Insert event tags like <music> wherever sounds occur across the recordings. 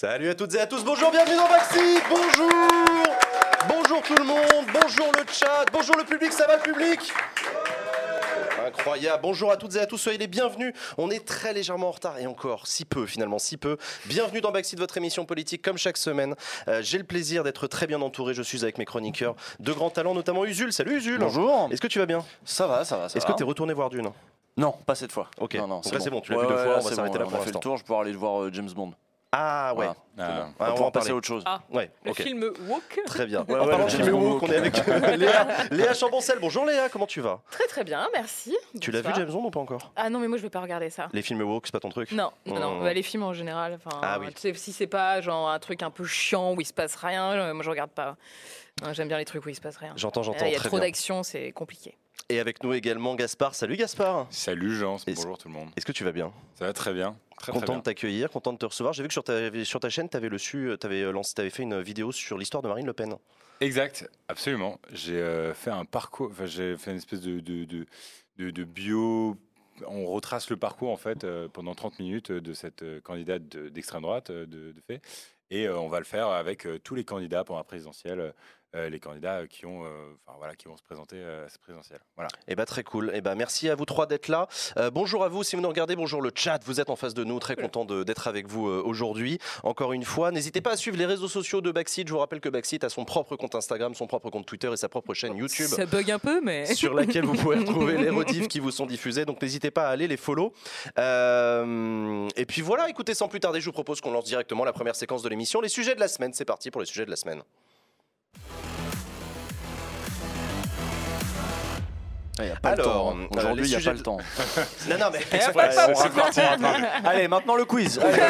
Salut à toutes et à tous, bonjour, bienvenue dans Backseat, bonjour Bonjour tout le monde, bonjour le chat, bonjour le public, ça va le public? Incroyable. Bonjour à toutes et à tous, soyez les bienvenus. On est très légèrement en retard et encore si peu finalement, si peu. Bienvenue dans Backseat, votre émission politique comme chaque semaine. Euh, J'ai le plaisir d'être très bien entouré. Je suis avec mes chroniqueurs de grands talents, notamment Usul. Salut Usul. Bonjour. Est-ce que tu vas bien? Ça va, ça va. Est-ce que tu es retourné voir Dune? Non, pas cette fois. Ok. Non, non, là, c'est bon, tu l'as vu deux fois, on va s'arrêter là on pour a fait le tour, je peux aller voir euh, James Bond. Ah ouais. Voilà. Ah. Ah, On va on va en pouvoir passer à autre chose. Ah, Ouais, le film Woke. Très bien. Ouais, en parlant de film woke, on est avec euh, <laughs> Léa, Léa Chamboncel. Bonjour Léa, comment tu vas? Très très bien, merci. Tu l'as vu. James Bond ou pas encore? Ah non, mais moi je vais pas regarder ça. Les films woke, c'est pas ton truc? Non, non, non. Mmh. Bah, les films en général. Ah oui. tu sais, si c'est pas genre un truc un peu chiant où il se passe rien, euh, moi je regarde pas. J'aime bien les trucs où il se passe rien. J'entends, j'entends. Il y a trop d'action, c'est compliqué. Et avec nous également Gaspard. Salut Gaspard. Salut Jean, bonjour tout le monde. Est-ce que tu vas bien? Ça va très bien. Très, très Content bien. de t'accueillir, content de te recevoir. J'ai vu que sur ta, sur ta chaîne, tu avais, avais, lancé, avais fait une vidéo sur l'histoire de Marine Le Pen. Exact, absolument. J'ai euh, fait un parcours, enfin, j'ai fait une espèce de, de, de, de- de bio. On retrace le parcours en fait euh, pendant 30 minutes de cette euh, candidate de- d'extrême droite euh, de, de fait. Et euh, on va le faire avec euh, tous les candidats pour la présidentielle, euh, les candidats qui, ont, euh, enfin, voilà, qui vont se présenter euh, à cette présidentielle. Voilà. Eh ben très cool. Eh ben merci à vous trois d'être là. Euh, bonjour à vous si vous nous regardez. Bonjour le chat. Vous êtes en face de nous. Très content d'être avec vous euh, aujourd'hui. Encore une fois, n'hésitez pas à suivre les réseaux sociaux de Backseat. Je vous rappelle que Backseat a son propre compte Instagram, son propre compte Twitter et sa propre chaîne YouTube. Ça bug un peu, mais. <laughs> sur laquelle vous pouvez retrouver les rediffs qui vous sont diffusés. Donc n'hésitez pas à aller les follow. Euh, et puis voilà, écoutez, sans plus tarder, je vous propose qu'on lance directement la première séquence de l'émission. Les sujets de la semaine, c'est parti pour les sujets de la semaine. Il n'y a pas le Alors, temps. hein. euh, Aujourd'hui, il n'y a pas le temps. <laughs> Non, non, mais <laughs> temps. c'est parti. <laughs> Allez, maintenant le quiz. Allez,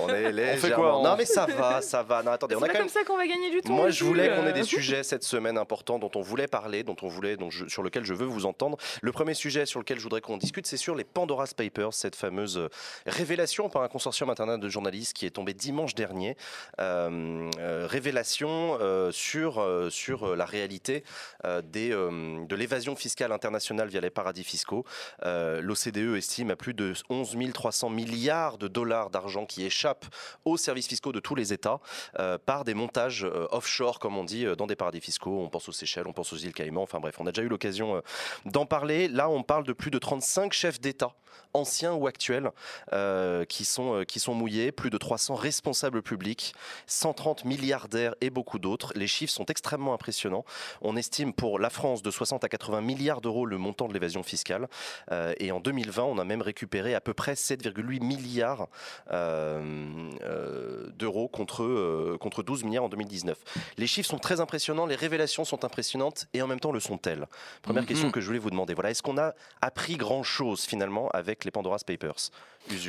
on est légèrement- quoi, on- Non, mais ça va, ça va. Non, attendez, C'est on a pas quand comme même. ça qu'on va gagner du temps. Moi, je voulais qu'on ait des sujets cette semaine importants dont on voulait parler, dont on voulait, dont je- sur lequel je veux vous entendre. Le premier sujet sur lequel je voudrais qu'on discute, c'est sur les Pandora's Papers, cette fameuse euh, révélation par un consortium international de journalistes qui est tombé dimanche dernier. Euh, euh, révélation euh, sur, euh, sur euh, la réalité euh, des, euh, de l'évasion fiscale internationale via les paradis fiscaux. Euh, L'OCDE estime à plus de 11 300 milliards de dollars d'argent qui échappent aux services fiscaux de tous les États euh, par des montages euh, offshore, comme on dit, dans des paradis fiscaux. On pense aux Seychelles, on pense aux îles Caïmans. Enfin bref, on a déjà eu l'occasion d'en parler. Là, on parle de plus de 35 chefs d'État, anciens ou actuels, euh, qui, sont, euh, qui sont mouillés, plus de 300 responsables publics, 130 milliardaires et beaucoup d'autres. Les chiffres sont extrêmement impressionnants. On estime pour la France de 60 à 80 milliards d'euros le montant de l'évasion fiscale. Euh, et en 2020, on a même récupéré à peu près 7,8 milliards euh, d'euros contre, contre 12 milliards en 2019. Les chiffres sont très impressionnants, les révélations sont impressionnantes et en même temps le sont-elles? Première Mhm. question que je voulais vous demander. Voilà, est-ce qu'on a appris grand-chose finalement avec les Pandora's Papers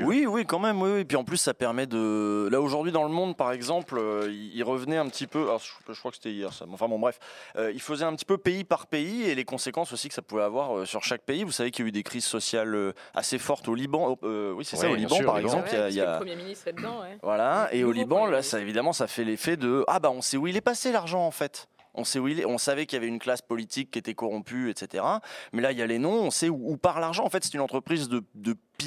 Oui, oui, quand même, oui, oui. Puis en plus, ça permet de. Là, aujourd'hui, dans le monde, par exemple, euh, il revenait un petit peu. alors, je, je crois que c'était hier, ça. mais Enfin, bon, bref. Euh, il faisait un petit peu pays par pays et les conséquences aussi que ça pouvait avoir euh, sur chaque pays. Vous savez qu'il y a eu des crises sociales euh, assez fortes au Liban. euh, oui, c'est ça, au Liban, sûr, par exemple. il y a- Ouais, il y a- Le Premier ministre est dedans, ouais. Voilà, et au Liban, là, ça évidemment, ça fait l'effet de ah bah on sait où il est passé l'argent en fait. On sait où il est. On savait qu'il y avait une classe politique qui était corrompue, etc. Mais là, il y a les noms. On sait où, part l'argent. En fait, c'est une entreprise de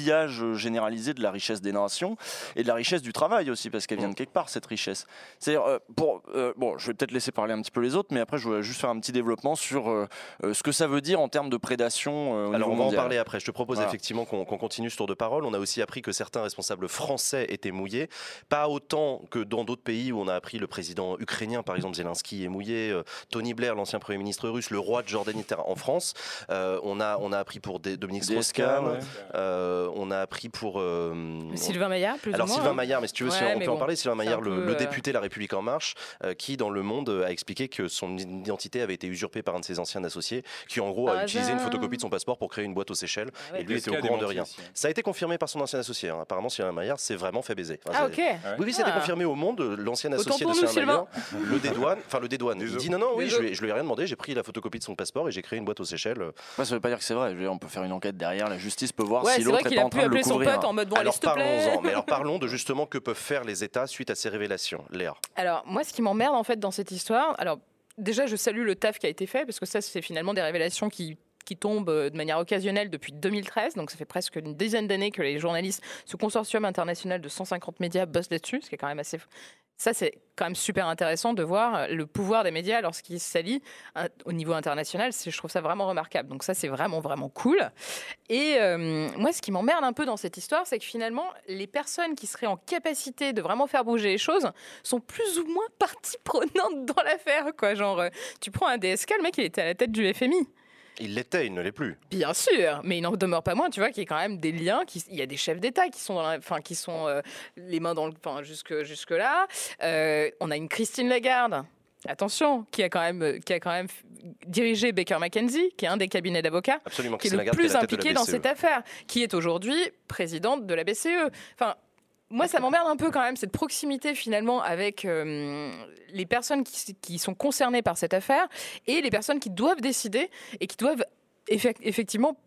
pillage généralisé de la richesse des nations et de la richesse du travail aussi, parce qu'elle vient de quelque part cette richesse. C'est-à-dire, euh, pour euh, bon, je vais peut-être laisser parler un petit peu les autres, mais après, je voudrais juste faire un petit développement sur euh, euh, ce que ça veut dire en termes de prédation. euh, au Alors on va en parler après. Je te propose Voilà. effectivement qu'on continue ce tour de parole. On a aussi appris que certains responsables français étaient mouillés, pas autant que dans d'autres pays où on a appris le président ukrainien, par exemple Zelensky est mouillé, euh, Tony Blair, l'ancien premier ministre russe, le roi de Jordanie. En France, euh, on a on a appris pour des- Dominique Strauss-Kahn, ouais. Euh, on a appris pour euh, Sylvain Maillard, plus Alors ou moins. Sylvain hein. Maillard, mais si tu veux, si on peut en parler. Sylvain Maillard, le, peu, le euh, député La République en Marche, euh, qui dans le Monde a expliqué que son identité avait été usurpée par un de ses anciens associés, qui en gros a utilisé une photocopie de son passeport pour créer une boîte aux Seychelles. Ah ouais. Et lui était au courant de rien. aussi. Ça a été confirmé par son ancien associé. hein. Apparemment, Sylvain Maillard s'est vraiment fait baiser. Enfin, Ah, ok. Oui, oui, c'était Ah. confirmé au Monde. L'ancien associé de Sylvain Maillard le dédouane. Enfin, le dédouane. Il dit non, non, oui, je lui, ai rien demandé. J'ai pris la photocopie de son passeport et j'ai créé une boîte aux Seychelles. Ouais, ça veut pas dire que c'est vrai. On peut faire une enquête derrière. La justice peut voir Ouais, si l'autre est qu'il pas a en pu train de le appeler son couvrir. pote en mode bon, allez, alors s'il te plaît. parlons-en. Mais <laughs> alors parlons de justement que peuvent faire les États suite à ces révélations. Léa. Alors, moi, ce qui m'emmerde en fait dans cette histoire, alors déjà, je salue le taf qui a été fait parce que ça, c'est finalement des révélations qui qui tombe euh, de manière occasionnelle depuis 2013. Donc ça fait presque une dizaine d'années que les journalistes, ce consortium international de 150 médias bossent là-dessus, ce qui est quand même assez ça, c'est quand même super intéressant de voir le pouvoir des médias lorsqu'ils s'allient hein, au niveau international. Je trouve ça vraiment remarquable. Donc ça, c'est vraiment, vraiment cool. Et euh, moi, ce qui m'emmerde un peu dans cette histoire, c'est que finalement, les personnes qui seraient en capacité de vraiment faire bouger les choses sont plus ou moins <laughs> partie prenante dans l'affaire. Genre, euh, tu prends un DSK, le mec, il était à la tête du FMI. Il l'était, il ne l'est plus. Bien sûr, mais il n'en demeure pas moins, tu vois, qu'il y a quand même des liens. Qui, il y a des chefs d'État qui sont, dans enfin, qui sont euh, les mains dans le, enfin, jusque jusque là. Euh, on a une Christine Lagarde. Attention, qui a quand même, qui a quand même dirigé Baker McKenzie, qui est un des cabinets d'avocats, qui est le plus impliqué dans cette affaire, qui est aujourd'hui présidente de la BCE. Enfin, moi, ça m'emmerde un peu quand même, cette proximité finalement avec euh, les personnes qui, sont concernées par cette affaire et les personnes qui doivent décider et qui doivent effectivement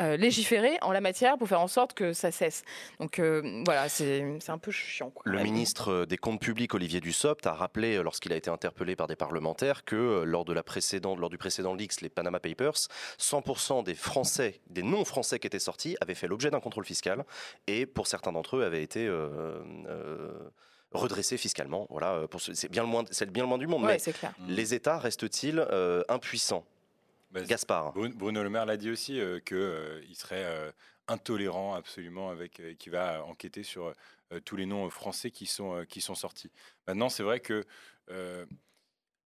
euh, légiférer en la matière pour faire en sorte que ça cesse. Donc euh, voilà, c'est un peu chiant. le ministre des Comptes publics, Olivier Dussopt, a rappelé, euh, lorsqu'il a été interpellé par des parlementaires, que lors, de la précédente, lors du précédent leaks, les Panama Papers, 100% des Français, des non-Français qui étaient sortis, avaient fait l'objet d'un contrôle fiscal et pour certains d'entre eux avaient été redressés fiscalement. Voilà, c'est bien le moins, c'est bien le moins du monde. mais les États restent-ils impuissants? Bah, Gaspard. Bruno Le Maire l'a dit aussi euh, qu'il euh, serait euh, intolérant absolument avec qui va enquêter sur tous les noms français qui sont qui sont sortis. Maintenant, c'est vrai que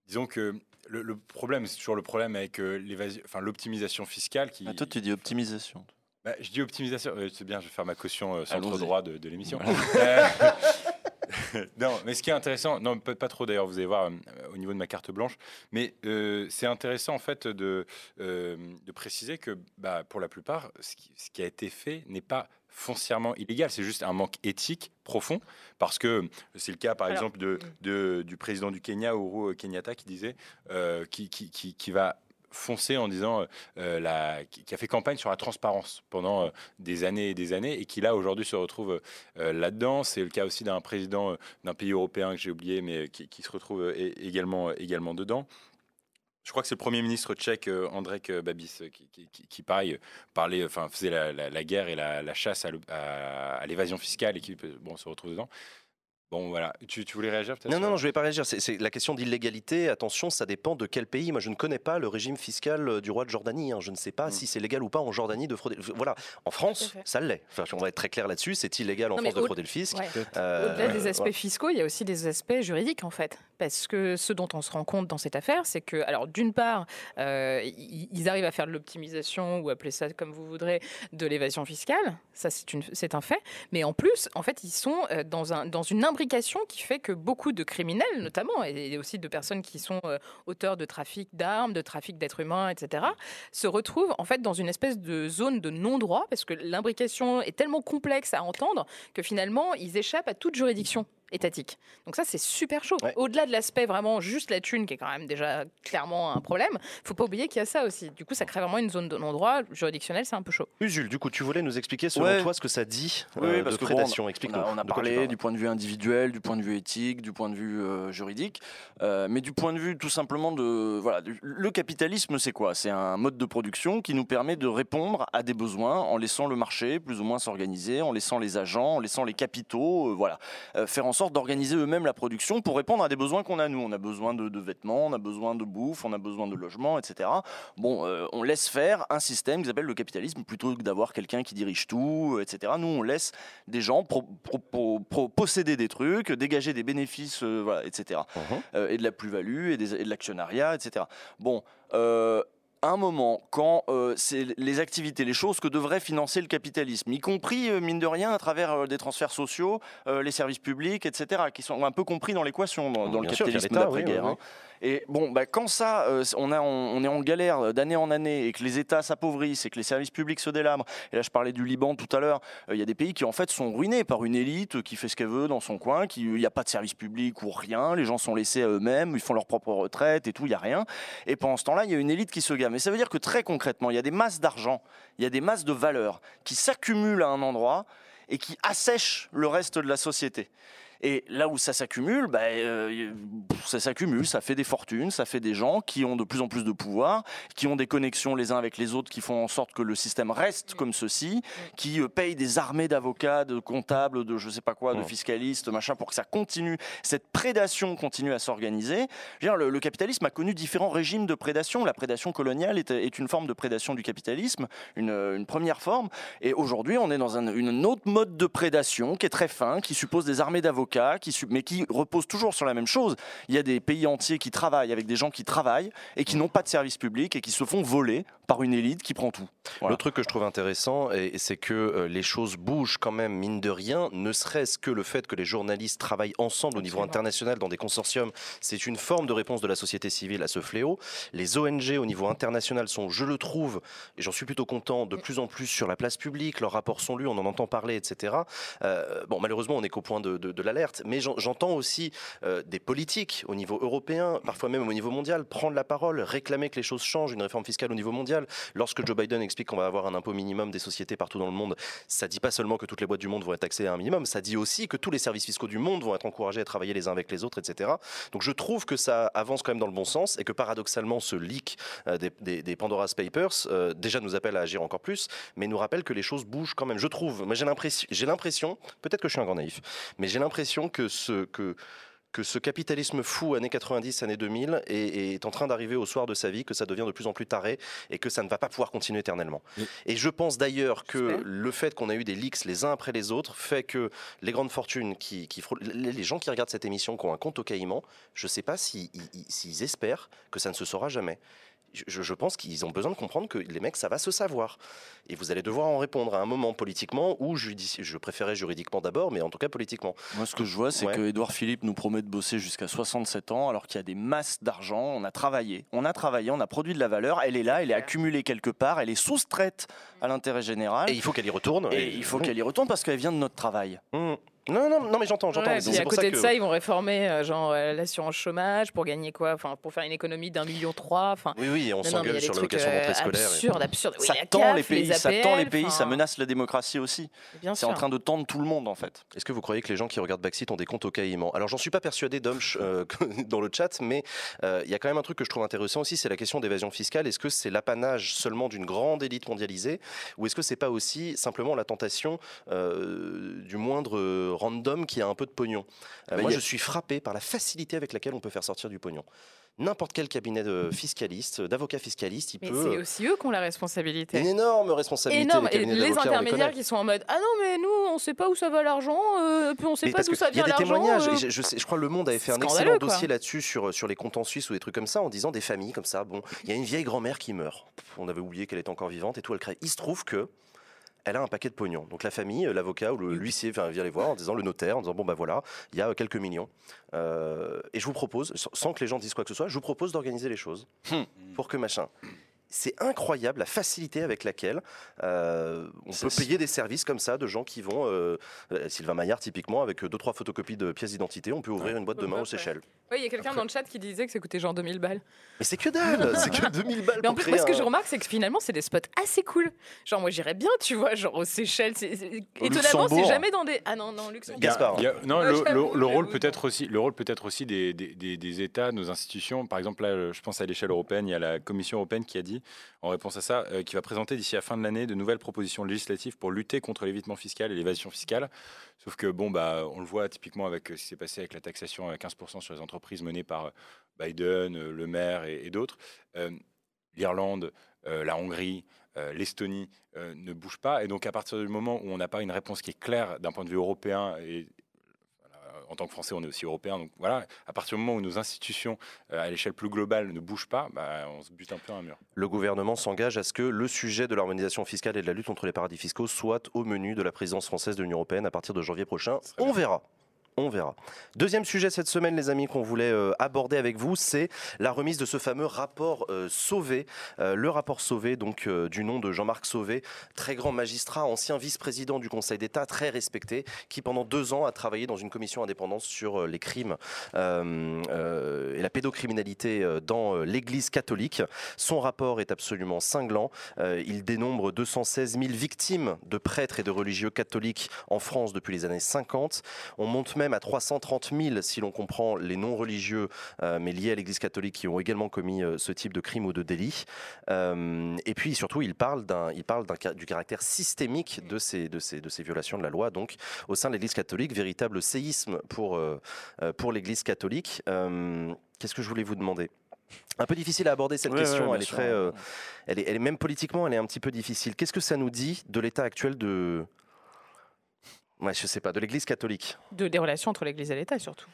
disons que le, problème, c'est toujours le problème avec enfin l'optimisation fiscale qui. Ah, toi, tu dis optimisation. Bah, je dis optimisation. c'est bien, je vais faire ma caution trop droit de, de l'émission. <laughs> <laughs> non, mais ce qui est intéressant, non, pas, trop d'ailleurs, vous allez voir euh, au niveau de ma carte blanche, mais euh, c'est intéressant en fait de, euh, de préciser que bah, pour la plupart, ce qui, a été fait n'est pas foncièrement illégal, c'est juste un manque éthique profond, parce que c'est le cas par exemple de, de, du président du Kenya, Uhuru Kenyatta, qui disait, qui, qui, qui, qui va foncé en disant, euh, euh, la, qui a fait campagne sur la transparence pendant euh, des années et des années et qui là aujourd'hui se retrouve là-dedans. C'est le cas aussi d'un président d'un pays européen que j'ai oublié, mais qui, se retrouve également, également dedans. Je crois que c'est le Premier ministre tchèque Andrej Babis qui, qui, pareil, parlait, enfin, faisait la, guerre et la, chasse à l'évasion fiscale et qui bon, se retrouve dedans. Bon, voilà. Tu, voulais réagir peut-être Non, non, non, je ne vais pas réagir. C'est la question d'illégalité. Attention, ça dépend de quel pays. Moi, je ne connais pas le régime fiscal euh, du roi de Jordanie. Hein. Je ne sais pas mm. si c'est légal ou pas en Jordanie de frauder. Voilà. En France, ça l'est. Enfin, on va être très clair là-dessus. C'est illégal en France de frauder le fisc. Euh, Au-delà des aspects fiscaux, il y a aussi des aspects juridiques, en fait. Parce que ce dont on se rend compte dans cette affaire, c'est que, alors, d'une part, euh, ils arrivent à faire de l'optimisation, ou appeler ça comme vous voudrez, de l'évasion fiscale. Ça, c'est un fait. Mais en plus, en fait, ils sont dans, un, dans une imbrication qui fait que beaucoup de criminels, notamment, et aussi de personnes qui sont euh, auteurs de trafic d'armes, de trafic d'êtres humains, etc., se retrouvent en fait dans une espèce de zone de non-droit, parce que l'imbrication est tellement complexe à entendre que finalement, ils échappent à toute juridiction étatique. Donc ça, c'est super chaud. Au-delà de l'aspect vraiment juste la thune, qui est quand même déjà clairement un problème, faut pas oublier qu'il y a ça aussi. Du coup, ça crée vraiment une zone de non-droit juridictionnel, c'est un peu chaud. Usul, du coup, tu voulais nous expliquer selon toi ce que ça dit euh, de prédation. Explique-nous. On a, parlé du point de vue individuel, du point de vue éthique, du point de vue euh, juridique, euh, mais du point de vue tout simplement de voilà, le capitalisme, c'est quoi? C'est un mode de production qui nous permet de répondre à des besoins en laissant le marché plus ou moins s'organiser, en laissant les agents, en laissant les capitaux, voilà, faire en sorte d'organiser eux-mêmes la production pour répondre à des besoins qu'on a nous. On a besoin de, vêtements, on a besoin de bouffe, on a besoin de logement, etc. Bon, euh, on laisse faire un système qui s'appelle le capitalisme plutôt que d'avoir quelqu'un qui dirige tout, etc. Nous, on laisse des gens posséder des trucs, dégager des bénéfices, euh, voilà, etc. Euh, et de la plus-value et, et, de l'actionnariat, etc. Bon un moment, quand euh, c'est les activités, les choses que devrait financer le capitalisme, y compris, euh, mine de rien, à travers euh, des transferts sociaux, les services publics, etc., qui sont un peu compris dans l'équation, dans, le capitalisme d'après-guerre. Hein. Et bon, bah, quand ça, on, a, on, est en galère d'année en année et que les États s'appauvrissent et que les services publics se délabrent, et là je parlais du Liban tout à l'heure, il y a des pays qui en fait sont ruinés par une élite qui fait ce qu'elle veut dans son coin, il n'y a pas de service public ou rien, les gens sont laissés à eux-mêmes, ils font leur propre retraite et tout, il n'y a rien. Et pendant ce temps-là, il y a une élite qui se gagne. Mais ça veut dire que très concrètement, il y a des masses d'argent, il y a des masses de valeurs qui s'accumulent à un endroit et qui assèchent le reste de la société. Et là où ça s'accumule, bah, euh, ça s'accumule, ça fait des fortunes, ça fait des gens qui ont de plus en plus de pouvoir, qui ont des connexions les uns avec les autres, qui font en sorte que le système reste comme ceci, qui euh, payent des armées d'avocats, de comptables, de je sais pas quoi, de fiscalistes, machin, pour que ça continue, cette prédation continue à s'organiser. Le, le, capitalisme a connu différents régimes de prédation. La prédation coloniale est, est une forme de prédation du capitalisme, une, une première forme. Et aujourd'hui, on est dans un, une autre mode de prédation qui est très fin, qui suppose des armées d'avocats, qui, mais qui repose toujours sur la même chose. Il y a des pays entiers qui travaillent avec des gens qui travaillent et qui n'ont pas de service public et qui se font voler par une élite qui prend tout. Le truc que je trouve intéressant, c'est que euh, les choses bougent quand même, mine de rien, ne serait-ce que le fait que les journalistes travaillent ensemble au niveau international dans des consortiums, c'est une forme de réponse de la société civile à ce fléau. Les ONG au niveau international sont, je le trouve, et j'en suis plutôt content, de plus en plus sur la place publique, leurs rapports sont lus, on en entend parler, etc. Euh, bon, malheureusement, on n'est qu'au point de, mais j'entends aussi euh, des politiques au niveau européen, parfois même au niveau mondial, prendre la parole, réclamer que les choses changent, une réforme fiscale au niveau mondial. Lorsque Joe Biden explique qu'on va avoir un impôt minimum des sociétés partout dans le monde, ça dit pas seulement que toutes les boîtes du monde vont être taxées à un minimum, ça dit aussi que tous les services fiscaux du monde vont être encouragés à travailler les uns avec les autres, etc. Donc je trouve que ça avance quand même dans le bon sens et que paradoxalement ce leak euh, des, Pandora's Papers euh, déjà nous appelle à agir encore plus, mais nous rappelle que les choses bougent quand même. Je trouve, l'impression, j'ai l'impression, peut-être que je suis un grand naïf, mais j'ai l'impression que ce que que ce capitalisme fou années 90, années 2000 est, en train d'arriver au soir de sa vie, que ça devient de plus en plus taré et que ça ne va pas pouvoir continuer éternellement. Et je pense d'ailleurs que le fait qu'on a eu des leaks les uns après les autres fait que les grandes fortunes qui, qui les gens qui regardent cette émission, qui ont un compte au Caïman, je ne sais pas s'ils espèrent que ça ne se saura jamais je, pense qu'ils ont besoin de comprendre que les mecs, ça va se savoir. Et vous allez devoir en répondre à un moment politiquement ou je préférais juridiquement d'abord, mais en tout cas politiquement. Moi, ce que je vois, c'est que Edouard Philippe nous promet de bosser jusqu'à 67 ans, alors qu'il y a des masses d'argent. On a travaillé, on a travaillé, on a produit de la valeur. Elle est là, elle est accumulée quelque part, elle est soustraite à l'intérêt général. Et il faut qu'elle y retourne. Et, il faut qu'elle y retourne parce qu'elle vient de notre travail. Mmh. Non, non, non, mais j'entends, j'entends. à côté de ça, ils vont réformer euh, genre euh, l'assurance chômage pour gagner quoi Enfin, pour faire une économie d'un million trois. Enfin, oui, oui, on s'engueule sur l'allocation d'entrée scolaire. Absurde, absurde. ça tend les pays, ça tend les pays, ça menace la démocratie aussi. C'est en train de tendre tout le monde en fait. Est-ce que vous croyez que les gens qui regardent Backseat ont des comptes au Caïman? Alors, j'en suis pas persuadé, Domch, euh, <laughs> dans le chat, mais il y a quand même un truc que je trouve intéressant aussi, c'est la question d'évasion fiscale. Est-ce que c'est l'apanage seulement d'une grande élite mondialisée, ou est-ce que c'est pas aussi simplement la tentation du moindre random qui a un peu de pognon. Euh, moi, je suis frappé par la facilité avec laquelle on peut faire sortir du pognon n'importe quel cabinet de fiscaliste, d'avocat fiscaliste, il mais peut. C'est aussi eux qui ont la responsabilité. Une énorme responsabilité. Énorme. Les, et les intermédiaires qui sont en mode Ah non, mais nous, on ne sait pas où ça va l'argent, euh, puis on ne sait pas d'où ça vient l'argent. Il y a des témoignages. Euh. Je, je, crois que Le Monde avait fait un excellent dossier là-dessus sur, sur les comptes en Suisse ou des trucs comme ça, en disant des familles comme ça. Bon, il y a une vieille grand-mère qui meurt. On avait oublié qu'elle était encore vivante et tout, elle crée. Il se trouve que elle a un paquet de pognon. Donc la famille, euh, l'avocat ou l'huissier vient les voir en disant le notaire, en disant bon ben voilà, il y a quelques millions. Euh, et je vous propose, sans que les gens disent quoi que ce soit, je vous propose d'organiser les choses hmm. pour que machin c'est incroyable la facilité avec laquelle euh, on peut payer des services comme ça de gens qui vont. Euh, euh, Sylvain Maillard, typiquement, avec deux, trois photocopies de pièces d'identité, on peut ouvrir une boîte de main aux Seychelles. Oui, il y a quelqu'un dans le chat qui disait que ça coûtait genre 2000 balles. Mais c'est que dalle <laughs> C'est que 2000 balles Mais en plus, ce que je remarque, c'est que finalement, c'est des spots assez cool. Genre, moi, j'irais bien, tu vois, genre aux Seychelles. Étonnamment, c'est jamais dans des. Ah non, non, Luxembourg. Gaspard. non, le, rôle peut-être aussi, le rôle peut-être aussi des, des, des, États, nos institutions. Par exemple, là, je pense à l'échelle européenne, il y a la Commission européenne qui a dit, en réponse ça, euh, qui va présenter d'ici la fin de l'année de nouvelles propositions législatives pour lutter contre l'évitement fiscal et l'évasion fiscale. Sauf que, bon, bah, on le voit typiquement avec euh, ce qui s'est passé avec la taxation à 15% sur les entreprises menée par euh, Biden, le maire et, d'autres. L'Irlande, la Hongrie, l'Estonie ne bougent pas. Et donc, à partir du moment où on n'a pas une réponse qui est claire d'un point de vue européen et en tant que Français, on est aussi européen. Donc voilà, à partir du moment où nos institutions euh, à l'échelle plus globale ne bougent pas, bah, on se bute un peu un mur. Le gouvernement s'engage à ce que le sujet de l'harmonisation fiscale et de la lutte contre les paradis fiscaux soit au menu de la présidence française de l'Union européenne à partir de janvier prochain. On verra. On verra. Deuxième sujet cette semaine, les amis, qu'on voulait euh, aborder avec vous, c'est la remise de ce fameux rapport euh, Sauvé. Euh, le rapport Sauvé, donc du nom de Jean-Marc Sauvé, très grand magistrat, ancien vice-président du Conseil d'État, très respecté, qui pendant deux ans a travaillé dans une commission indépendante sur les crimes et la pédocriminalité dans l'Église catholique. Son rapport est absolument cinglant. il dénombre 216 000 victimes de prêtres et de religieux catholiques en France depuis les années 50. On monte même même à 330 000 si l'on comprend les non-religieux, euh, mais liés à l'Église catholique, qui ont également commis euh, ce type de crime ou de délit. Euh, et puis surtout, il parle, il du caractère systémique de ces, de, ces, de ces violations de la loi, donc au sein de l'Église catholique, véritable séisme pour, pour l'Église catholique. Qu'est-ce que je voulais vous demander? Un peu difficile à aborder cette Ouais, question, bien elle est sûr. très, euh, elle est, elle est même politiquement, elle est un petit peu difficile. Qu'est-ce que ça nous dit de l'état actuel de, ouais, je sais pas, de l'Église catholique De, des relations entre l'Église et l'État, surtout.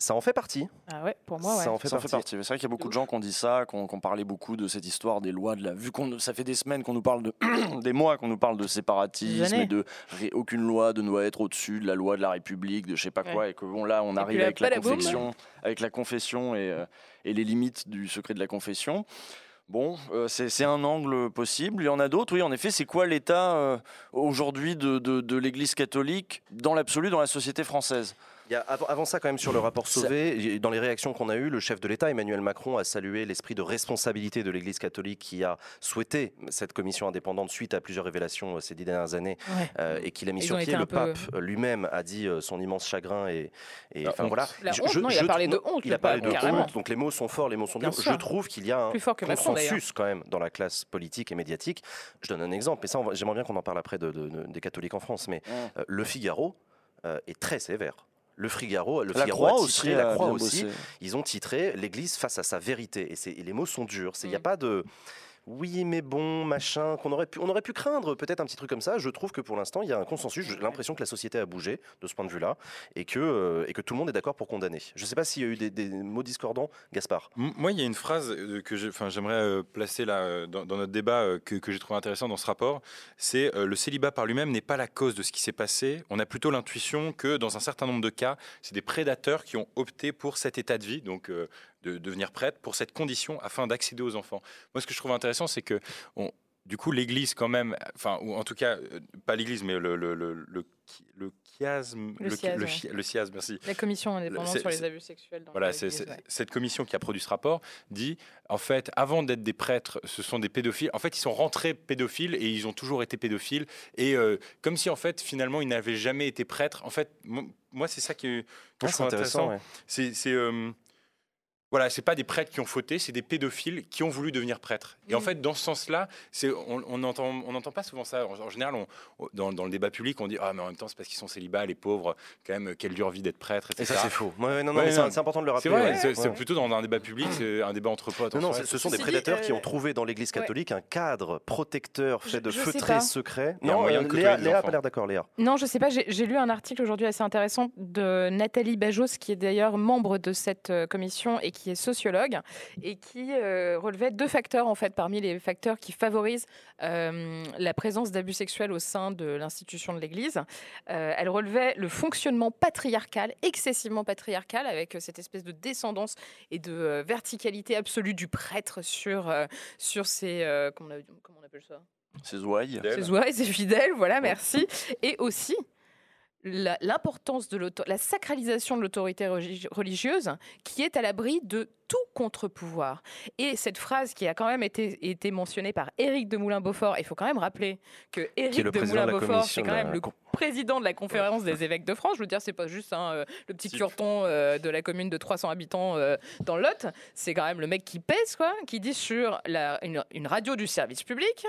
Ça en fait partie. Ah ouais, pour moi, ouais. Ça en fait Ça partie. partie. C'est vrai qu'il y a beaucoup de gens qui ont dit ça, qui ont, parlé beaucoup de cette histoire des lois de la. Vu qu'on ça fait des semaines qu'on nous parle de <coughs> des mois qu'on nous parle de séparatisme et de ré- aucune loi ne doit être au-dessus de la loi de la République, de je sais pas quoi, et que bon là on arrive avec la confession, avec la confession et, euh, et les limites du secret de la confession. Bon, euh, c'est un angle possible. Il y en a d'autres, oui, en effet. C'est quoi l'état euh, aujourd'hui de l'Église catholique dans l'absolu dans la société française? Il y a- avant, avant ça, quand même, sur le rapport Sauvé, dans les réactions qu'on a eues, le chef de l'État, Emmanuel Macron, a salué l'esprit de responsabilité de l'Église catholique qui a souhaité cette commission indépendante suite à plusieurs révélations euh, ces dix dernières années Ouais. euh, et qu'il a mis Ils sur pied. Le peu- pape euh, lui-même a dit son immense chagrin et, et La enfin honte. voilà. La Je- honte, je- non, il a parlé de honte, Il a parlé de carrément. honte, donc les mots sont forts, les mots sont Bien durs. Je trouve qu'il y a un Plus fort que Macron, d'ailleurs. consensus quand même dans la classe politique et médiatique. Je donne un exemple, et ça, j'aimerais bien qu'on en parle après de- de- de- des catholiques en France, mais euh, le Figaro euh, est très sévère. Le Figaro, le La Figaro Croix a aussi, titré, la Croix aussi, bossé. ils ont titré l'Église face à sa vérité. Et les mots sont durs. Il n'y a Mm. pas de oui, mais bon, machin, qu'on aurait pu, on aurait pu craindre peut-être un petit truc comme ça. Je trouve que pour l'instant, il y a un consensus. J'ai l'impression que la société a bougé de ce point de vue-là et que, euh, et que tout le monde est d'accord pour condamner. Je ne sais pas s'il y a eu des, mots discordants. Gaspard. Moi, il y a une phrase euh, que j'aimerais euh, placer là dans, notre débat que, que j'ai trouvé intéressant dans ce rapport. C'est le célibat par lui-même n'est pas la cause de ce qui s'est passé. On a plutôt l'intuition que dans un certain nombre de cas, c'est des prédateurs qui ont opté pour cet état de vie, donc de devenir prêtre, pour cette condition afin d'accéder aux enfants. Moi, ce que je trouve intéressant, c'est que on- du coup, l'Église, quand même, enfin, ou en tout cas, euh, pas l'Église, mais le, le, le, le, le chiasme, Le ouais. le merci. La commission indépendante sur les abus sexuels dans Voilà, l'Église, c'est- ouais. cette commission qui a produit ce rapport dit, en fait, avant d'être des prêtres, ce sont des pédophiles. En fait, ils sont rentrés pédophiles et ils ont toujours été pédophiles. Et euh, comme si, en fait, finalement, ils n'avaient jamais été prêtres. En fait, mo- moi, c'est ça qui, que Ah, je trouve intéressant. ouais. C'est, c'est, euh, voilà, c'est pas des prêtres qui ont fauté, c'est des pédophiles qui ont voulu devenir prêtres. Et en Mm. fait, dans ce sens-là, c'est, on on n'entend on pas souvent ça. En, en général, on- dans, dans le débat public, on dit ah mais en même temps c'est parce qu'ils sont célibats, les pauvres, quand même, quelle dure vie d'être prêtre, Et etc. ça, c'est faux. Ouais, ouais, non, non, Ouais, mais c'est non. c'est important de le rappeler. C'est vrai, ouais. c'est, c'est Ouais. plutôt dans un débat public, c'est un débat entre potes. Non, en non, ce sont des dit, prédateurs qui euh, ont trouvé dans l'Église ouais. catholique un cadre protecteur fait Je- de feutrés secrets. Non, euh, Léa, Léa a pas l'air d'accord, Léa. Non, je sais pas. J'ai j'ai lu un article aujourd'hui assez intéressant de Nathalie Bajos, qui est d'ailleurs membre de cette euh, commission et qui est sociologue, et qui euh, relevait deux facteurs en fait parmi les facteurs qui favorisent euh, la présence d'abus sexuels au sein de l'institution de l'Église. Euh, elle relevait le fonctionnement patriarcal, excessivement patriarcal, avec cette espèce de descendance et de verticalité absolue du prêtre sur sur ses comment, on appelle ça? C'est ouailles. Ses oreilles, ses fidèles, voilà, merci. Et aussi l'importance de la sacralisation de l'autorité religi- religieuse qui est à l'abri de tout contre-pouvoir. Et cette phrase qui a quand même été, été mentionnée par Éric de Moulin-Beaufort, il faut quand même rappeler que Éric de Moulin-Beaufort, c'est quand la même le président de la conférence des évêques de France. Je veux dire, c'est pas juste hein, euh, le petit curton euh, de la commune de 300 habitants euh, dans le Lot. C'est quand même le mec qui pèse, quoi, qui dit sur la- une, une radio du service public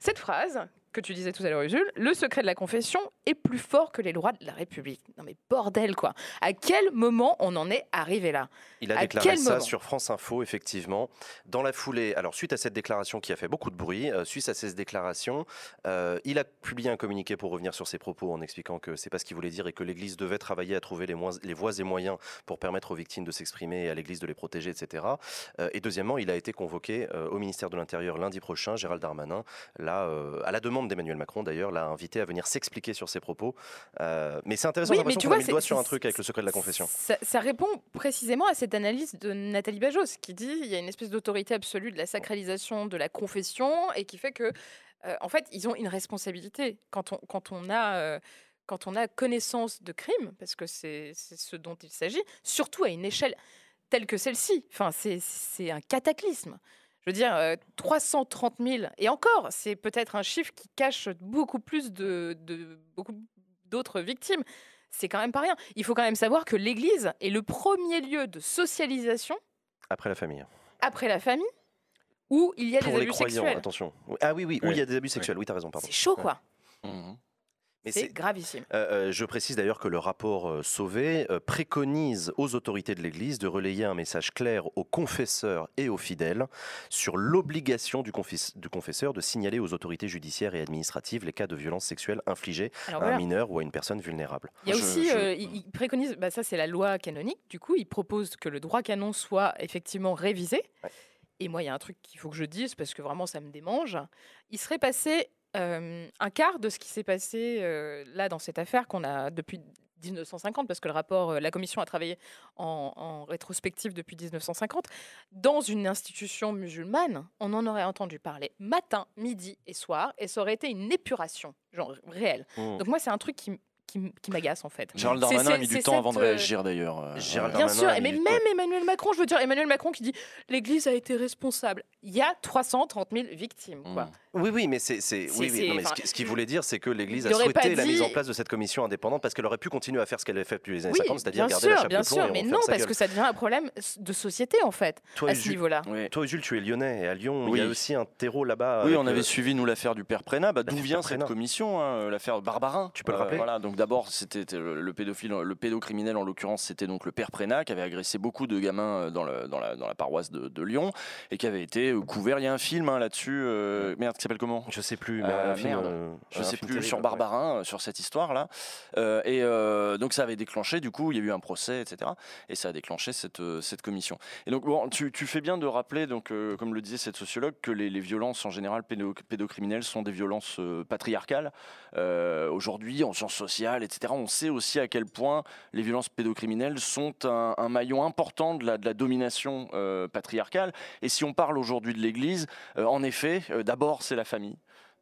cette phrase que tu disais tout à l'heure, Usul, le secret de la confession est plus fort que les lois de la République. Non mais bordel quoi. À quel moment on en est arrivé là? Il a À déclaré quel ça sur France Info, effectivement. Dans la foulée, alors suite à cette déclaration qui a fait beaucoup de bruit, euh, suite à ces déclarations, euh, il a publié un communiqué pour revenir sur ses propos en expliquant que c'est pas ce qu'il voulait dire et que l'Église devait travailler à trouver les, voies et moyens pour permettre aux victimes de s'exprimer et à l'Église de les protéger, etc. Euh, et deuxièmement, il a été convoqué euh, au ministère de l'Intérieur lundi prochain. Gérald Darmanin, là, à la demande d'Emmanuel Macron d'ailleurs, l'a invité à venir s'expliquer sur ses propos. Euh, mais c'est intéressant, Oui, mais tu vois, mis le doigt sur un truc avec le secret de la confession. ça, ça répond précisément à cette analyse de Nathalie Bajos qui dit il y a une espèce d'autorité absolue de la sacralisation de la confession et qui fait que euh, en fait ils ont une responsabilité quand on quand on a euh, quand on a connaissance de crimes parce que c'est ce dont il s'agit surtout à une échelle telle que celle-ci enfin c'est un cataclysme je veux dire, euh, 330 000, et encore, c'est peut-être un chiffre qui cache beaucoup plus de, de- beaucoup d'autres victimes. c'est quand même pas rien. Il faut quand même savoir que l'Église est le premier lieu de socialisation Après la famille. après la famille où il y a Pour des les abus croyants, sexuels. attention. Ah oui, oui, où Oui. il y a des abus sexuels. Oui, t'as raison, pardon. C'est chaud, quoi. Mais C'est gravissime. Euh, euh, je précise d'ailleurs que le rapport euh, Sauvé euh, préconise aux autorités de l'Église de relayer un message clair aux confesseurs et aux fidèles sur l'obligation du, confesseur de signaler aux autorités judiciaires et administratives les cas de violences sexuelles infligées Alors à un mineur ou à une personne vulnérable. Il y a Je- aussi, je- euh, il, il préconise, bah ça c'est la loi canonique, du coup il propose que le droit canon soit effectivement révisé. Ouais. Et moi il y a un truc qu'il faut que je dise parce que vraiment ça me démange. Il serait passé euh, un quart de ce qui s'est passé euh, là dans cette affaire qu'on a depuis 1950, parce que le rapport, euh, la commission a travaillé en, en rétrospective depuis 1950, dans une institution musulmane, on en aurait entendu parler matin, midi et soir, et ça aurait été une épuration, genre réelle. Mmh. Donc moi, c'est un truc qui, qui, qui m'agace en fait. Gérald C'est- Darmanin a mis du temps avant de réagir d'ailleurs. euh. Bien sûr, mais même Emmanuel Macron, je veux dire, Emmanuel Macron qui dit l'Église a été responsable. Il y a 330 000 victimes. Quoi. Mhm. Oui, oui, mais c'est, c'est- C'est- oui, oui, c'est- non, mais ce enfin, qui- ce qu'il voulait dire, c'est que l'Église il a souhaité la mise en place de cette commission indépendante parce qu'elle aurait pu continuer à faire ce qu'elle avait fait depuis les années Oui, 50, c'est-à-dire bien garder la sûr, chape bien de plomb sûr, et mais non, sa parce gueule. que ça devient un problème de société en fait, Toi, à ce Jules- niveau-là. Toi, Jules, tu es lyonnais et à Lyon, il y a Oui. aussi un terreau là-bas. Oui, avec, on avait euh, suivi nous l'affaire du père Prénat. Bah, D'où l'affaire vient Prénat. cette commission hein, L'affaire Barbarin. Tu peux le rappeler Voilà. Donc d'abord, c'était le, le pédophile, le pédocriminel en l'occurrence, c'était donc le père Prénat qui avait agressé beaucoup de gamins euh, dans, le- dans la, dans la paroisse de, de Lyon et qui avait été euh, couvert. Il y a un film hein, là-dessus. euh, merde, qui s'appelle comment? Je sais plus, mais Euh, film, merde. euh, je sais plus, sur. Barbarin, euh, sur cette histoire-là. Euh, et donc ça avait déclenché, du coup, il y a eu un procès, etc. Et ça a déclenché cette, cette commission. Et donc, bon, tu, tu fais bien de rappeler, donc, comme le disait cette sociologue, que les, les violences en général pédo- pédocriminelles sont des violences patriarcales. Aujourd'hui, en sciences sociales, etc., on sait aussi à quel point les violences pédocriminelles sont un, un maillon important de la, de la domination patriarcale. Et si on parle aujourd'hui de l'Église, en effet, d'abord c'est la famille.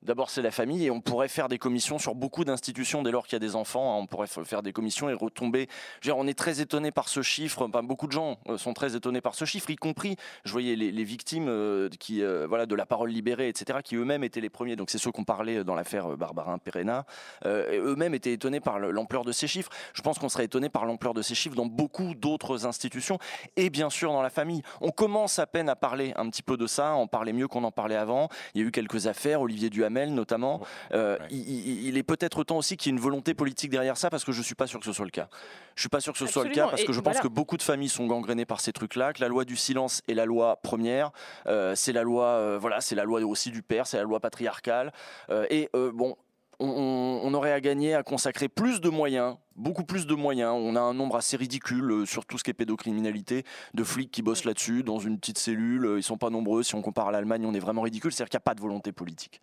D'abord, c'est la famille et on pourrait faire des commissions sur beaucoup d'institutions dès lors qu'il y a des enfants. hein, on pourrait faire des commissions et retomber. On est très étonné par ce chiffre. Beaucoup de gens euh, sont très étonnés par ce chiffre, y compris, je voyais les, victimes euh, qui, euh, voilà, de la parole libérée, etc., qui eux-mêmes étaient les premiers. Donc, c'est ceux qu'on parlait dans l'affaire Barbarin Perena. Eux-mêmes étaient étonnés par le- l'ampleur de ces chiffres. Je pense qu'on serait étonné par l'ampleur de ces chiffres dans beaucoup d'autres institutions et bien sûr dans la famille. On commence à peine à parler un petit peu de ça, en parler mieux qu'on en parlait avant. Il y a eu quelques affaires, Olivier Duhamel notamment. Euh, Ouais. il, il- il est peut-être temps aussi qu'il y ait une volonté politique derrière ça parce que je suis pas sûr que ce soit le cas. Je suis pas sûr que ce soit le cas parce Et que je pense que beaucoup de familles sont gangrénées par ces trucs-là, que la loi du silence est la loi première, euh, c'est la loi, euh, voilà, c'est la loi aussi du père, c'est la loi patriarcale. Euh, et euh, bon, on, on- on aurait à gagner à consacrer plus de moyens, beaucoup plus de moyens. On a un nombre assez ridicule sur tout ce qui est pédocriminalité, de flics qui bossent là-dessus dans une petite cellule. Ils sont pas nombreux. Si on compare à l'Allemagne, on est vraiment ridicule. C'est-à-dire qu'il n'y a pas de volonté politique.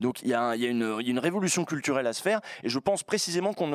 Donc il y, a une, révolution culturelle à se faire. Et je pense précisément qu'on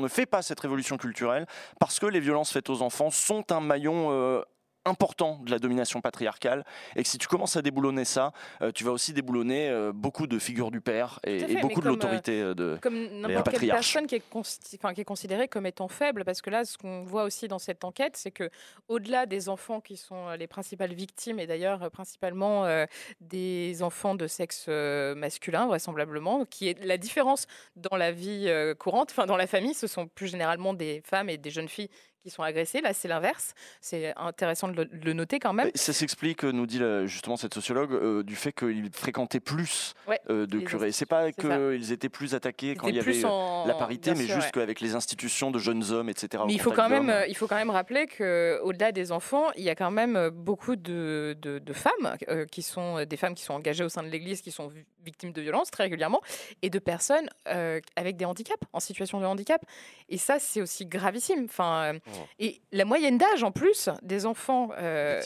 ne fait pas cette révolution culturelle parce que les violences faites aux enfants sont un maillon euh, important de la domination patriarcale. Et que si tu commences à déboulonner ça, euh, tu vas aussi déboulonner euh, beaucoup de figures du père et, beaucoup de comme, l'autorité euh, de... comme n'importe quelle personne qui est, enfin, qui est considérée comme étant faible, parce que là, ce qu'on voit aussi dans cette enquête, c'est que au-delà des enfants qui sont euh, les principales victimes, et d'ailleurs euh, principalement euh, des enfants de sexe euh, masculin, vraisemblablement, qui est la différence dans la vie euh, courante, enfin dans la famille, ce sont plus généralement des femmes et des jeunes filles qui sont agressées. Là, c'est l'inverse. C'est intéressant de le, de le noter quand même. Ça s'explique, euh, nous dit la- justement cette sociologue, euh, du fait qu'ils fréquentaient plus Ouais, euh, de curés. C'est pas qu'ils étaient plus attaqués quand il y avait euh, en- la parité, bien mais sûr, juste ouais. qu'avec les institutions de jeunes hommes, etc. Mais il faut, quand même, euh, il faut quand même rappeler qu'au-delà des enfants, il y a quand même euh, beaucoup de, de- de femmes euh, qui sont euh, des femmes qui sont engagées au sein de l'Église, qui sont vi- victimes de violences très régulièrement, et de personnes euh, avec des handicaps, en situation de handicap. Et ça, c'est aussi gravissime. Enfin, euh. Et la moyenne d'âge, en plus, des enfants, euh,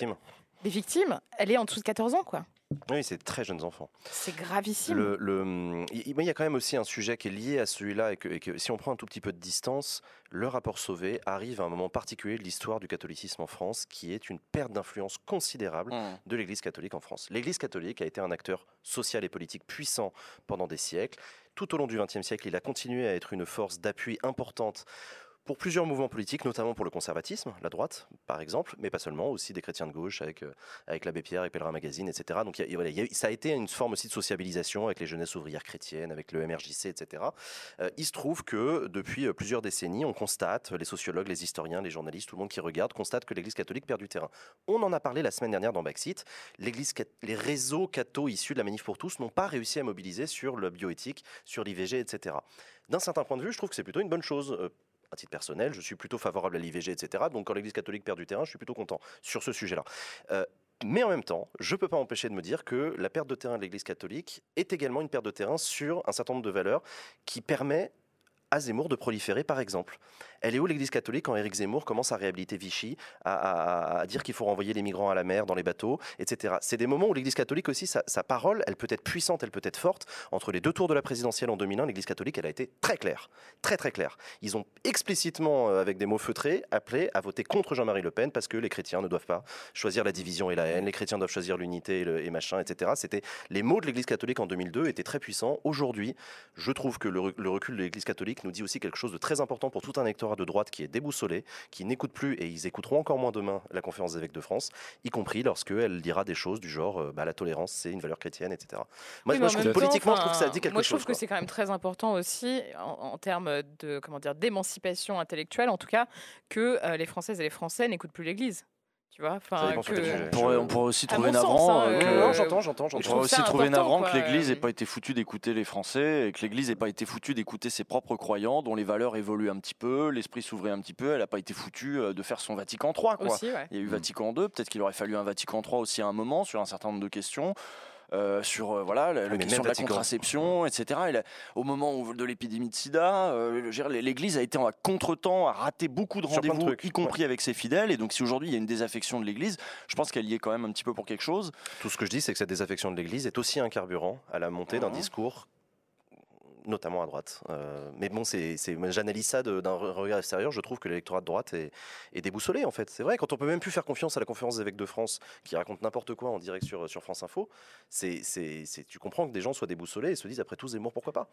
des victimes, elle est en dessous de 14 ans. quoi. Oui, c'est très jeunes enfants. C'est gravissime. Le, le- il il y a quand même aussi un sujet qui est lié à celui-là et que, et que si on prend un tout petit peu de distance, le rapport Sauvé arrive à un moment particulier de l'histoire du catholicisme en France, qui est une perte d'influence considérable Mmh. de l'Église catholique en France. L'Église catholique a été un acteur social et politique puissant pendant des siècles. Tout au long du XXe siècle, il a continué à être une force d'appui importante pour plusieurs mouvements politiques, notamment pour le conservatisme, la droite par exemple, mais pas seulement, aussi des chrétiens de gauche avec, euh, avec l'abbé Pierre, avec Pèlerin Magazine, etc. Donc y ça a été une forme aussi de sociabilisation avec les jeunesses ouvrières chrétiennes, avec le MRJC, etc. Euh, il se trouve que depuis euh, plusieurs décennies, on constate, les sociologues, les historiens, les journalistes, tout le monde qui regarde, constate que l'Église catholique perd du terrain. On en a parlé la semaine dernière dans Backseat. Les réseaux cathos issus de la Manif pour tous n'ont pas réussi à mobiliser sur le bioéthique, sur l'IVG, etc. D'un certain point de vue, je trouve que c'est plutôt une bonne chose. À titre personnel, je suis plutôt favorable à l'IVG, etc. Donc quand l'Église catholique perd du terrain, je suis plutôt content sur ce sujet-là. Euh, mais en même temps, je ne peux pas m'empêcher de me dire que la perte de terrain de l'Église catholique est également une perte de terrain sur un certain nombre de valeurs qui permet à Zemmour de proliférer, par exemple. Elle est où l'Église catholique quand Éric Zemmour commence à réhabiliter Vichy, à, dire qu'il faut renvoyer les migrants à la mer dans les bateaux, etc. C'est des moments où l'Église catholique aussi, sa, parole, elle peut être puissante, elle peut être forte. Entre les deux tours de la présidentielle en 2001, l'Église catholique, elle a été très claire, très très claire. Ils ont explicitement, euh, avec des mots feutrés, appelé à voter contre Jean-Marie Le Pen parce que les chrétiens ne doivent pas choisir la division et la haine, les chrétiens doivent choisir l'unité et, machin, etc. C'était les mots de l'Église catholique en 2002 étaient très puissants. Aujourd'hui, je trouve que le, le recul de l'Église catholique nous dit aussi quelque chose de très important pour tout un électorat de droite qui est déboussolé, qui n'écoute plus et ils écouteront encore moins demain la conférence des évêques de France, y compris lorsqu'elle dira des choses du genre euh, bah, la tolérance c'est une valeur chrétienne, etc. Moi, Oui, moi, mais je trouve, temps, politiquement, je trouve que ça dit quelque Moi, je chose. trouve que c'est quand même très important aussi, en, en termes de comment dire d'émancipation intellectuelle, en tout cas, que euh, les Françaises et les Français n'écoutent plus l'Église. Tu vois, enfin, que-. On pourrait, on pourrait aussi À trouver navrant hein, que- Non, j'entends, j'entends, On j'entends. Je pourrait trouve aussi ça trouver important, navrant quoi, que l'Église n'ait euh. pas été foutue d'écouter les Français et que l'Église n'ait pas été foutue d'écouter ses propres croyants dont les valeurs évoluent un petit peu, l'esprit s'ouvrait un petit peu, elle n'a pas été foutue euh, de faire son Vatican III. Quoi. aussi, ouais. Il y a eu. Vatican II, peut-être qu'il aurait fallu un Vatican III aussi à un moment sur un certain nombre de questions. Euh, sur euh, voilà la, la question de la contraception, etc. Et là, au moment où- de l'épidémie de SIDA, euh, l'Église a été en contretemps, a raté beaucoup de rendez-vous, y compris avec ses fidèles. Et donc, si aujourd'hui il y a une désaffection de l'Église, je pense qu'elle y est quand même un petit peu pour quelque chose. Tout ce que je dis, c'est que cette désaffection de l'Église est aussi un carburant à la montée d'un Mhm. discours notamment à droite. Euh, mais bon, c'est, j'analyse ça d'un re- regard extérieur. Je trouve que l'électorat de droite est, déboussolé, en fait. C'est vrai, quand on peut même plus faire confiance à la conférence des évêques de France, qui raconte n'importe quoi en direct sur, France Info, c'est- tu comprends que des gens soient déboussolés et se disent, après tout, Zemmour, pourquoi pas?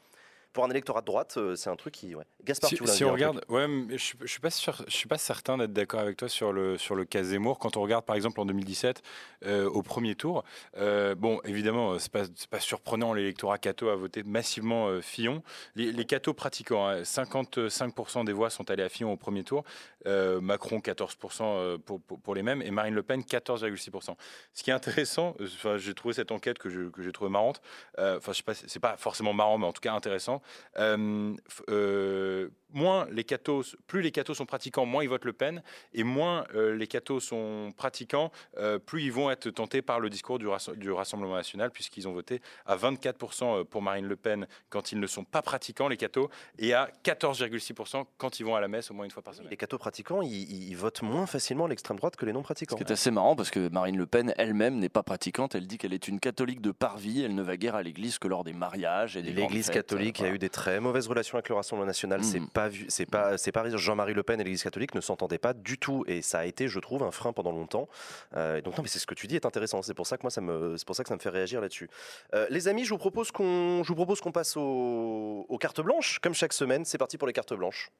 Pour un électorat de droite, euh, c'est un truc qui... Ouais. Gaspard, Si, tu voulais si on regarde, ouais, je, je suis pas sûr, je suis pas certain d'être d'accord avec toi sur le sur le cas Zemmour. Quand on regarde par exemple en 2017 euh, au premier tour, euh, bon évidemment c'est pas pas surprenant l'électorat catho a voté massivement euh, Fillon. Les, les pratiquants, hein, 55% des voix sont allées à Fillon au premier tour, Macron 14% euh, pour, pour, pour les mêmes et Marine Le Pen 14,6%. Ce qui est intéressant, j'ai trouvé cette enquête que je- que j'ai trouvé marrante. Enfin je sais pas, c'est pas forcément marrant mais en tout cas intéressant. Euh, euh, moins les cathos, plus les cathos sont pratiquants, moins ils votent Le Pen, et moins euh, les cathos sont pratiquants, euh, plus ils vont être tentés par le discours du, Rass- du Rassemblement national, puisqu'ils ont voté à 24% pour Marine Le Pen quand ils ne sont pas pratiquants, les cathos, et à 14,6% quand ils vont à la messe au moins une fois par semaine. Les cathos pratiquants, ils, votent moins facilement l'extrême droite que les non pratiquants. Ce qui est assez marrant parce que Marine Le Pen elle-même n'est pas pratiquante. Elle dit qu'elle est une catholique de parvis. Elle ne va guère à l'église que lors des mariages et des L'Église fêtes. catholique a Voilà. eu des très mauvaises relations avec le Rassemblement national. C'est Mhm. Pas vu, c'est pas, c'est pas Jean-Marie Le Pen et l'Église catholique ne s'entendaient pas du tout, et ça a été, je trouve, un frein pendant longtemps. Euh, donc non, mais c'est ce que tu dis est intéressant. C'est pour ça que moi ça me, c'est pour ça que ça me fait réagir là-dessus. Euh, les amis, je vous propose qu'on, je vous propose qu'on passe aux cartes blanches, comme chaque semaine. C'est parti pour les cartes blanches.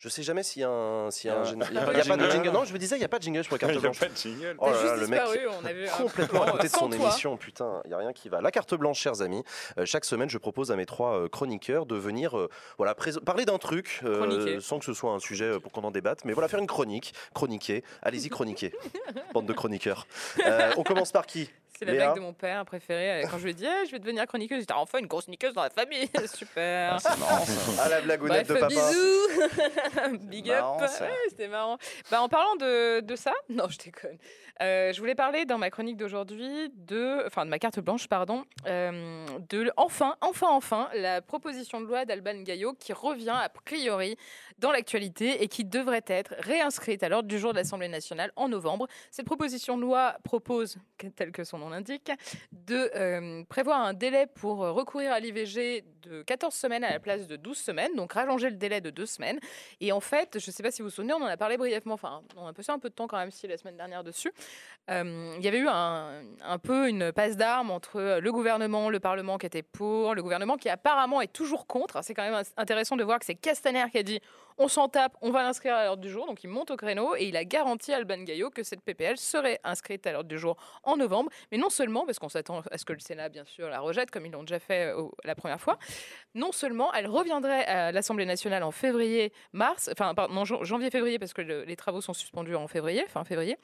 Je sais jamais s'il y a un, s'il y a un, Il y a- <laughs> gén- il y a pas y a de pas de jingle. Non, je me disais, il y a pas de jingle pour les cartes Il y a pas de jingle. Oh là là, le mec disparu, on a vu un complètement à côté de son toi. émission, putain, il n'y a rien qui va. La carte blanche, chers amis, euh, chaque semaine, je propose à mes trois euh, chroniqueurs de venir euh, voilà, parler d'un truc, euh, sans que ce soit un sujet pour qu'on en débatte, mais voilà, faire une chronique, chroniquer. Allez-y, chroniquer, <laughs> bande de chroniqueurs. Euh, on commence par qui? C'est la Léa blague de mon père préféré. Quand je lui ai dit, Ah, je vais devenir chroniqueuse, j'étais enfin une grosse niqueuse dans la famille. <laughs> Super. Ah, c'est marrant, ça. Ah, la blagounette Bref, de papa. bisous. <laughs> Big marrant, up. Ouais, C'était marrant. Bah, en parlant de, de ça, <laughs> non, je déconne. Euh, je voulais parler dans ma chronique d'aujourd'hui de, enfin de ma carte blanche, pardon, euh, de enfin, enfin, enfin, la proposition de loi d'Alban Gaillot qui revient a priori dans l'actualité et qui devrait être réinscrite à l'ordre du jour de l'Assemblée nationale en novembre. Cette proposition de loi propose, tel que son nom l'indique, de euh, prévoir un délai pour euh, recourir à l'IVG de 14 semaines à la place de 12 semaines, donc rallonger le délai de deux semaines. Et en fait, je ne sais pas si vous vous souvenez, on en a parlé brièvement, enfin, on a passé un peu de temps quand même si la semaine dernière dessus. Euh, il y avait eu un peu une passe d'armes entre le gouvernement, le Parlement qui était pour, le gouvernement qui apparemment est toujours contre. C'est quand même intéressant de voir que c'est Castaner qui a dit on s'en tape, on va l'inscrire à l'ordre du jour. Donc il monte au créneau et il a garanti à Alban Gaillot que cette PPL serait inscrite à l'ordre du jour en novembre. Mais non seulement, parce qu'on s'attend à ce que le Sénat, bien sûr, la rejette, comme ils l'ont déjà fait euh, la première fois, non seulement elle reviendrait à l'Assemblée nationale en février, mars, enfin, pardon, janvier-février, parce que les travaux sont suspendus en février, fin février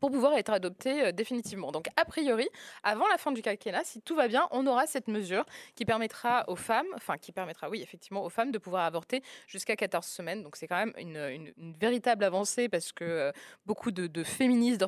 pour pouvoir être adopté euh, définitivement. Donc, a priori, avant la fin du quinquennat, si tout va bien, on aura cette mesure qui permettra aux femmes, enfin, qui permettra, oui, effectivement, aux femmes de pouvoir avorter jusqu'à 14 semaines. Donc, c'est quand même une, véritable avancée parce que euh, beaucoup de, féministes,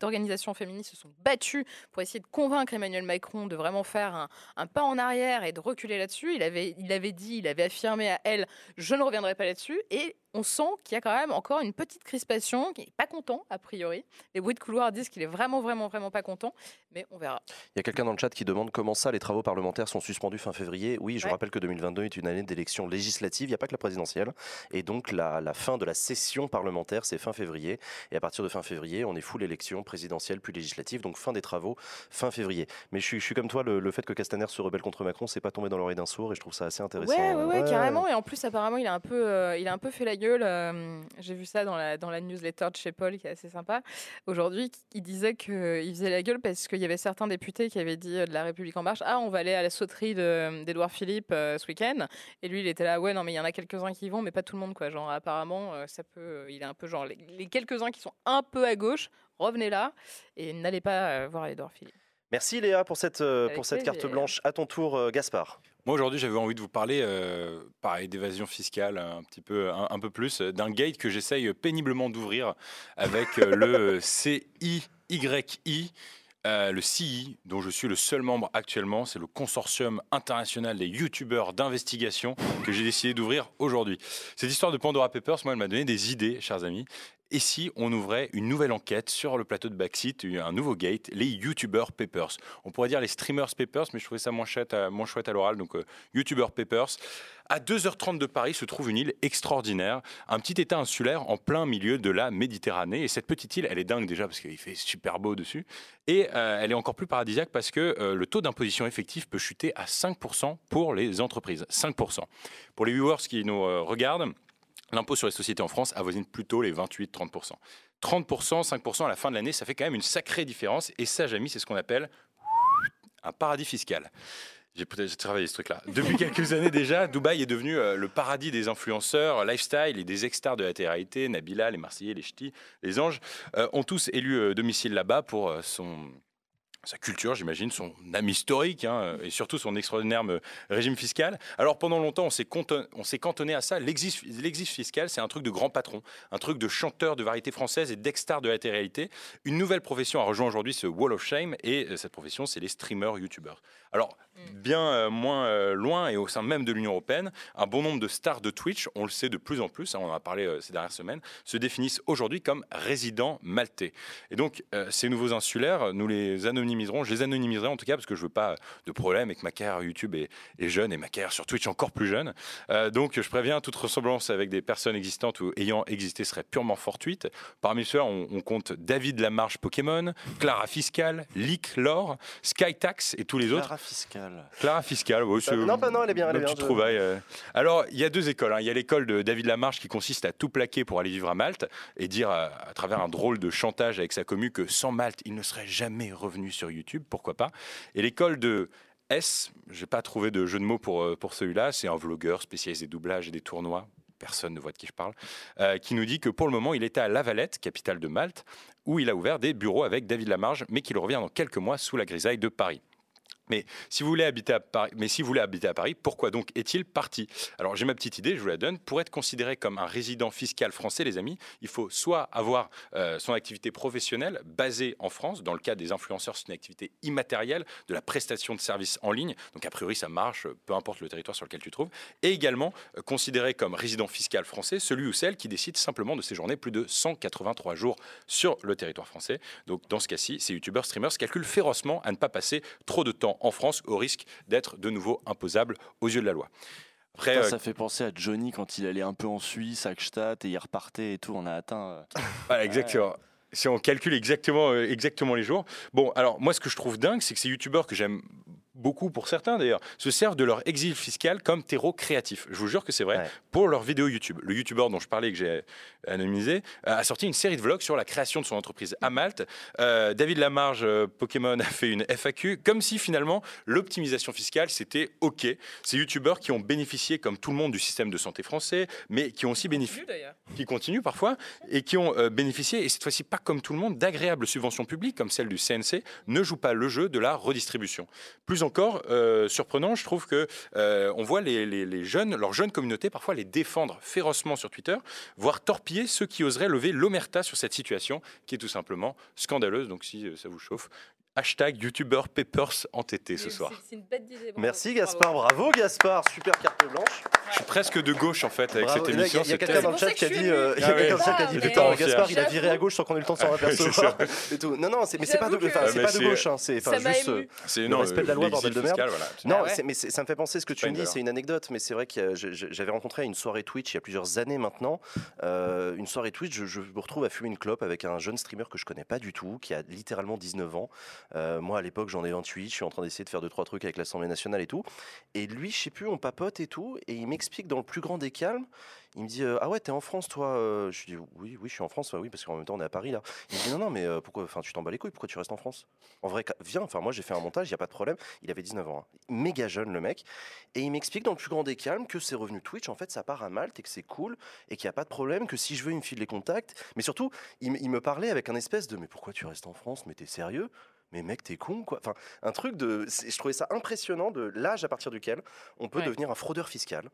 d'organisations féministes se sont battues pour essayer de convaincre Emmanuel Macron de vraiment faire un, un pas en arrière et de reculer là-dessus. Il avait, il avait dit, il avait affirmé à elle, je ne reviendrai pas là-dessus. Et on sent qu'il y a quand même encore une petite crispation, qui n'est pas content, a priori. Les bruits de couloir disent qu'il est vraiment, vraiment, vraiment pas content, mais on verra. Il y a quelqu'un dans le chat qui demande comment ça, les travaux parlementaires sont suspendus fin février. Oui, je rappelle que 2022 est une année d'élection législative, il n'y a pas que la présidentielle. Et donc, la, fin de la session parlementaire, c'est fin février. Et à partir de fin février, on est full élection présidentielle puis législative. Donc, fin des travaux, fin février. Mais je suis, comme toi, le, fait que Castaner se rebelle contre Macron, c'est pas tombé dans l'oreille d'un sourd et je trouve ça assez intéressant. Ouais, ouais, carrément. Et en plus, apparemment, il a un peu, euh, il a un peu fait la gueule. Euh, j'ai vu ça dans la, dans la newsletter de chez Paul, qui est assez sympa. Aujourd'hui, il disait qu'il faisait la gueule parce qu'il y avait certains députés qui avaient dit euh, de la République en marche Ah, on va aller à la sauterie d'Edouard Philippe euh, ce week-end. Et lui, il était là Ouais, non, mais il y en a quelques-uns qui vont, mais pas tout le monde, quoi. Genre, apparemment, ça peut. il est un peu genre. Les, les quelques-uns qui sont un peu à gauche, revenez là et n'allez pas voir Edouard Philippe. Merci Léa pour cette, pour cette carte blanche. À ton tour, Gaspard. Moi aujourd'hui j'avais envie de vous parler, euh, pareil, d'évasion fiscale un petit peu, un, peu plus, d'un gate que j'essaye péniblement d'ouvrir avec euh, le <laughs> CIYI. Euh, le CI, dont je suis le seul membre actuellement, c'est le consortium international des youtubeurs d'investigation que j'ai décidé d'ouvrir aujourd'hui. Cette histoire de Pandora Papers, moi, elle m'a donné des idées, chers amis. Et si on ouvrait une nouvelle enquête sur le plateau de Backseat, un nouveau gate, les YouTuber Papers On pourrait dire les Streamers Papers, mais je trouvais ça moins chouette à, l'oral, donc euh, YouTuber Papers. À 2h30 de Paris se trouve une île extraordinaire, un petit état insulaire en plein milieu de la Méditerranée. Et cette petite île, elle est dingue déjà parce qu'il fait super beau dessus. Et euh, elle est encore plus paradisiaque parce que euh, le taux d'imposition effectif peut chuter à 5% pour les entreprises. 5%. Pour les viewers qui nous regardent, l'impôt sur les sociétés en France avoisine plutôt les 28-30%. 30%, 5% à la fin de l'année, ça fait quand même une sacrée différence. Et ça, Jamy, c'est ce qu'on appelle un paradis fiscal. J'ai peut-être travaillé ce truc-là. Depuis <laughs> quelques années déjà, Dubaï est devenu euh, le paradis des influenceurs, lifestyle et des ex-stars de la télé Nabila, les Marseillais, les Ch'tis, les Anges, euh, ont tous élu euh, domicile là-bas pour son sa culture, j'imagine, son âme historique hein, et surtout son extraordinaire euh, régime fiscal. Alors pendant longtemps, on s'est cantonné, cantonné à ça. L'exif fiscal, c'est un truc de grand patron, un truc de chanteur de variété française et d'ex-star de la télé-réalité. Une nouvelle profession a rejoint aujourd'hui ce Wall of Shame et euh, cette profession, c'est les streamers youtubeurs. Alors mm. bien euh, moins loin et au sein même de l'Union européenne, un bon nombre de stars de Twitch, on le sait de plus en plus, hein, on en a parlé ces dernières semaines, se définissent aujourd'hui comme résidents maltais. Et donc ces nouveaux insulaires, nous les anonymes je les anonymiserai en tout cas parce que je veux pas de problème et que ma carrière YouTube est, jeune et ma carrière sur Twitch encore plus jeune. Euh, donc je préviens, toute ressemblance avec des personnes existantes ou ayant existé serait purement fortuite. Parmi ceux-là, on, compte David Lamarche Pokémon, Clara Fiscal, Leak Lore, Skytax et tous les autres. Clara Fiscal. Clara Fiscal, oui, euh, non, pas non, elle est bien. Elle est bien. Euh. Alors, il y a deux écoles. Hein. Il y a l'école de David Lamarche qui consiste à tout plaquer pour aller vivre à Malte et dire à, à travers un drôle de chantage avec sa commu que sans Malte, il ne serait jamais revenu sur YouTube, pourquoi pas. Et l'école de S, j'ai pas trouvé de jeu de mots pour, euh, celui-là, c'est un vlogueur spécialisé des doublages et des tournois, personne ne voit de qui je parle, euh, qui nous dit que pour le moment, il était à La Valette, capitale de Malte, où il a ouvert des bureaux avec David Lamarge, mais qu'il revient dans quelques mois sous la grisaille de Paris. Mais si vous voulez habiter à Paris, pourquoi donc est-il parti? Alors j'ai ma petite idée, je vous la donne. Pour être considéré comme un résident fiscal français, les amis, il faut soit avoir euh, son activité professionnelle basée en France. Dans le cas des influenceurs, c'est une activité immatérielle de la prestation de services en ligne. Donc a priori, ça marche, peu importe le territoire sur lequel tu trouves. Et également euh, considéré comme résident fiscal français, celui ou celle qui décide simplement de séjourner plus de 183 jours sur le territoire français. Donc dans ce cas-ci, ces youtubeurs, streamers calculent férocement à ne pas passer trop de temps en France au risque d'être de nouveau imposable aux yeux de la loi. Après, Putain, ça fait penser à Johnny quand il allait un peu en Suisse, à Gstaad, et il repartait et tout. On a atteint. <laughs> Voilà, exactement si on calcule exactement, exactement les jours. Bon, alors moi, ce que je trouve dingue, c'est que ces youtubeurs que j'aime beaucoup pour certains d'ailleurs, se servent de leur exil fiscal comme terreau créatif. Je vous jure que c'est vrai pour leurs vidéos YouTube. Le youtubeur dont je parlais, que j'ai anonymisé, a sorti une série de vlogs sur la création de son entreprise à Malte. Euh, David Lamarge, euh, Pokémon, <laughs> a fait une FAQ, comme si finalement l'optimisation fiscale c'était OK. Ces youtubeurs qui ont bénéficié, comme tout le monde, du système de santé français, mais qui ont aussi bénéficié, qui continuent parfois, et qui ont euh, bénéficié, et cette fois-ci pas comme tout le monde, d'agréables subventions publiques comme celle du CNC, ne jouent pas le jeu de la redistribution. Plus encore euh, surprenant, je trouve que euh, on voit les, jeunes, leurs jeunes communautés parfois les défendre férocement sur Twitter, voire torpiller ceux qui oseraient lever l'omerta sur cette situation qui est tout simplement scandaleuse. Donc si euh, ça vous chauffe, Hashtag YouTuber Peppers entêté ce soir. C'est une bête d'idée. Merci Gaspard, bravo. Gaspard, super carte blanche. Je suis presque de gauche en fait avec cette émission. Il y a, quelqu'un dans le chat qui a dit, euh, il y a quelqu'un dans le chat qui a dit, putain, Gaspard, il a viré à gauche sans qu'on ait le temps de s'en apercevoir. <laughs> et tout. Non, non, mais c'est pas de, c'est pas de gauche, hein, c'est juste le respect de la loi, bordel de merde. Non, mais ça me fait penser ce que tu me dis, c'est une anecdote, mais c'est vrai que j'avais rencontré à une soirée Twitch il y a plusieurs années maintenant, euh, une soirée Twitch, je me retrouve à fumer une clope avec un jeune streamer que je connais pas du tout, qui a littéralement 19 ans. Euh, moi à l'époque j'en ai 28, je suis en train d'essayer de faire deux trois trucs avec l'Assemblée nationale et tout. Et lui, je sais plus, on papote et tout, et il m'explique dans le plus grand des calmes. Il me dit euh, ah ouais t'es en France toi euh? Je lui dis oui oui je suis en France oui parce qu'en même temps on est à Paris là il me dit non non mais pourquoi enfin tu t'en bats les couilles pourquoi tu restes en France? En vrai viens enfin moi j'ai fait un montage il y a pas de problème. Il avait 19 ans hein. méga jeune le mec. Et il m'explique dans le plus grand des calmes que ses revenus Twitch en fait ça part à Malte et que c'est cool et qu'il n'y a pas de problème que si je veux il me file les contacts. Mais surtout il me parlait avec un espèce de mais pourquoi tu restes en France? Mais t'es sérieux? Mais mec, t'es con, quoi. Enfin, un truc de. Je trouvais ça impressionnant de l'âge à partir duquel on peut devenir un fraudeur fiscal.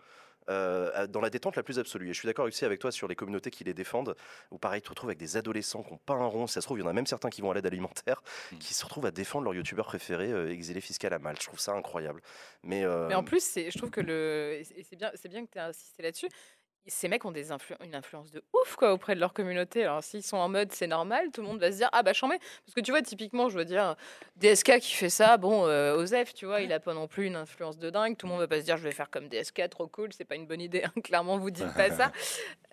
Euh, dans la détente la plus absolue. Et je suis d'accord aussi avec toi sur les communautés qui les défendent, où pareil, tu te retrouves avec des adolescents qui n'ont pas un rond, ça se trouve, il y en a même certains qui vont à l'aide alimentaire, mmh. qui se retrouvent à défendre leur youtubeur préféré, euh, exilé fiscal à Malte. Je trouve ça incroyable. Mais, euh, Mais en plus, je trouve que le. C'est bien, bien que tu aies insisté là-dessus ces mecs ont des une influence de ouf quoi auprès de leur communauté. Alors s'ils sont en mode c'est normal, tout le monde va se dire ah bah mets. Parce que tu vois typiquement, je veux dire DSK qui fait ça, bon euh, Osef, tu vois, il a pas non plus une influence de dingue. Tout le monde va pas se dire je vais faire comme DSK, trop cool, c'est pas une bonne idée. Hein. Clairement, vous dites pas ça. <laughs>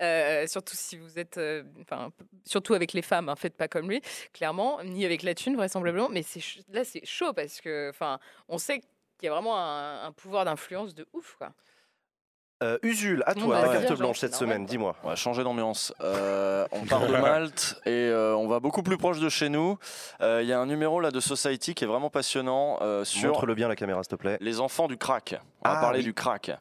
Euh, surtout si vous êtes, euh, enfin surtout avec les femmes, hein, faites pas comme lui, clairement, ni avec la thune vraisemblablement. Mais c'est là c'est chaud parce que enfin on sait qu'il y a vraiment un, un pouvoir d'influence de ouf quoi. Euh, Usul, à toi, la carte blanche cette semaine, dis-moi. On va changer d'ambiance. Euh, on part de <laughs> Malte et euh, on va beaucoup plus proche de chez nous. Il y a un numéro là de Society qui est vraiment passionnant sur. Montre-le bien la caméra, s'il te plaît. Les enfants du crack. On va ah parler du crack.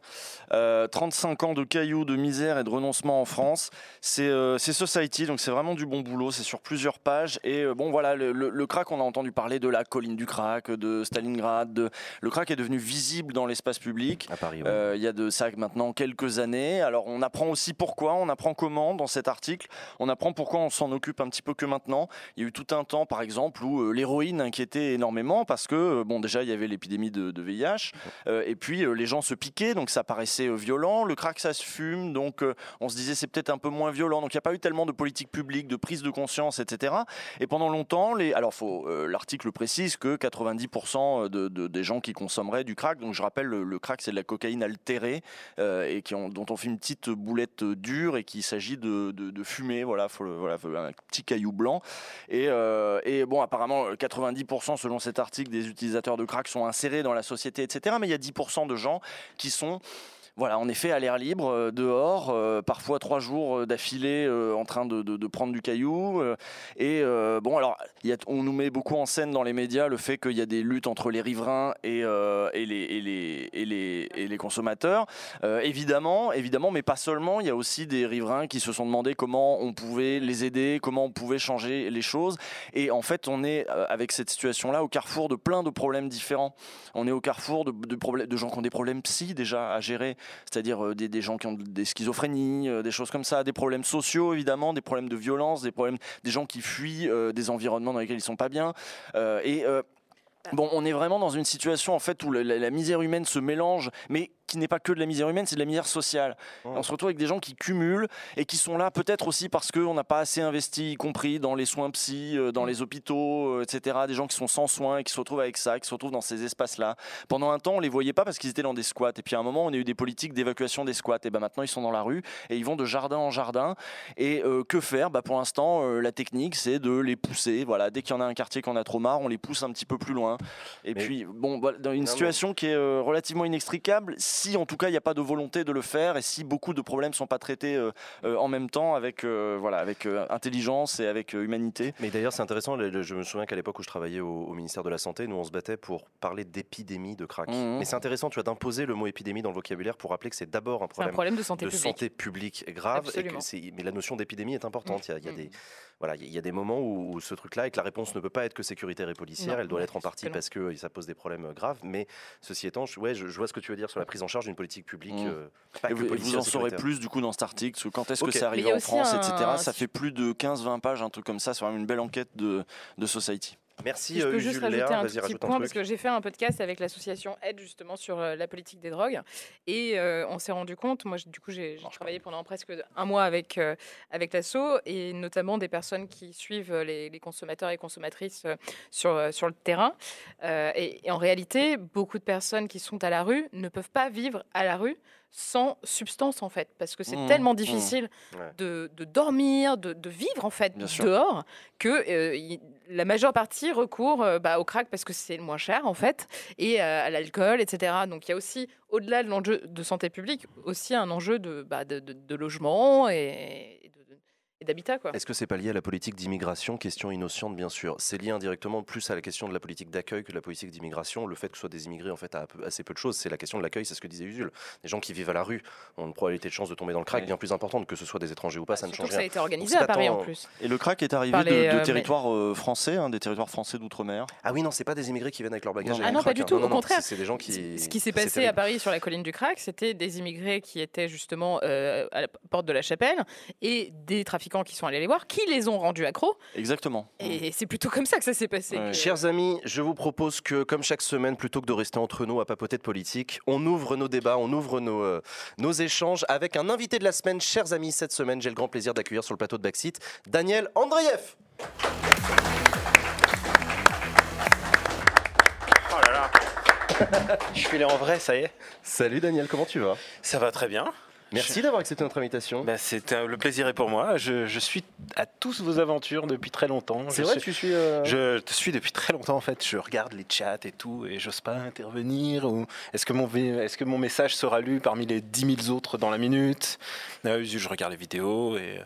35 ans de cailloux, de misère et de renoncement en France. C'est Society, donc c'est vraiment du bon boulot. C'est sur plusieurs pages. Et bon, voilà, le, crack, on a entendu parler de la colline du crack, de Stalingrad. De... Le crack est devenu visible dans l'espace public. À Paris. Il y a de ça maintenant quelques années. Alors on apprend aussi pourquoi, on apprend comment dans cet article, on apprend pourquoi on s'en occupe un petit peu que maintenant. Il y a eu tout un temps, par exemple, où euh, l'héroïne inquiétait énormément parce que, euh, bon, déjà il y avait l'épidémie de, VIH, euh, et puis les gens se piquaient, donc ça paraissait violent. Le crack, ça se fume, donc on se disait c'est peut-être un peu moins violent. Donc il n'y a pas eu tellement de politique publique, de prise de conscience, etc. Et pendant longtemps, alors l'article précise que 90% de, des gens qui consommeraient du crack, donc je rappelle, le, crack c'est de la cocaïne altérée et dont on fait une petite boulette dure et qu'il s'agit de, fumer, voilà, voilà, un petit caillou blanc. Et, euh, et bon, apparemment, 90% selon cet article des utilisateurs de crack sont insérés dans la société, etc. Mais il y a 10% de gens qui sont voilà, en effet, à l'air libre, euh, dehors, euh, parfois trois jours euh, d'affilée en train de, prendre du caillou. et bon, alors, on nous met beaucoup en scène dans les médias le fait qu'il y a des luttes entre les riverains et, les, consommateurs. évidemment, évidemment, mais pas seulement. Il y a aussi des riverains qui se sont demandé comment on pouvait les aider, comment on pouvait changer les choses. Et en fait, on est avec cette situation-là au carrefour de plein de problèmes différents. On est au carrefour de, de, de gens qui ont des problèmes psy déjà à gérer c'est-à-dire euh, des, gens qui ont des schizophrénies, euh, des choses comme ça, des problèmes sociaux évidemment, des problèmes de violence, des problèmes, des gens qui fuient euh, des environnements dans lesquels ils sont pas bien. et Bon, on est vraiment dans une situation en fait où la, misère humaine se mélange, mais qui n'est pas que de la misère humaine, c'est de la misère sociale. On se retrouve avec des gens qui cumulent et qui sont là peut-être aussi parce qu'on n'a pas assez investi, y compris dans les soins psy, euh, dans les hôpitaux, euh, etc. Des gens qui sont sans soins et qui se retrouvent avec ça, qui se retrouvent dans ces espaces-là. Pendant un temps, on les voyait pas parce qu'ils étaient dans des squats. Et puis à un moment, on a eu des politiques d'évacuation des squats. Et ben maintenant, ils sont dans la rue et ils vont de jardin en jardin. Et euh, que faire? Bah, Pour l'instant, euh, la technique, c'est de les pousser. Voilà, dès qu'il y en a un quartier qu'on a trop marre, on les pousse un petit peu plus loin. Et Mais- puis, bon, voilà, dans une Non, situation qui est euh, relativement inextricable, si en tout cas il n'y a pas de volonté de le faire et si beaucoup de problèmes sont pas traités euh, euh, en même temps avec, euh, voilà, avec euh, intelligence et avec euh, humanité. Mais d'ailleurs, c'est intéressant. Je me souviens qu'à l'époque où je travaillais au, au ministère de la Santé, nous on se battait pour parler d'épidémie de crack. Mhm. Mais c'est intéressant, tu vois, d'imposer le mot épidémie dans le vocabulaire pour rappeler que c'est d'abord un C'est un problème problème de santé de publique. santé publique grave. Et que mais la notion d'épidémie est importante. Il y a, il y a Mm. des, voilà, il y a des moments où, où ce truc-là, et que la réponse ne peut pas être que sécuritaire et policière, Non, elle doit l'être en partie parce que ça pose des problèmes euh, graves. Mais ceci étant, je, ouais, je, je vois ce que tu veux dire sur la prise en charge d'une politique publique. Mm. euh, pas Et que vous, en saurez plus du coup dans cet article, quand est-ce que c'est arrivé en France, un- etc. Ça fait plus de 15-20 pages, un truc comme ça, c'est vraiment une belle enquête de, de Society. Merci, Si je euh, peux juste rajouter un petit un point, parce que j'ai fait un podcast avec l'association Aide justement sur euh, la politique des drogues. Et euh, on s'est rendu compte, moi du coup j'ai travaillé pendant presque un mois avec, euh, avec l'asso, et notamment des personnes qui suivent les, les consommateurs et consommatrices euh, sur, sur le terrain. Et, et en réalité, beaucoup de personnes qui sont à la rue ne peuvent pas vivre à la rue sans substance en fait, parce que c'est Mmh, tellement mmh. difficile Ouais. de, de dormir, de, de vivre en fait Bien sûr. dehors, que euh, y- la majeure partie recourt euh, bah, au crack parce que c'est le moins cher en fait, et euh, à l'alcool, etc. Donc il y a aussi, au-delà de l'enjeu de santé publique, aussi un enjeu de, bah, de logement et, et d'habitat. Est-ce que c'est pas lié à la politique d'immigration? Question innocente, bien sûr. C'est lié indirectement plus à la question de la politique d'accueil que de la politique d'immigration. Le fait que ce soit des immigrés, en fait, a assez peu de choses. C'est la question de l'accueil, c'est ce que disait Usul. Les gens qui vivent à la rue ont une probabilité de chance de tomber dans le crack bien plus importante que ce soit des étrangers ou pas, ça ne change que ça a rien. été organisé à Paris en plus. Et le crack est arrivé Par de, les, de euh, territoires euh, français, hein, des territoires français d'outre-mer. Ah oui, non, c'est pas des immigrés qui viennent avec leur bagage. Non. Ah non, pas du hein. tout, Non, au non, contraire. c'est- des gens qui. Ce qui s'est passé à. Paris sur la colline du Crack, c'était des immigrés qui étaient justement euh, à la porte de la chapelle et des trafiquants qui sont allés les voir, qui les ont rendus accros. Exactement. Et c'est plutôt comme ça que ça s'est passé. Ouais. que- Chers amis, je vous propose que, comme chaque semaine, plutôt que de rester entre nous à papoter de politique, on ouvre nos débats, on ouvre nos, euh, nos échanges avec un invité de la semaine. Chers amis, cette semaine, j'ai le grand plaisir d'accueillir sur le plateau de Backseat Daniel Andreev. Oh là là <laughs> Je suis là en vrai, ça y est. Salut Daniel, comment tu vas? Ça va très bien. Merci d'avoir accepté notre invitation. Bah, c'est euh, le plaisir est pour moi. Je, je suis à tous vos aventures depuis très longtemps. C'est vrai, suis- tu suis. euh, Je te suis depuis très longtemps en fait. Je regarde les chats et tout et j'ose pas intervenir. Ou est-ce que mon est-ce que mon message sera lu parmi les 10 000 autres dans la minute? Euh, Je regarde les vidéos et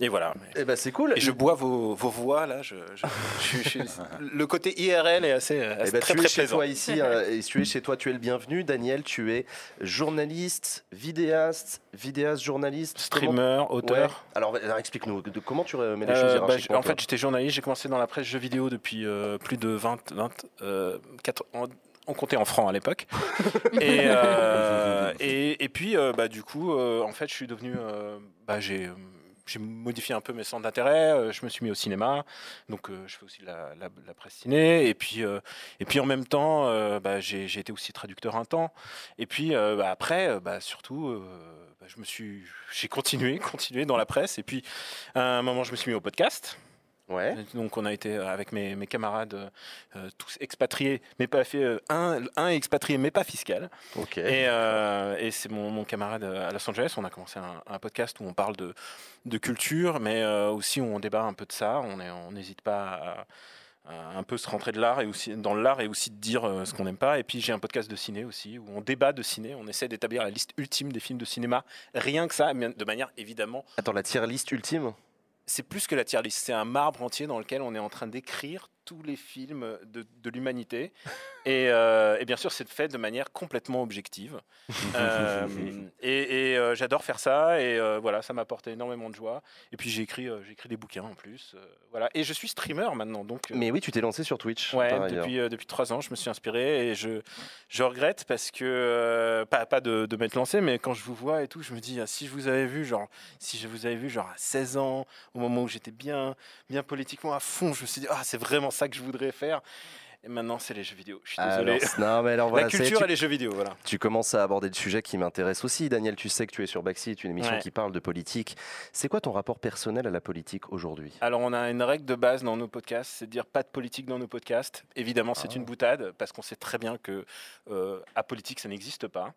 et voilà. Eh ben, c'est cool. Et je bois vos, vos voix là. Je, je- je- je- je- <laughs> le côté IRL est assez, assez Eh ben, très tu très es chez plaisant. toi ici, euh, et si tu es chez toi, tu es le bienvenu. Daniel, tu es journaliste, vidéaste, vidéaste, journaliste, comment- Streamer, Ouais. auteur. Alors, alors, explique-nous, de- comment tu mets les Euh, choses bah, en fait, j'étais journaliste, j'ai commencé dans la presse jeux vidéo depuis euh, plus de 20, 20 euh, quatre- on, on comptait en francs à l'époque. <laughs> et, euh, et, et puis, euh, bah, du coup, euh, en fait, je suis devenu, euh, bah, j'ai, euh, j'ai modifié un peu mes centres d'intérêt. euh, je me suis mis au cinéma, donc euh, je fais aussi la, la, presse ciné. Et puis, euh, et puis en même temps, bah, j'ai, été aussi traducteur un temps. Et puis bah, après, bah, surtout, je me suis, j'ai continué, <laughs> continué dans la presse. Et puis, à un moment, je me suis mis au podcast. Ouais. Donc on a été euh, avec mes, mes camarades euh, euh, tous expatriés, mais pas fait un, un expatrié mais pas fiscal. Et, euh, et c'est mon, mon camarade à Los Angeles. On a commencé un, un podcast où on parle de, de culture, mais euh, aussi où on débat un peu de ça. On n'hésite pas à, à un peu se rentrer de l'art et aussi dans l'art et aussi de dire ce qu'on n'aime pas. Et puis j'ai un podcast de ciné aussi où on débat de ciné. On essaie d'établir la liste ultime des films de cinéma. Rien que ça, de manière évidemment Attends, la tier list ultime? C'est plus que la tier list, c'est un marbre entier dans lequel on est en train d'écrire tous les films de, de l'humanité. Et, euh, et bien sûr, c'est fait de manière complètement objective. <laughs> Euh, et et, euh, j'adore faire ça. Et voilà, ça m'apporte énormément de joie. Et puis j'ai écrit des bouquins en plus. voilà. Et je suis streamer maintenant. Donc, Mais oui, tu t'es lancé sur Twitch. Ouais, depuis, depuis trois ans, je me suis inspiré et je, je regrette parce que, pas, pas de, de m'être lancé, mais quand je vous vois et tout, je me dis, ah, si je vous avais vu, genre, si je vous avais vu, genre, à 16 ans, au moment où j'étais bien, bien politiquement à fond, je me suis dit, ah, c'est vraiment ça que je voudrais faire. Et maintenant, c'est les jeux vidéo. Je suis Alors, désolé. c- <laughs> non, mais alors voilà, la culture tu- et les jeux vidéo, voilà. Tu commences à aborder le sujet qui m'intéresse aussi. Daniel, tu sais que tu es sur Backseat, une émission Ouais. qui parle de politique. C'est quoi ton rapport personnel à la politique aujourd'hui? Alors, on a une règle de base dans nos podcasts, c'est de dire pas de politique dans nos podcasts. Évidemment, c'est Ah. une boutade, parce qu'on sait très bien que euh, apolitique, ça n'existe pas.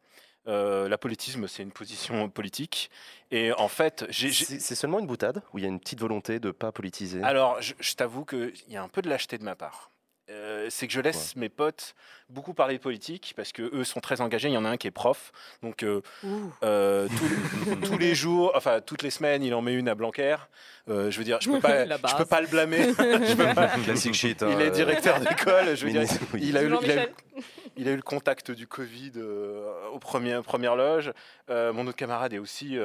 Euh, L'apolitisme, c'est une position politique. Et en fait, C'est seulement une boutade ou il y a une petite volonté de ne pas politiser? Alors, je, je t'avoue qu'il y a un peu de lâcheté de ma part. Euh, c'est que je laisse mes potes beaucoup parler de politique parce que eux sont très engagés. Il y en a un qui est prof, donc euh, euh, <laughs> tous, tous les jours, enfin toutes les semaines, il en met une à Blanquer. Euh, je veux dire, je peux <laughs> pas, je peux pas le blâmer. <laughs> Je peux pas- Classic shit. Il est directeur d'école. Je veux dire, il a eu, le- il a eu- Jean-Michel. il a eu le contact du Covid euh, aux premières, premières loges. Euh, mon autre camarade est aussi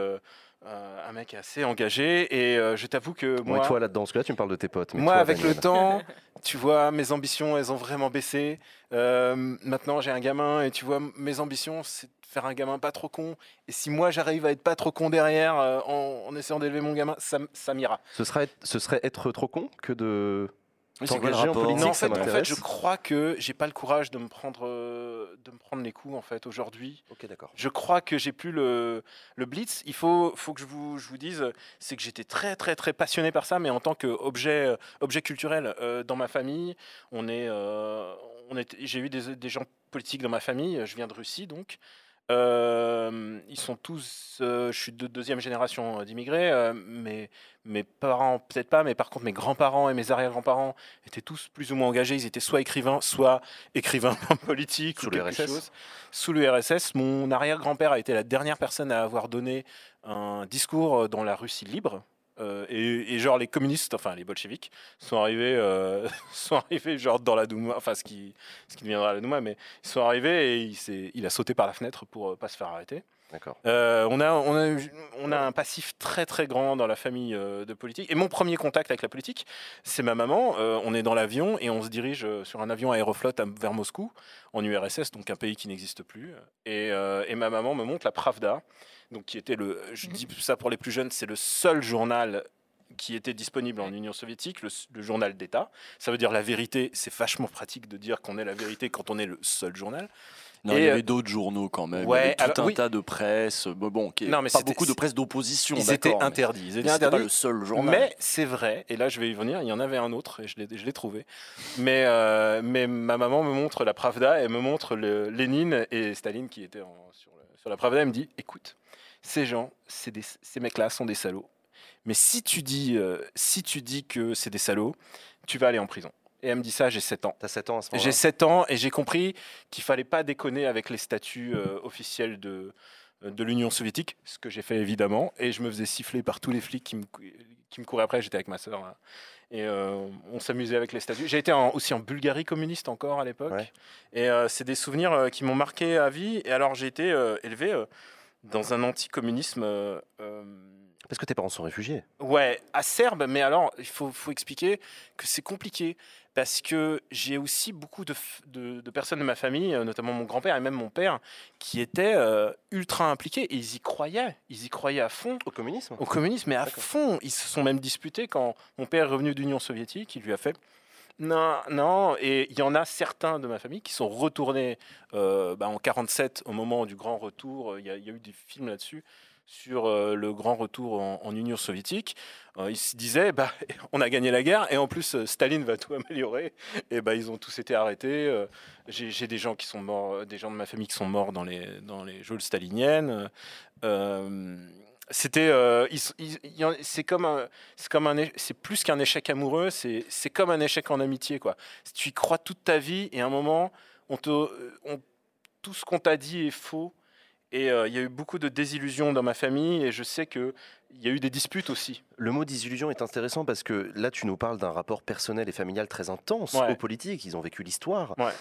un mec assez engagé. Et euh, je t'avoue que Bon, moi, et toi là-dedans, parce que là tu me parles de tes potes. mais moi, toi, avec le temps, <laughs> tu vois, mes ambitions, elles ont vraiment baissé. Euh, maintenant, j'ai un gamin et tu vois, mes ambitions, c'est de faire un gamin pas trop con. Et si moi, j'arrive à être pas trop con derrière euh, en, en essayant d'élever mon gamin, ça, m'ira. Ce serait, ce serait être trop con que de. Oui, en politique, Non, en fait, en fait, m'intéresse. je crois que j'ai pas le courage de me prendre, euh, de me prendre les coups en fait aujourd'hui. Ok, d'accord. Je crois que j'ai plus le, le blitz. Il faut, faut que je vous, je vous dise, c'est que j'étais très, très, très passionné par ça, mais en tant qu'objet euh, objet culturel euh, dans ma famille, on est, euh, on est, j'ai eu des, des gens politiques dans ma famille. Je viens de Russie, donc. Euh, ils sont tous, euh, je suis de deuxième génération euh, d'immigrés. euh, mes, mes parents, peut-être pas, mais par contre mes grands-parents et mes arrière-grands-parents étaient tous plus ou moins engagés. Ils étaient soit écrivains, soit écrivains <laughs> politiques Sous ou quelque chose sous l'URSS. Mon arrière-grand-père a été la dernière personne à avoir donné un discours dans la Russie libre. Euh, et, et genre les communistes, enfin les bolcheviks, sont arrivés, euh, <laughs> sont arrivés genre dans la Douma, enfin ce qui, ce qui deviendra la Douma, mais ils sont arrivés et il, il a sauté par la fenêtre pour euh, pas se faire arrêter. D'accord. Euh, on, a, on, a, on a un passif très très grand dans la famille de politique. Et mon premier contact avec la politique, c'est ma maman. On est dans l'avion et on se dirige sur un avion Aéroflot à- vers Moscou, en URSS, donc un pays qui n'existe plus. Et, et ma maman me montre la Pravda, donc qui était le, je dis ça pour les plus jeunes, c'est le seul journal qui était disponible en Union soviétique, le, le journal d'État. Ça veut dire la vérité. C'est vachement pratique de dire qu'on est la vérité quand on est le seul journal. Non, Et, il y euh, avait d'autres journaux quand même. ouais, il y avait tout alors, un oui. tas de presse. Bon, bon Non, mais pas beaucoup de presse d'opposition. Ils étaient interdits. Ils mais étaient c'était pas interdits. le seul journal. Mais c'est vrai, et là je vais y venir, il y en avait un autre et je l'ai, trouvé. Mais, euh, mais ma maman me montre la Pravda, elle me montre le, Lénine et Staline qui étaient en- sur, le- sur la Pravda. Elle me dit écoute, ces gens, c'est des- ces mecs-là sont des salauds. Mais si tu, dis, euh, si tu dis que c'est des salauds, tu vas aller en prison. Et elle me dit ça, j'ai 7 ans. T'as 7 ans à ce moment-là J'ai 7 ans et j'ai compris qu'il fallait pas déconner avec les statuts euh, officiels de, de l'Union soviétique, ce que j'ai fait évidemment. Et je me faisais siffler par tous les flics qui me, cou- qui me couraient après. J'étais avec ma sœur. là. Et euh, on s'amusait avec les statuts. J'ai été en- aussi en Bulgarie communiste encore à l'époque. Ouais. Et euh, c'est des souvenirs euh, qui m'ont marqué à vie. Et alors j'ai été euh, élevé euh, dans un anticommunisme. euh, euh, Parce que tes parents sont réfugiés. Ouais, à Serbe, mais alors il faut, faut expliquer que c'est compliqué parce que j'ai aussi beaucoup de, f- de- de personnes de ma famille, euh, notamment mon grand-père et même mon père, qui étaient euh, ultra impliqués et ils y croyaient, ils y croyaient à fond Au communisme au communisme, mais à fond. Ils se sont même disputés quand mon père est revenu d'Union soviétique, il lui a fait non, non, et il y en a certains de ma famille qui sont retournés euh, bah, en 47 au moment du grand retour. Il y, a- eu des films là-dessus sur euh, le grand retour en, Union soviétique. Euh, ils se disaient, bah, <laughs> on a gagné la guerre et en plus Staline va tout améliorer. Et bah, ils ont tous été arrêtés. J'ai j'ai des gens qui sont morts, des gens de ma famille qui sont morts dans les dans les geôles staliniennes. Euh, c'était, euh, c'est comme un, c'est comme un, é- c'est plus qu'un échec amoureux, c'est, c'est comme un échec en amitié quoi. Tu y crois toute ta vie et à un moment, on te, on- tout ce qu'on t'a dit est faux. Et euh, il y a eu beaucoup de désillusions dans ma famille et je sais que il y a eu des disputes aussi. Le mot désillusion est intéressant parce que là, tu nous parles d'un rapport personnel et familial très intense Ouais. aux politiques. Ils ont vécu l'histoire. Ouais.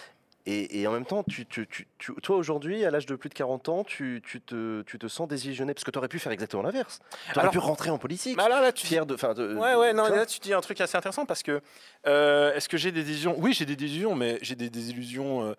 Et, et en même temps, tu, tu- tu- tu- toi aujourd'hui, à l'âge de plus de 40 ans, tu, te, tu te sens désillusionné parce que tu aurais pu faire exactement l'inverse. Tu aurais pu rentrer en politique. Mais là, là, tu Fier de. de- Ouais, ouais, non, là tu dis un truc assez intéressant parce que euh, est-ce que j'ai des désillusions? Oui, j'ai des désillusions, mais j'ai des désillusions. euh,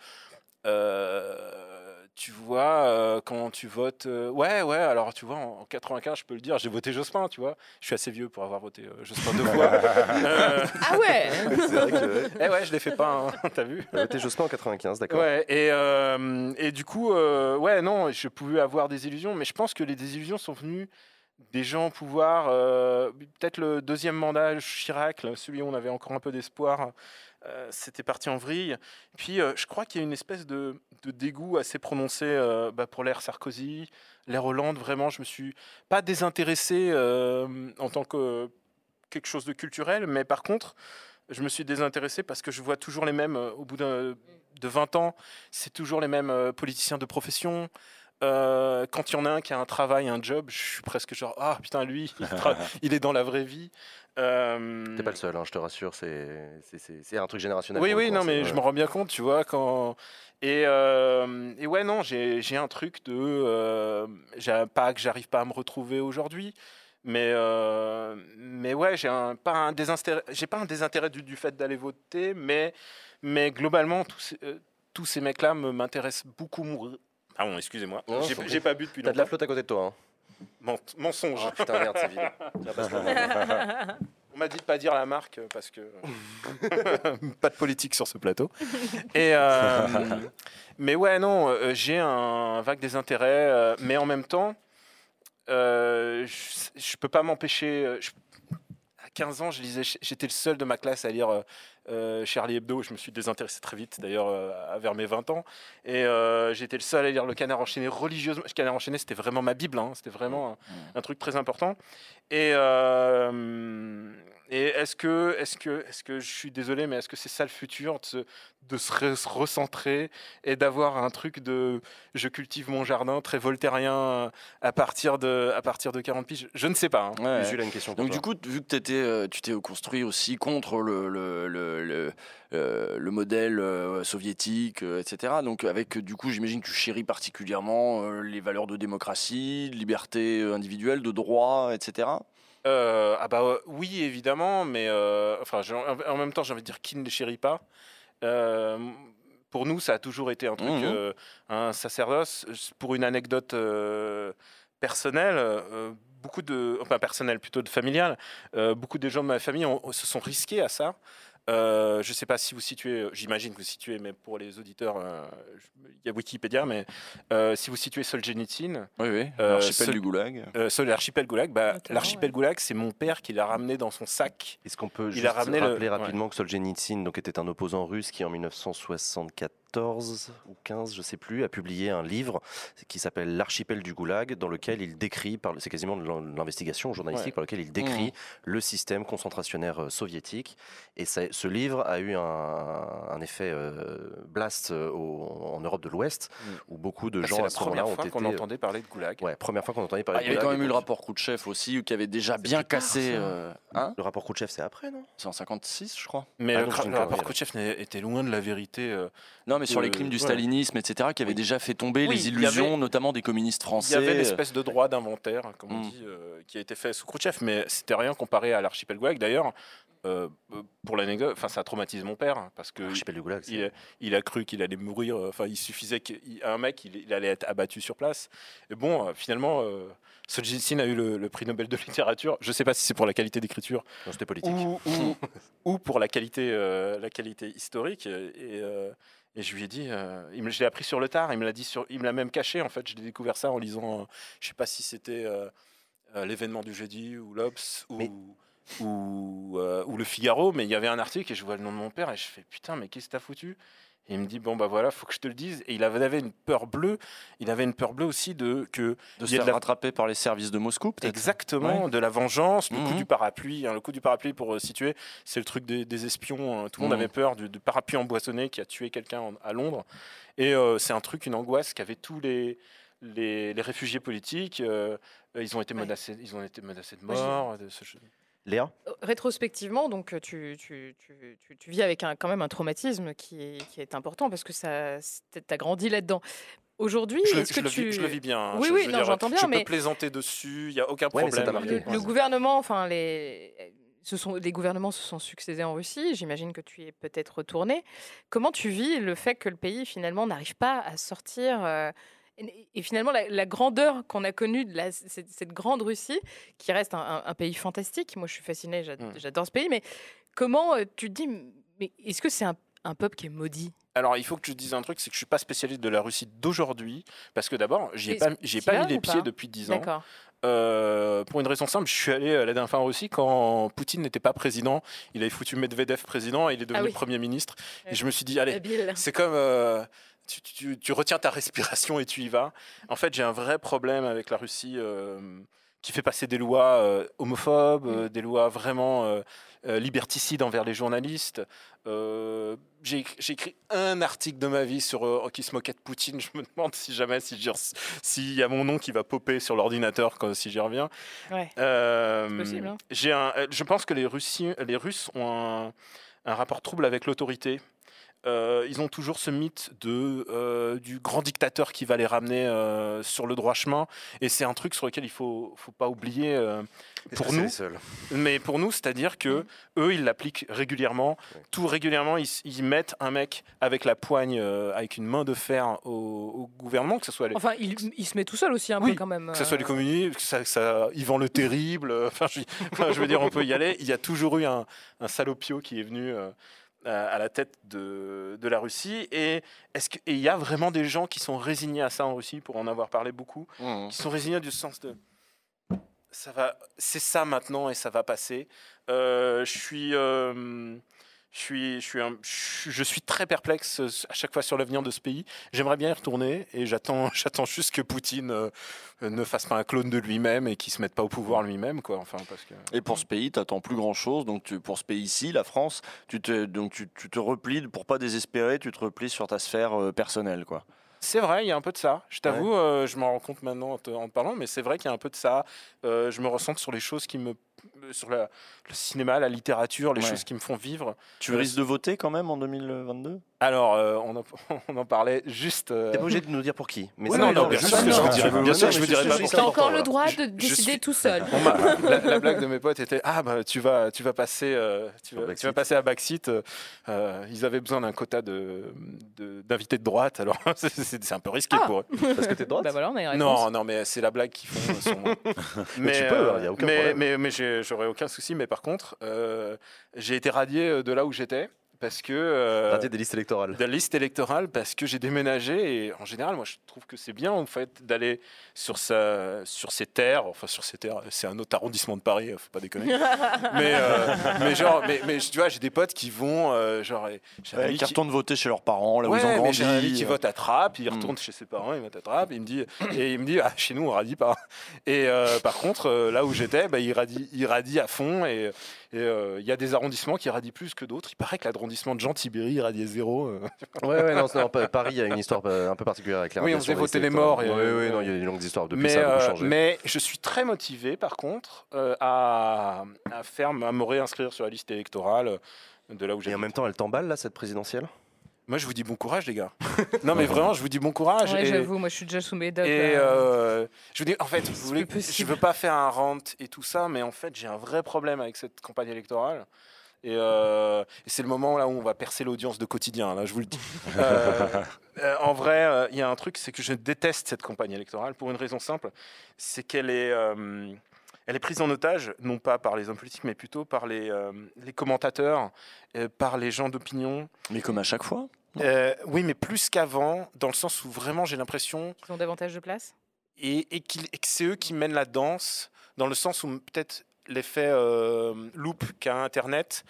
euh, tu vois, euh, quand tu votes. euh, ouais, ouais, alors tu vois, en, en 95, je peux le dire, j'ai voté Jospin, tu vois. Je suis assez vieux pour avoir voté euh, Jospin deux fois. <laughs> Euh, Ah ouais C'est vrai que <laughs> eh ouais, je l'ai fait pas, hein, <laughs> t'as vu T'as voté Jospin en 95, d'accord. Ouais, et, euh, et du coup, euh, ouais, non, je pouvais avoir des illusions, mais je pense que les désillusions sont venues des gens au pouvoir. euh, Peut-être le deuxième mandat Chirac, celui où on avait encore un peu d'espoir, euh, c'était parti en vrille. Puis euh, je crois qu'il y a une espèce de, dégoût assez prononcé euh, bah, pour l'ère Sarkozy, l'ère Hollande. Vraiment, je me suis pas désintéressé en tant que quelque chose de culturel, mais par contre, je me suis désintéressé parce que je vois toujours les mêmes au bout de 20 ans, c'est toujours les mêmes politiciens de profession. Euh, quand il y en a un qui a un travail, un job, je suis presque genre ah putain lui, il, <laughs> tra- il est dans la vraie vie. Euh, T'es pas le seul, hein, je te rassure, c'est c'est- c'est- c'est un truc générationnel. oui, oui, non, hein, mais je me rends bien compte, tu vois, quand. Et, euh, et ouais, non, j'ai j'ai un truc de. euh, j'ai pas que j'arrive pas à me retrouver aujourd'hui, mais, euh, mais ouais, j'ai un, pas un désintérêt, j'ai pas un désintérêt du, du fait d'aller voter, mais, mais globalement, tous ces, euh, tous ces mecs-là me- m'intéressent beaucoup. Mou- Ah bon, excusez-moi, Non, j'ai sans j'ai pas bu depuis T'as de la longtemps. flotte à côté de toi. Hein. Men- Mensonge. Ah, putain, merde, c'est vide. <laughs> Tiens, passe-le <laughs> moi. On m'a dit de pas dire la marque euh, parce que <laughs> pas de politique sur ce plateau. Et euh, mais ouais non, euh, j'ai un vague des intérêts, euh, mais en même temps, euh, je, je peux pas m'empêcher. euh, je- 15 ans, je lisais, j'étais le seul de ma classe à lire euh, euh, Charlie Hebdo. Je me suis désintéressé très vite, d'ailleurs, euh, vers mes 20 ans. Et euh, j'étais le seul à lire Le Canard enchaîné religieusement. Le Canard enchaîné, c'était vraiment ma Bible. hein, C'était vraiment un, un truc très important. Et, et est-ce que, est-ce que, est-ce que je suis désolé, mais est-ce que c'est ça le futur de se, de recentrer et d'avoir un truc de je cultive mon jardin très voltairien à partir de, à partir de 40 piges? Je ne sais pas. hein. Ouais. Une question pour Donc toi. du coup, vu que t'étais, euh, tu t'es construit aussi contre le, le, le, le, euh, le modèle euh, soviétique, euh, etc. Donc avec, euh, du coup, j'imagine que tu chéris particulièrement euh, les valeurs de démocratie, de liberté euh, individuelle, de droit, etc. Euh, ah bah euh, oui, évidemment, mais euh, enfin, en même temps, j'ai envie de dire qui ne les chérit pas. Euh, pour nous, ça a toujours été un truc, euh, un sacerdoce. Pour une anecdote personnelle, beaucoup de, enfin personnelle plutôt de familiale, beaucoup de gens de ma famille ont- se sont risqués à ça. Euh, je ne sais pas si vous situez, j'imagine que vous situez, mais pour les auditeurs, euh, il y a Wikipédia, mais euh, si vous situez Solzhenitsyn, Oui, oui. Euh, L'archipel du Goulag. euh, sur l'archipel Goulag, bah, l'archipel Goulag, c'est mon père qui l'a ramené dans son sac. Est-ce qu'on peut Il juste a ramené le- rappeler ouais. rapidement que Solzhenitsyn donc, était un opposant russe qui, en 1974 ou 15, je sais plus, a publié un livre qui s'appelle L'archipel du Goulag, dans lequel il décrit, par- c'est quasiment de l'in- l'investigation journalistique, Ouais. par lequel il décrit le système concentrationnaire euh, soviétique. Et ça- ce livre a eu un, un effet euh, blast euh, au- en Europe de l'Ouest, Mm. où beaucoup de Bah, gens c'est à la ce moment-là première ont fois été. qu'on entendait parler de Goulag. Ouais, première fois qu'on entendait parler Ah, il y de avait quand Goulag. même eu le rapport Khrouchtchev aussi, qui avait déjà bien tard, cassé. euh, hein Le rapport Khrouchtchev, c'est après, non? C'est en 56, je crois. Mais Ah le, rapport Khrouchtchev était loin de la vérité. euh. Non, mais sur les Euh, crimes du ouais. stalinisme, etc., qui avaient Oui. déjà fait tomber Oui, les il illusions, notamment des communistes Il français. y avait l'espèce de droit d'inventaire, comme on Mm. dit, euh, qui a été fait sous Khrouchtchev, mais c'était rien comparé à l'archipel Goulag. D'ailleurs, euh, euh, pour l'anecdote, enfin, ça a traumatisé mon père, parce que Goulag, il, il a cru qu'il allait mourir. euh, Enfin, il suffisait qu'un mec, il, il allait être abattu sur place. Et bon, euh, finalement, euh, Solzhenitsyn a eu le, le prix Nobel de <laughs> littérature. Je ne sais pas si c'est pour la qualité d'écriture c'était politique. ou, ou, <laughs> ou pour la qualité, euh, la qualité historique. Et, euh, et je lui ai dit, euh, il me- je l'ai appris sur le tard. Il me l'a dit sur, il me l'a même caché. En fait, j'ai découvert ça en lisant. euh, je sais pas si c'était euh, euh, l'événement du jeudi ou l'Obs ou Mais- ou, euh, ou le Figaro. Mais il y avait un article et je vois le nom de mon père et je fais putain, mais qu'est-ce que t'as foutu? Et il me dit bon bah voilà, faut que je te le dise. Et il avait, une peur bleue. Il avait une peur bleue aussi de que de se faire de la- rattraper par les services de Moscou, peut-être. Exactement, de la vengeance, le coup Mhm. du parapluie. hein, le coup du parapluie, pour euh, situer, c'est le truc des, des espions. hein. Tout le monde Mhm. avait peur du, du parapluie empoisonné qui a tué quelqu'un à Londres. Et euh, c'est un truc, une angoisse qu'avaient tous les, les, les réfugiés politiques. euh, ils, ont été Ouais. menacés, ils ont été menacés de mort. de ce- Léa? Rétrospectivement, donc euh, tu, tu, tu, tu, tu vis avec un, quand même un traumatisme qui est, qui est important parce que ça, tu as grandi là-dedans. Aujourd'hui, Je, le- est-ce je que le tu... vis, je le vis bien. hein. Oui, Je- oui, je non, dire, j'entends bien, Je mais- peux plaisanter dessus, il n'y a aucun Ouais, mais ça problème. t'a marqué. le, le gouvernement, enfin les, ce sont, les gouvernements se sont succédés en Russie. J'imagine que tu y es peut-être retourné. Comment tu vis le fait que le pays finalement n'arrive pas à sortir euh, et, finalement la, la grandeur qu'on a connue de la- cette, cette grande Russie, qui reste un, un- un pays fantastique. Moi, je suis fascinée, Mm. j'adore ce pays. Mais comment euh, tu te dis, mais est-ce que c'est un, un peuple qui est maudit? Alors, il faut que je dise un truc, c'est que je suis pas spécialiste de la Russie d'aujourd'hui, parce que d'abord, j'y ai Et pas, pas mis les pieds depuis 10 ans. Euh, pour une raison simple, je suis allé la dernière fois en Russie quand Poutine n'était pas président. Il avait foutu Medvedev président et il est devenu Ah oui. Premier ministre. Et je me suis dit, allez, c'est comme. euh, tu, tu- tu retiens ta respiration et tu y vas. En fait, j'ai un vrai problème avec la Russie euh, qui fait passer des lois euh, homophobes, euh, des lois vraiment liberticides envers les journalistes. J'ai écrit- un article de ma vie sur qui se moquait de Poutine. <laughs> Je me demande si jamais si s'il y a mon nom qui va popper sur l'ordinateur si j'y reviens. Ouais. Possible, hein. un, je pense que les, Russi- les Russes ont un, un rapport trouble avec l'autorité. Euh, ils ont toujours ce mythe de, euh, du grand dictateur qui va les ramener euh, sur le droit chemin. Et c'est un truc sur lequel il ne faut, faut pas oublier. euh, pour nous, mais pour nous, c'est-à-dire que eux, ils l'appliquent régulièrement. Ouais. Tout régulièrement, ils, ils mettent un mec avec la poigne, euh, avec une main de fer au, au gouvernement, que ce soit les, Enfin, il, il se met tout seul aussi un Oui, peu quand même. que ce soit les communistes, que ça, ça, Yvan le Terrible. Enfin, je, enfin, je veux dire, on peut y aller. Il y a toujours eu un, un salopio qui est venu euh, à, la tête de, de la Russie. Et est-ce que- et il y a vraiment des gens qui sont résignés à ça en Russie, pour en avoir parlé beaucoup, Mmh. qui sont résignés du sens de ça va, c'est ça maintenant et ça va passer. Euh, je suis, euh, je suis, je suis, je suis très perplexe euh, à chaque fois sur l'avenir de ce pays. J'aimerais bien y retourner et j'attends, <laughs> j'attends juste que Poutine euh, ne fasse pas un clone de lui-même et qu'il se mette pas au pouvoir lui-même, quoi. Enfin, parce que. Et pour ce pays, tu n'attends plus grand-chose. Donc pour ce pays-ci, la France, tu te, donc tu te replies, pour pas désespérer, tu te replies sur ta sphère euh, personnelle. Quoi. C'est vrai, il y a un peu de ça. Je t'avoue, euh, je m'en rends compte maintenant en te, en te parlant, mais c'est vrai qu'il y a un peu de ça. Euh, je me ressens sur les choses qui me, sur la- le cinéma, la littérature, les Ouais. choses qui me font vivre. Tu risques de voter quand même en 2022 Alors, euh, on, en, <laughs> on en parlait juste. euh, T'es pas obligé de nous dire pour qui. Mais non, non, mais bien sûr vous dirais- dirai- bien sûr que je mais vous dirai c'est pas T'as encore le droit de décider suis- tout seul. On la, la blague de mes potes était ah bah tu vas tu vas passer euh, tu, vas, backseat. tu vas passer à backseat euh, ils avaient besoin d'un quota de de- d'invités de, droite alors <laughs> c'est- un peu risqué Ah. pour eux Parce que t'es de droite Bah voilà, on a une réponse. non non mais c'est la blague qu'ils font sur <laughs> moi. mais tu peux, euh, hein, y a aucun mais, problème. mais mais j'aurais aucun souci mais par contre euh, j'ai été radié de là où j'étais parce que euh, des listes électorales. de la liste électorale parce que j'ai déménagé et en général moi je trouve que c'est bien en fait d'aller sur sa sur ses terres enfin sur ses terres c'est un autre arrondissement de Paris faut pas déconner <laughs> mais euh, mais genre mais, mais tu vois j'ai des potes qui vont euh, genre j'ai un ami Qui retournent voter chez leurs parents, là où ils ont grandi. j'ai un ami qui euh. vote à Trappes, il Hmm. retourne chez ses parents, il vote à Trappes, il me dit, et il me dit, ah, chez nous on radie pas. Et euh, par contre, là où j'étais, bah, il, radie, il radie à fond, et et, euh, il y a des arrondissements qui radient plus que d'autres. Il paraît que l'arrondissement de Jean-Tibéry il radiait zéro. euh. Ouais, ouais, non, non, Pa- Paris a une histoire euh, un peu particulière avec les Oui, on faisait voter les morts et, Oui, euh, oui, non, il y a des longues histoires. Depuis, mais, ça a beaucoup euh, changé. mais je suis très motivé, par contre, euh, à, à faire, à me réinscrire sur la liste électorale euh, de là où Et j'ai. en même temps, elle t'emballe, là, cette présidentielle? Moi, je vous dis bon courage, les gars. <laughs> non, mais vraiment, je vous dis bon courage. Ouais, et- j'avoue, moi je suis déjà sous mes dopes. Et euh, je vous dis, en fait, vous voulez, je veux pas faire un rant et tout ça, mais en fait, j'ai un vrai problème avec cette campagne électorale. Et, euh, et c'est le moment là où on va percer l'audience de quotidien. Là, je vous le dis. <laughs> Euh, euh, en vrai, euh, il y a un truc, c'est que je déteste cette campagne électorale pour une raison simple, c'est qu'elle est, elle est prise en otage, non pas par les hommes politiques, mais plutôt par les, euh, les commentateurs, euh, par les gens d'opinion. Mais comme à chaque fois. Euh, oui, mais plus qu'avant, dans le sens où vraiment j'ai l'impression Ils ont davantage de place? et, et, qu'il- et que c'est eux qui mènent la danse, dans le sens où peut-être l'effet euh, loop qu'a Internet.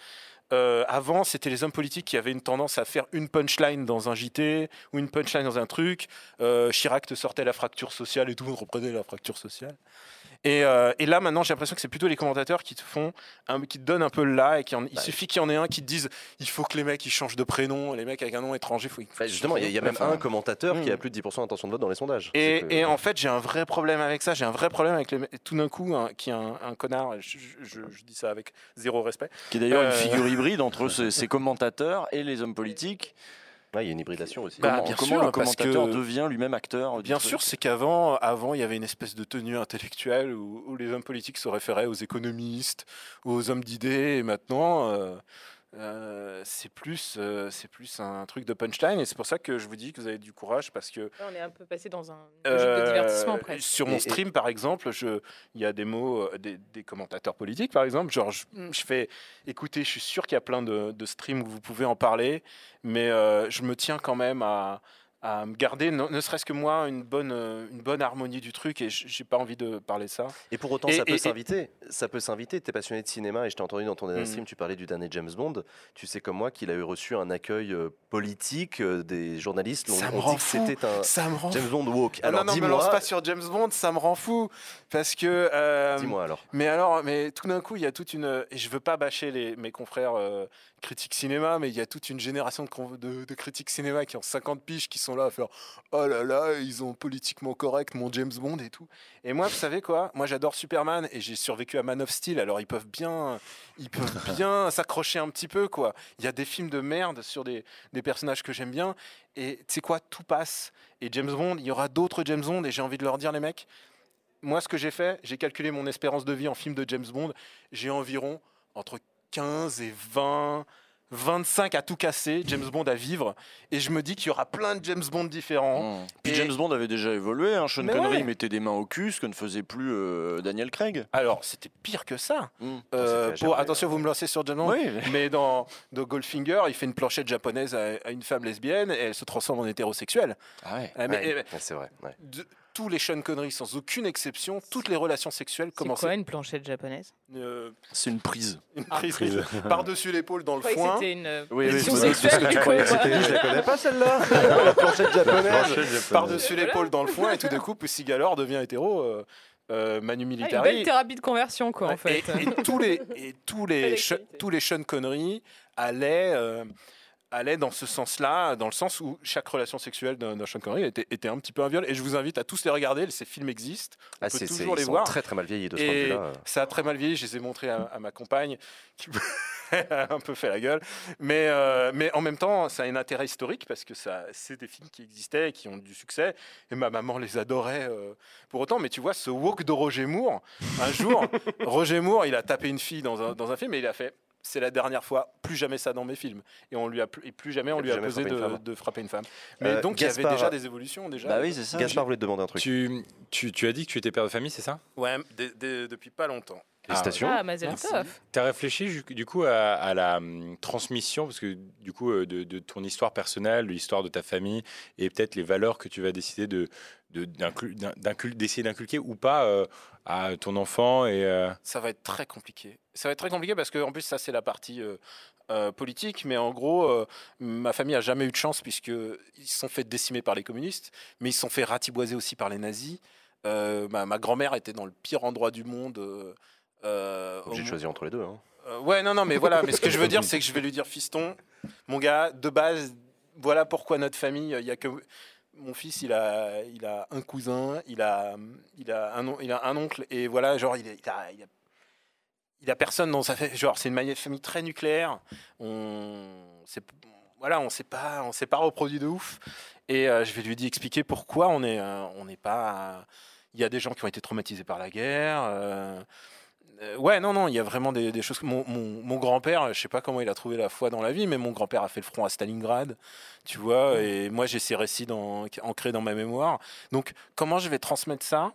euh, avant, c'était les hommes politiques qui avaient une tendance à faire une punchline dans un JT ou une punchline dans un truc. Euh, Chirac te sortait la fracture sociale et tout le monde reprenait la fracture sociale. Et, euh, et là, maintenant, j'ai l'impression que c'est plutôt les commentateurs qui te font, un- qui te donnent un peu le là et qui en- il suffit qu'il y en ait un qui te dise il faut que les mecs ils changent de prénom, les mecs avec un nom étranger, faut. Enfin, Justement, il y a- il y, a même un commentateur qui Hmm. a plus de 10% d'intention de vote dans les sondages. et, C'est que- et en fait, j'ai un vrai problème avec ça. J'ai un vrai problème avec les. Tout d'un coup, qui est un, un connard, je, je- je dis ça avec zéro respect. Qui est d'ailleurs Euh. une figure <laughs> hybride entre ces, ces commentateurs et les hommes politiques. Ouais, il y a une hybridation aussi. Bah, comment bien comment sûr, le parce commentateur que- devient lui-même acteur Bien truc sûr, c'est qu'avant, avant, il y avait une espèce de tenue intellectuelle où, où les hommes politiques se référaient aux économistes, aux hommes d'idées, et maintenant, euh, euh, c'est plus, euh, c'est plus un truc de punchline, et c'est pour ça que je vous dis que vous avez du courage, parce que Là, on est un peu passé dans un logique de euh, divertissement presque. sur mon stream, par exemple, je- il y a des mots, euh, des, des commentateurs politiques, par exemple. Genre, je, je fais, écoutez, je suis sûr qu'il y a plein de, de streams où vous pouvez en parler, mais euh, je me tiens quand même à, à me garder, ne, ne serait-ce que moi, une bonne, euh, une bonne harmonie du truc, et j'ai pas envie de parler de ça. Et pour autant, Et- ça et- peut et- s'inviter. Ça peut s'inviter. Tu es passionné de cinéma et je t'ai entendu dans ton dernier Mhm. stream, tu parlais du dernier James Bond. Tu sais comme moi qu'il a eu reçu un accueil euh, politique euh, des journalistes. Ça me rend fou. c'était un Ça me rend James Bond woke. Ah Alors non, non, me lance pas sur James Bond, ça me rend fou. Parce que. euh, dis-moi alors. Mais alors, mais tout d'un coup, il y a toute une. Et je veux pas bâcher les, mes confrères euh, critiques cinéma, mais il y a toute une génération de, de critiques cinéma qui ont 50 piges qui sont là à faire Oh là là, ils ont politiquement correct mon James Bond et tout. Et moi, vous savez quoi? Moi, j'adore Superman et j'ai survécu à Man of Steel, alors ils peuvent bien, ils peuvent <laughs> bien s'accrocher un petit peu, quoi. Il y a des films de merde sur des, des personnages que j'aime bien. Et tu sais quoi? Tout passe. Et James Bond, il y aura d'autres James Bond et j'ai envie de leur dire, les mecs, moi, ce que j'ai fait, j'ai calculé mon espérance de vie en film de James Bond. J'ai environ entre 15 et 20, 25 à tout casser, James Bond à vivre. Et je me dis qu'il y aura plein de James Bond différents. Mmh. Puis Et- James Bond avait déjà évolué. Hein. Sean Mais Connery ouais. mettait des mains au cul, ce que ne faisait plus euh, Daniel Craig. Alors, c'était pire que ça. Mmh. Euh, c'était pour, jamais- attention, vous me lancez sur James Bond. Oui, Mais dans, dans Goldfinger, il fait une planchette japonaise à, à une femme lesbienne et elle se transforme en hétérosexuelle. ah ouais. Ah, mais, eh, c'est vrai. ouais. de- tous les Sean Connery, sans aucune exception, toutes les relations sexuelles C'est commencent quoi une planchette japonaise euh, C'est une prise. une prise <laughs> par-dessus l'épaule dans le foin. c'était une euh, Oui, oui, c'est- sexuelle. c'est ce que tu du coup. C'était, je la connais pas celle-là. <laughs> La planchette japonaise. par-dessus l'épaule dans le foin et tout d'un coup Pussy Galore devient hétéro euh, euh, Manu Ah, une Militari belle thérapie de conversion, quoi, en Ouais, fait. et, et tous les et tous les tous les Sean Connery allaient euh, allaient dans ce sens-là dans le sens où chaque relation sexuelle d'un Sean Connery était, était un petit peu un viol. Et je vous invite à tous les regarder. Ces films existent. Ah, peut toujours ils les sont voir. très très mal vieillis de ce point de et vue-là. ça a très mal vieilli. Je les ai montrés à, à ma compagne qui <laughs> a un peu fait la gueule. Mais euh, mais en même temps ça a un intérêt historique parce que ça c'est des films qui existaient et qui ont du succès. Et ma maman les adorait euh, pour autant. Mais tu vois ce walk de Roger Moore un jour <laughs> Roger Moore il a tapé une fille dans un, dans un film et il a fait c'est la dernière fois, plus jamais ça dans mes films. Et on lui a plus, et plus jamais on lui a posé de, frapper une femme. Mais Euh, donc il y avait déjà des évolutions déjà. Bah oui, c'est ça. Gaspard voulait te demander un truc. Tu, tu, tu as dit que tu étais père de famille, c'est ça? Ouais, depuis pas longtemps. Félicitations. Ah. Tov. Tu as réfléchi du coup à, à la hum, transmission, parce que du coup, euh, de, de ton histoire personnelle, de l'histoire de ta famille, et peut-être les valeurs que tu vas décider de, d'essayer d'inculquer ou pas euh, à ton enfant et euh, Ça va être très compliqué. Ça va être très compliqué parce que en plus ça c'est la partie euh, euh, politique, mais en gros euh, ma famille a jamais eu de chance puisque ils se sont fait décimer par les communistes, mais ils se sont fait ratiboiser aussi par les nazis. Ma, ma grand-mère était dans le pire endroit du monde. au- choisir entre les deux. hein. Ouais, non, non, mais voilà. Mais ce que je veux dire, c'est que je vais lui dire, fiston, mon gars, de base, voilà pourquoi notre famille, il y a que mon fils, il a, il a un cousin, il a, il a un, il a un oncle, et voilà, genre, il, est- il a, il a, il a personne dans sa famille. Genre, c'est une famille très nucléaire. On, c'est, voilà, on s'est pas, on s'est pas reproduit de ouf. Et euh, je vais lui expliquer pourquoi on est, euh, on n'est pas. Il y a des gens qui ont été traumatisés par la guerre. euh, euh, ouais, non, non, il y a vraiment des, des choses. Mon, mon- mon grand-père, je sais pas comment il a trouvé la foi dans la vie, mais mon grand-père a fait le front à Stalingrad, tu vois, et moi j'ai ces récits dans- ancrés dans ma mémoire. Donc, comment je vais transmettre ça?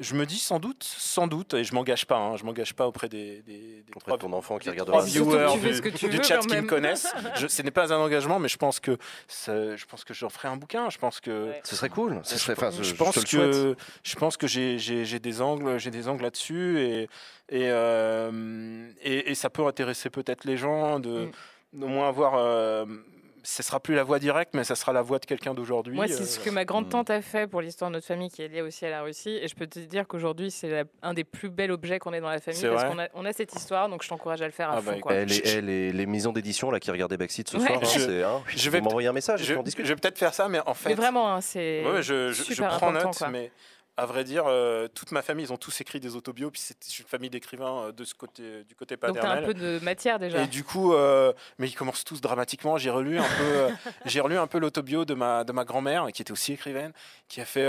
Je me dis sans doute, sans doute, et je m'engage pas, hein, je m'engage pas auprès des, des, des Auprès trois- de ton enfant qui regardera viewers du, du veux, chat qui me connaissent. <laughs> Je- ce n'est pas un engagement, mais je pense que ça- je pense que j'en ferai un bouquin. Je pense que Ouais. Ce serait cool. Ce serait, enfin, je, je je pense que je pense que j'ai des angles j'ai des angles là-dessus et et, euh, et et ça peut intéresser peut-être les gens de Mm. au moins avoir euh, ce sera plus la voix directe mais ça sera la voix de quelqu'un d'aujourd'hui Moi, c'est euh, ce que ma grande tante a fait pour l'histoire de notre famille, qui est liée aussi à la Russie. Et je peux te dire qu'aujourd'hui, c'est la- un des plus bels objets qu'on ait dans la famille, parce qu'on a, on a cette histoire, donc je t'encourage à le faire à Ah bah, fond. quoi. Elle et, elle et les maisons d'édition là qui regardaient Backseat ce Ouais. soir, hein, Je- c'est, hein, je vais m'envoyer un message je, vais peut-être faire ça mais en fait Mais vraiment, hein, c'est ouais, je, je- je super prends important. note quoi. mais à vrai dire, euh, toute ma famille, ils ont tous écrit des autobios, puis c'est une famille d'écrivains euh, de ce côté, du côté Donc, as paternel. un peu de matière déjà. Et du coup, euh, mais ils commencent tous dramatiquement. J'ai relu un peu, euh, <laughs> j'ai relu un peu l'autobio de ma de ma grand-mère, qui était aussi écrivaine, qui a fait.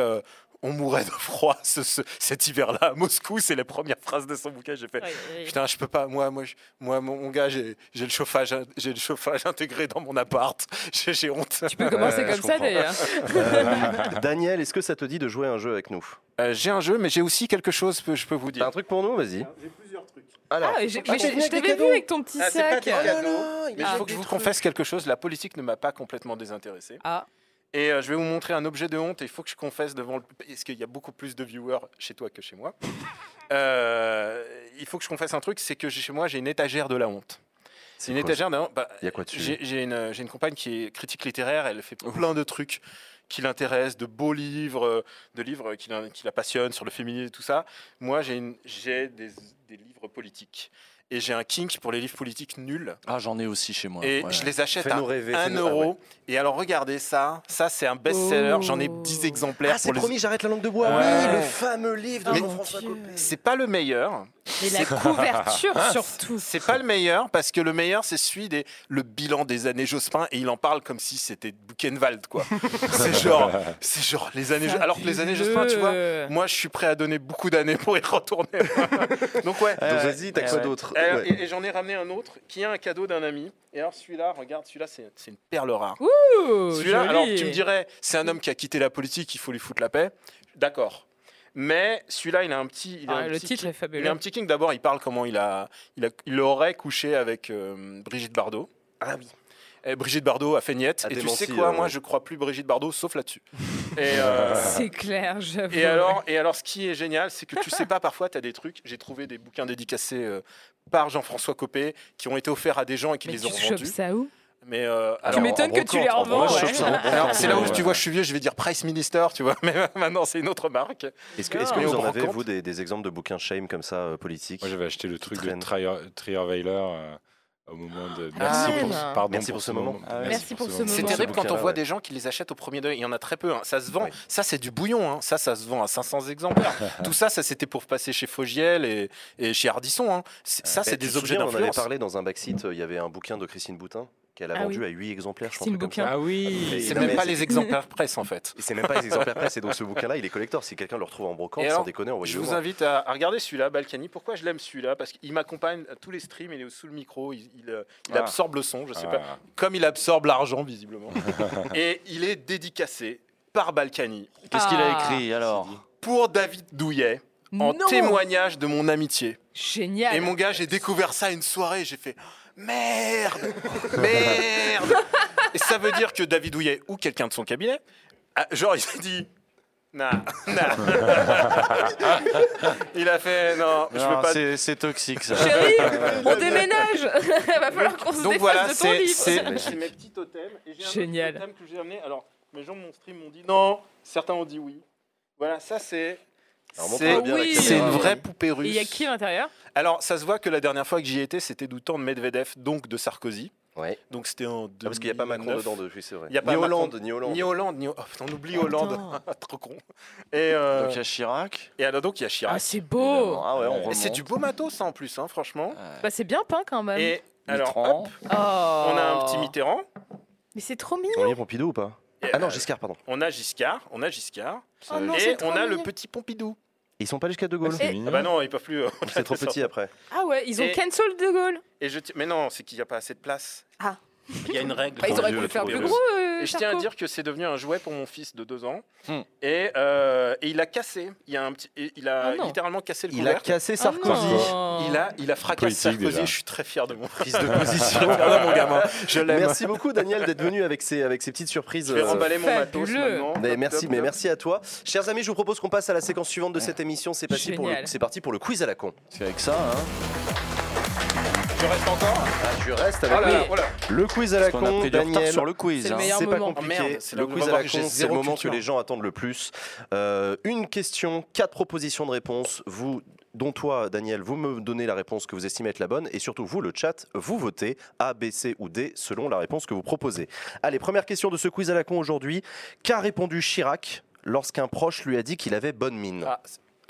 On mourrait de froid ce- ce- cet hiver-là à Moscou. C'est la première phrase de son bouquin. J'ai fait. Putain, je peux pas. Moi, moi, je- moi, mon, gars, j'ai j'ai le chauffage, j'ai le chauffage intégré dans mon appart. <laughs> J'ai honte. Tu peux commencer comme je ça d'ailleurs. Euh, <laughs> Daniel, est-ce que ça te dit de jouer un jeu avec nous? Euh, j'ai un jeu, mais j'ai aussi quelque chose que je peux vous T'as dire. un truc pour nous? Vas-y. J'ai plusieurs trucs. Alors, Ah, Ah, mais t'es je je t'avais vu avec ton petit Ah, pas sac. cadeaux. il Mais a il faut que je vous trucs. confesse quelque chose. La politique ne m'a pas complètement désintéressé. Ah, Et euh, je vais vous montrer un objet de honte. Et il faut que je confesse devant le. Parce qu'il y a beaucoup plus de viewers chez toi que chez moi. <laughs> Euh, il faut que je confesse un truc c'est que chez moi, j'ai une étagère de la honte. C'est une quoi étagère de la honte. Bah, Il y a quoi dessus j'ai une, une compagne qui est critique littéraire. Elle fait plein de trucs qui l'intéressent, de beaux livres, de livres qui la, qui la passionnent sur le féminisme et tout ça. Moi, j'ai des, des livres politiques. Et j'ai un kink pour les livres politiques nuls. Ah, j'en ai aussi chez moi. Et ouais. je les achète à rêver. 1 fais-nous- euro. Et alors, regardez ça. Ça, c'est un best-seller. J'en ai Oh. 10 exemplaires. Ah, c'est les- promis, j'arrête la langue de bois. Ouais. Oui, le fameux livre de Jean-François. Copé. C'est pas le meilleur. Mais la couverture <laughs> surtout. C'est pas le meilleur parce que le meilleur, c'est celui des le bilan des années Jospin et il en parle comme si c'était Buchenwald quoi. <laughs> c'est genre, c'est genre les années. Alors que les années Jospin, tu vois, moi, je suis prêt à donner beaucoup d'années pour y retourner. <laughs> Donc ouais. Donc vas-y, t'as quoi ouais. d'autre et et j'en ai ramené un autre qui est un cadeau d'un ami. Et alors celui-là, regarde, celui-là, c'est c'est une perle rare. Celui-là, alors tu me dirais, c'est un homme qui a quitté la politique, il faut lui foutre la paix. D'accord. Mais celui-là, il a un petit. Il a Ah, un le petit titre kick- est fabuleux. Il a un petit king. D'abord, il parle comment il a, il a, il aurait couché avec euh, Brigitte Bardot. Ah oui. Et Brigitte Bardot a fait niette. A et tu sais quoi, euh, moi, ouais. je crois plus Brigitte Bardot, sauf là-dessus. <laughs> Euh, <laughs> C'est clair, j'avoue. et alors, et alors, ce qui est génial, c'est que tu sais pas, parfois, tu as des trucs. J'ai trouvé des bouquins dédicacés euh, par Jean-François Copé qui ont été offerts à des gens et qui Mais les tu ont revendus. ça où? Mais euh, Tu alors, m'étonnes que tu les revends. ouais. c'est là où tu vois, je suis vieux, je vais dire Price Minister, tu vois, <laughs> mais maintenant c'est une autre marque. Est-ce que, Ah. que Mais vous en avez, vous, des, des exemples de bouquins shame comme ça, euh, politiques Moi, j'avais acheté le truc de. Trier, Trierweiler euh, au moment de. Ah, Merci pour, même. pardon Merci pour ce moment. Ah. Merci pour ce moment. C'est Ce terrible quand on voit ouais. des gens qui les achètent au premier degré. Il y en a très peu. hein. Ça se vend. Oui. Ça, c'est du bouillon. hein. Ça, ça se vend à 500 exemplaires. <laughs> Tout ça, ça c'était pour passer chez Fogiel et, et chez Ardisson. hein. C'est- Ça, Mais c'est des objets souviens, On en avait d'influence. parlé dans un backseat, euh, il y avait un bouquin de Christine Boutin qu'elle a Ah vendu oui. à 8 exemplaires, je pense. Comme Bouquin. Ah oui Mais- C'est même pas les exemplaires presse en fait. Et c'est même pas les exemplaires presse, et donc ce bouquin-là, il est collector. Si quelqu'un le retrouve en brocante, sans déconner, Je vous invite à, regarder celui-là, Balkany. Pourquoi je l'aime celui-là? Parce qu'il m'accompagne à tous les streams. Il est sous le micro. Il, il, euh, il Ah. absorbe le son. Je sais pas. Ah. Comme il absorbe l'argent visiblement. <laughs> et il est dédicacé par Balkany Qu'est-ce qu'il a Ah. écrit alors? Pour David Douillet en Non témoignage de mon amitié. Génial. Et mon gars, j'ai découvert ça une soirée, j'ai fait merde, <laughs> merde. Et ça veut dire que David Douillet ou quelqu'un de son cabinet, a- genre il s'est dit. Nah, nah. <laughs> il a fait non, je veux pas. c'est- C'est toxique ça. Chérie, <laughs> on déménage. Il va falloir qu'on se Donc défasse voilà, de ton c'est livre. c'est- c'est mes petits totems. Et j'ai un Génial. totem que j'ai amené. Alors, mes gens de mon stream m'ont dit non, certains ont dit oui. Voilà, ça c'est. Alors, C'est Oui. une vraie poupée Et russe. il y a qui à l'intérieur? Alors, ça se voit que la dernière fois que j'y étais, c'était du temps de Medvedev, donc de Sarkozy. Ouais. Donc c'était en Ah, parce qu'il n'y a pas Macron 2009. dedans depuis, c'est vrai. Il y a pas ni Macron. Hollande, ni Hollande. Ni Hollande, ni... Oh, putain, on oublie. Hollande. <laughs> Trop con. Et, euh, Donc il y a Chirac. et alors, donc, il y a Chirac. Ah, c'est beau. Ah ouais, on c'est du beau matos, ça, en plus, hein, franchement. Euh, Bah, c'est bien peint quand même. Et alors, hop, Oh. on a un petit Mitterrand. Mais c'est trop mignon. On y est Pompidou ou pas? Ah non, euh, Giscard, pardon. On a Giscard, on a Giscard. Oh non, et on a le petit Pompidou. Ils sont pas jusqu'à De Gaulle Et-. Ah bah non, ils peuvent plus. euh, C'est <laughs> trop petit après. Ah ouais, ils ont Et- cancel de Gaulle. Et je Mais non, c'est qu'il n'y a pas assez de place. Ah. Il y a une règle. Bah, ils auraient pu le faire plus gros. euh, je tiens à dire que c'est devenu un jouet pour mon fils de deux ans. Hmm. Et, euh, et il a cassé. Il, a un petit, et il a Ah littéralement cassé le Il a cassé Ah Sarkozy. non. Il a, il a fracassé Politique, Sarkozy. déjà. Je suis très fier de mon Prise de <laughs> position. Pardon, mon gamin. Je l'aime. Merci beaucoup Daniel d'être venu avec ces, avec ces petites surprises. Je vais euh, remballer mon matos maintenant. Mais merci, mais merci à toi. Chers amis, je vous propose qu'on passe à la séquence suivante de cette émission. C'est parti, pour le, parti pour le quiz à la con. C'est avec ça, hein. Je reste encore. Ah, tu restes avec oh là. Le quiz à la a con, Daniel. sur le quiz. C'est le hein. pas moment. compliqué. Oh là le quiz à la con, c'est le moment culture. que les gens attendent le plus. Euh, une question, quatre propositions de réponse. Vous, dont toi, Daniel, vous me donnez la réponse que vous estimez être la bonne. Et surtout, vous, le chat, vous votez A, B, C ou D selon la réponse que vous proposez. Allez, première question de ce quiz à la con aujourd'hui. Qu'a répondu Chirac lorsqu'un proche lui a dit qu'il avait bonne mine? Ah,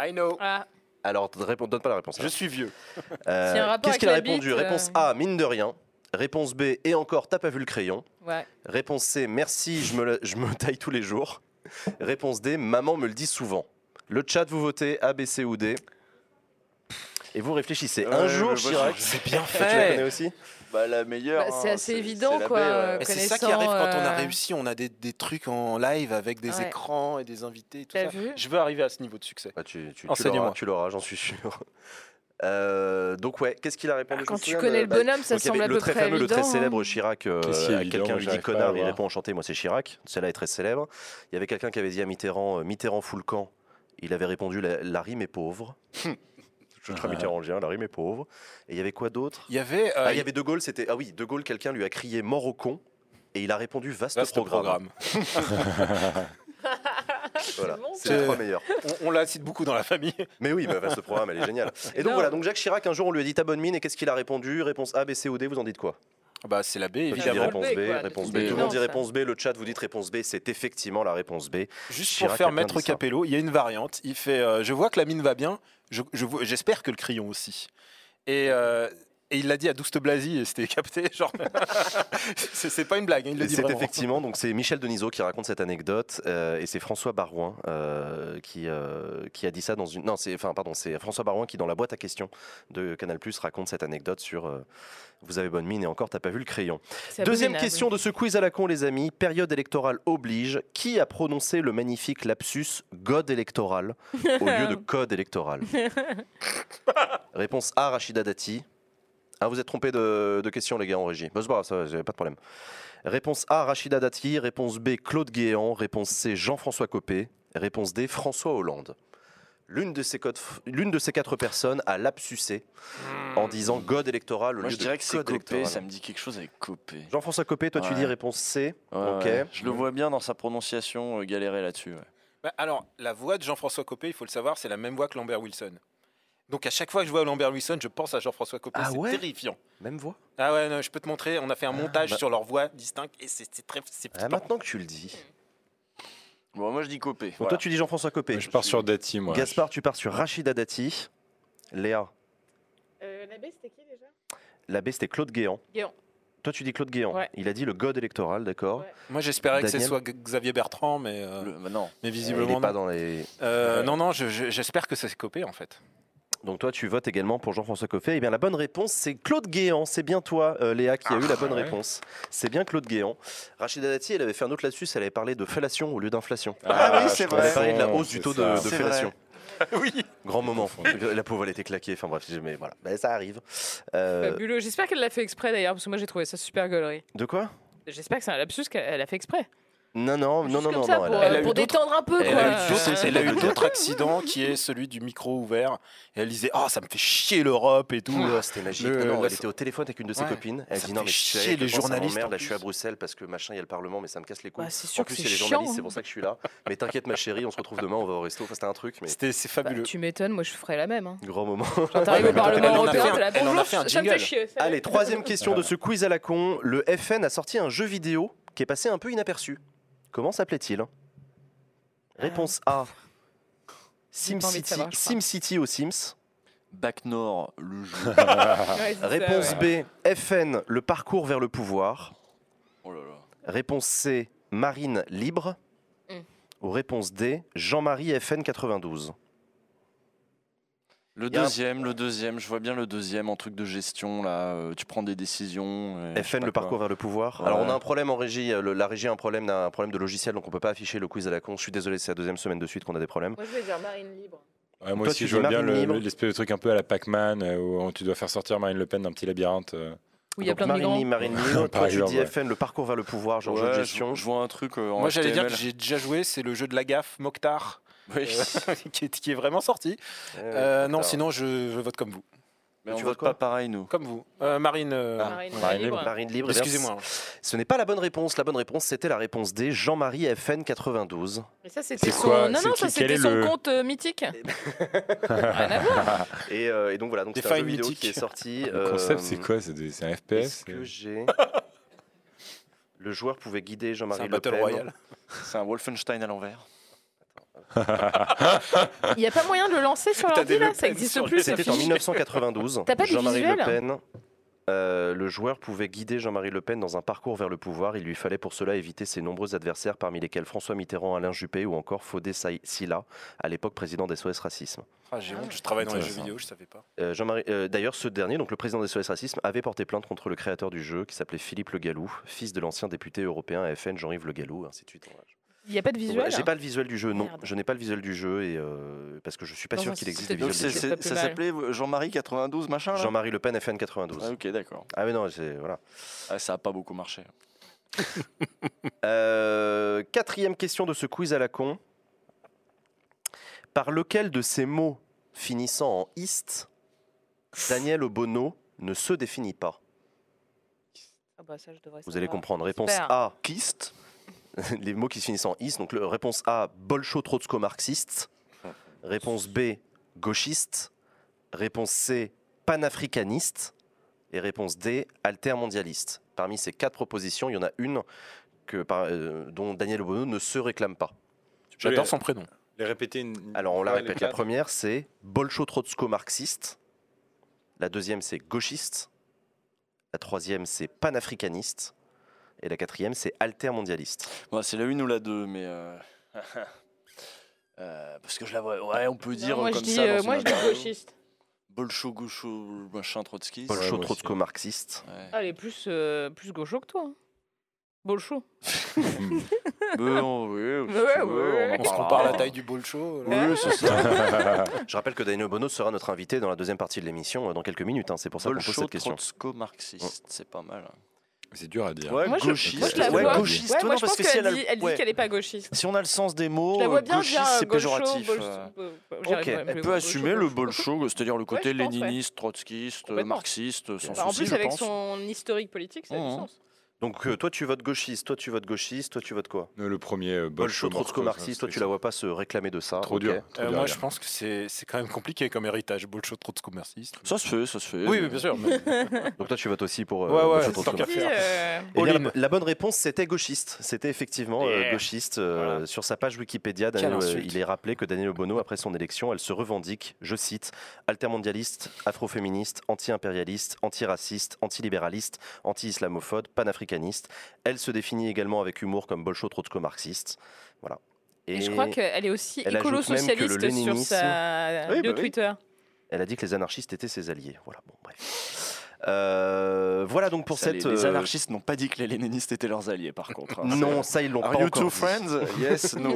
I know. Ah, Alors, réponds- donne pas la réponse. Je suis vieux. <laughs> Euh, Qu'est-ce qu'il a répondu bite, Réponse euh, A, mine de rien. Réponse B, et encore, t'as pas vu le crayon. ouais. Réponse C, merci, je me, la- je me taille tous les jours. Réponse D, maman me le dit souvent. Le chat, vous votez A, B, C ou D? Et vous réfléchissez. un Ouais, jour, Chirac, je- C'est <laughs> bien tu la connais aussi? Bah, la meilleure. Bah, c'est hein, assez évident, quoi, baie, ouais. euh, Et c'est ça qui arrive quand on a euh, réussi. On a des, des trucs en live avec des Ouais. écrans et des invités. et Tout T'as ça. vu Je veux arriver à ce niveau de succès. Ah, tu, tu- l'auras, tu l'auras, j'en suis sûr. <laughs> Euh, donc ouais, qu'est-ce qu'il a répondu Quand je me tu connais le bah, bonhomme, ça semble à le peu très près fameux, le très hein. célèbre Chirac. euh, quelqu'un lui dit connard, il répond enchanté, moi c'est Chirac. Celle-là est très célèbre. Il y avait quelqu'un qui avait dit à Mitterrand, euh, Mitterrand fout le camp. Il avait répondu, la, la rime est pauvre. <laughs> Je suis mitterrandien, la rime est pauvre. Et il y avait quoi d'autre? Il y avait, euh, Ah, il y avait De Gaulle, c'était. Ah oui, De Gaulle, quelqu'un lui a crié mort au con. Et il a répondu vaste, vaste programme. programme. <laughs> Voilà, C'est les trois meilleurs. On, on la cite beaucoup dans la famille. Mais oui, bah, vaste programme, elle est géniale. Et donc Non. voilà, donc Jacques Chirac, un jour, on lui a dit ta bonne mine, et qu'est-ce qu'il a répondu? Réponse A, B, C ou D, vous en dites quoi? Bah, c'est la B, évidemment. réponse B, quoi, réponse B. c'est Tout le monde dit réponse B, le chat vous dites réponse B, c'est effectivement la réponse B. Juste Chirac pour faire Maître. Capello, il y a une variante. Il fait euh, Je vois que la mine va bien, j'espère que le crayon aussi. Euh, et il l'a dit à Douste Blasi et c'était <laughs> capté. Genre, <laughs> c'est pas une blague, hein, il le dit C'est vraiment. effectivement, donc c'est Michel Denisot qui raconte cette anecdote euh, et c'est François Barouin euh, qui, euh, qui a dit ça dans une. Non, c'est enfin pardon, c'est François Barouin qui dans la boîte à questions de Canal Plus raconte cette anecdote sur euh, vous avez bonne mine et encore t'as pas vu le crayon. Deuxième question de ce quiz à la con les amis, période électorale oblige. Qui a prononcé le magnifique lapsus God électoral au <laughs> lieu de code électoral? Réponse A Rachida Dati. Ah, vous êtes trompé de, de question les gars en régie. Bah, c'est pas grave, ça, pas de problème. Réponse A, Rachida Dati. Réponse B, Claude Guéant. Réponse C, Jean-François Copé. Réponse D, François Hollande. L'une de, ces codes- l'une de ces quatre personnes a lapsusé en disant God électoral au Moi, lieu je de dirais que c'est code Copé, électoral. ça me dit quelque chose avec Copé. Jean-François Copé, toi tu Ouais. dis réponse C. Ouais, ok. ouais. Je le vois bien dans sa prononciation euh, galérer là-dessus. ouais. Bah, alors, la voix de Jean-François Copé, il faut le savoir, c'est la même voix que Lambert Wilson. Donc à chaque fois que je vois Lambert Wilson, je pense à Jean-François Copé. Ah c'est ouais terrifiant. Même voix. Ah ouais, non, je peux te montrer. On a fait un montage bah- sur leur voix distincte et c'est c'est très. c'est Ah, maintenant que tu le dis. Bon, moi, je dis Copé. Voilà. toi tu dis Jean-François Copé. Je pars sur Dati, moi. Gaspard, tu pars sur Rachida Dati. Léa, Euh, la B, c'était qui déjà? La B c'était Claude Guéant. Guéant. Toi tu dis Claude Guéant. Ouais. Il a dit le God électoral, d'accord. Ouais. Moi, j'espérais que ce soit Xavier Bertrand, mais, euh, Le- bah non. mais Il visiblement est pas non. dans les. Euh, non, non, je- je- j'espère que ça s'est Copé en fait. Donc toi, tu votes également pour Jean-François Coffet. Eh bien, la bonne réponse, c'est Claude Guéant. C'est bien toi, euh, Léa, qui a eu la bonne ouais. réponse. C'est bien Claude Guéant. Rachida Dati, elle avait fait un autre là-dessus. Elle avait parlé de fellation au lieu d'inflation. Ah oui, c'est Elle vrai. avait parlé de la hausse du c'est taux de, ça. de C'est fellation. <laughs> oui. Grand moment. La pauvre, elle était claquée. Enfin bref, mais voilà. Ben, ça arrive. Euh, Fabuleux. J'espère qu'elle l'a fait exprès d'ailleurs, parce que moi j'ai trouvé ça super gaulerie. de quoi? J'espère que c'est un lapsus qu'elle a fait exprès. Non, non, non, Juste non, comme non. ça, non, pour, elle a- elle a euh, eu pour d'autres- détendre un peu. Elle quoi. a eu d'autres- Elle a eu <laughs> d'autres accidents qui est celui du micro ouvert. Et elle disait Ah, ça me fait chier l'Europe et tout. Là, c'était magique. Le- Non, non, la- elle était au téléphone avec une de ses Ouais. copines. Elle Ça dit non mais chier, les journalistes, Là, je suis à. Bruxelles parce que machin, il y a le Parlement, mais ça me casse les couilles. Bah, c'est sûr en que plus, c'est il y a les journalistes, c'est pour ça que je suis là. Mais t'inquiète, ma chérie, on se retrouve demain, on va au resto. Enfin, c'était un truc, mais C'était c'est Bah, fabuleux. tu m'étonnes, moi je ferais la même. Hein. grand moment. T'arrives au <laughs> Elle en a Parlement fait un- européen, t'es là, elle en a bonjour, fait un ça me fait chier. Allez, troisième question de ce quiz à la con. Le FN a sorti un jeu vidéo qui est passé un peu inaperçu. Comment s'appelait-il? Réponse A. Envie de SimCity, crois. SimCity aux Sims? Bac Nord, le jeu. <laughs> Ouais, c'est ça, Réponse ouais. B. FN, le parcours vers le pouvoir. Oh là là. Réponse C. Marine libre. Mm. Ou réponse D. Jean-Marie FN 92. Le a un- deuxième, le deuxième, je vois bien le deuxième en truc de gestion là. euh, tu prends des décisions. sais FN, le quoi. parcours vers le pouvoir. Ouais. Alors, on a un problème en régie. euh, le- la régie a un problème, d'un- un problème de logiciel, donc on peut pas afficher le quiz à la con. Je suis désolé, c'est la deuxième semaine de suite qu'on a des problèmes. Moi je vais dire Marine libre. Ouais, moi Toi, aussi, je vois bien Marine le- libre. le- l'espèce de truc un peu à la Pac-Man euh, où tu dois faire sortir Marine Le Pen d'un petit labyrinthe. euh. Où il y a plein de Marine Marine <laughs> Toi, tu dis ouais. FN, le parcours vers le pouvoir, genre jeu de gestion. je, je vois un truc euh, en Moi, j'allais dire que j'ai déjà joué, c'est le jeu de la gaffe, Mokhtar, <laughs> Oui. euh, <laughs> qui, est, qui est vraiment sorti. Ouais, Euh, non, sinon, je, je vote comme vous. Mais Tu on votes pas pareil, nous. Comme vous. Euh, Marine. euh, Marine, Marine libre. Marine libre. eh Excusez-moi. Ce n'est pas la bonne réponse. La bonne réponse, c'était la réponse D. Jean-Marie FN 92. Mais ça c'était son. quoi Non, non, ça c'était son le- compte mythique. Rien à voir. <laughs> Et, euh, et donc voilà, donc c'est un jeu vidéo mythiques. qui est sorti. Le concept, euh, c'est quoi C'est un Est-ce FPS que euh, j'ai. Le joueur pouvait guider C'est Jean-Marie un Le battle Pen. royal. C'est un Wolfenstein à l'envers. <laughs> Il n'y a pas moyen de le lancer sur l'ordi des là Ça Pen existe sur plus. C'était en finit. 1992. T'as pas des Jean-Marie Le visuels Pen. euh, le joueur pouvait guider Jean-Marie Le Pen dans un parcours vers le pouvoir. Il lui fallait pour cela éviter ses nombreux adversaires, parmi lesquels François Mitterrand, Alain Juppé ou encore Faudé Silla, à l'époque président d'SOS Racisme. Ah, j'ai honte, je travaille dans les jeux vidéo, je savais pas. Euh, Jean-Marie- euh, D'ailleurs, ce dernier, donc le président des SOS Racisme, avait porté plainte contre le créateur du jeu, qui s'appelait Philippe Le Gallou, fils de l'ancien député européen à FN Jean-Yves Le Gallou, ainsi de suite. Il n'y a pas de visuel J'ai pas le visuel du jeu, non. Merde. Je n'ai pas le visuel du jeu et euh, parce que je suis pas Non, sûr qu'il existe des Donc ça s'appelait euh, Jean-Marie 92 machin Jean-Marie Le Pen FN 92. Ah, Ok, d'accord. Ah mais non, c'est voilà. Ah, ça a pas beaucoup marché. <laughs> Euh, quatrième question de ce quiz à la con. Par lequel de ces mots finissant en ist, Daniel Obono ne se définit pas? Ah bah, ça, je devrais Vous allez comprendre. Réponse Super. A, Kist <laughs> les mots qui se finissent en is. Donc le, réponse A, bolcho-trotsko-marxiste. Réponse B, gauchiste. Réponse C, panafricaniste. Et réponse D, altermondialiste. Parmi ces quatre propositions, il y en a une que, par- euh, dont Daniel Obono ne se réclame pas. J'adore son prénom. Les répéter une. Alors on la répète. La première, c'est bolcho-trotsko-marxiste. La deuxième, c'est gauchiste. La troisième, c'est panafricaniste. Et la quatrième, c'est altermondialiste. Bon, C'est la une ou la deux, mais. euh, <laughs> euh, parce que je la vois. Ouais, on peut dire Non, moi, comme je dis, ça. euh, dans moi, je dis gauchiste. Bolcho, gaucho, machin, Trotsky. moi aussi. Bolcho-trotsko-marxiste. Ouais. Ah, elle est plus, euh, plus gaucho que toi. hein. Bolcho. <laughs> Bon, oui, ouais. en On se compare la taille du bolcho. Oui, c'est ça. <laughs> Je rappelle que Daniel Bono sera notre invité dans la deuxième partie de l'émission euh, dans quelques minutes. hein. C'est pour ça qu'on pose Bolcho, cette question. Trotsko, marxiste. C'est pas mal. C'est dur à dire. Ouais, Moi, je, gauchiste. moi, je la ouais, vois. gauchiste. Ouais, non, moi, je parce pense que si qu'elle elle dit, elle qu'elle est pas gauchiste. Si on a le sens des mots, euh, gauchiste, c'est gaucho, péjoratif. bolcho- euh. euh, Ok. Elle plus, peut assumer le bolcho. c'est-à-dire le côté je pense, ouais. léniniste, trotskiste, marxiste, sans Bah, en souci, plus, je avec pense. son historique politique, ça a du Mhm. sens. Donc euh, toi tu votes gauchiste, toi tu votes gauchiste, toi tu votes quoi? Euh, Le premier, Bolcho, Trotsko, Marxiste, toi tu la vois pas se réclamer de ça. Trop ok. dur. trop Euh, dur à moi, je pense que c'est c'est quand même compliqué comme héritage, bolcho trotsko marxiste. Ça se fait, ça se fait. Oui, oui, bien sûr. mais- <laughs> Donc toi tu votes aussi pour euh, Ouais, ouais, tant faire. Euh, Eh bien, All la, bonne réponse, c'était gauchiste. C'était effectivement euh, Yeah. gauchiste. euh, Voilà. Sur sa page Wikipédia, Daniel, il est rappelé que Daniel Obono, après son élection, elle se revendique, je cite, altermondialiste, afroféministe, anti-impérialiste, antiraciste, antilibéraliste, anti-islamophobe, panafricaniste. Elle se définit également avec humour comme bolcho-trotsko-marxiste. Voilà. Et je crois qu'elle est aussi écolo-socialiste sur sa Oui, bah oui. Twitter. Elle a dit que les anarchistes étaient ses alliés. Voilà, bon, bref. Euh, voilà donc pour Ça, cette. les, les euh, anarchistes n'ont pas dit que les léninistes étaient leurs alliés, par contre. hein. <laughs> Non, ça ils l'ont Are pas you encore two dit. friends? <laughs> Yes, no.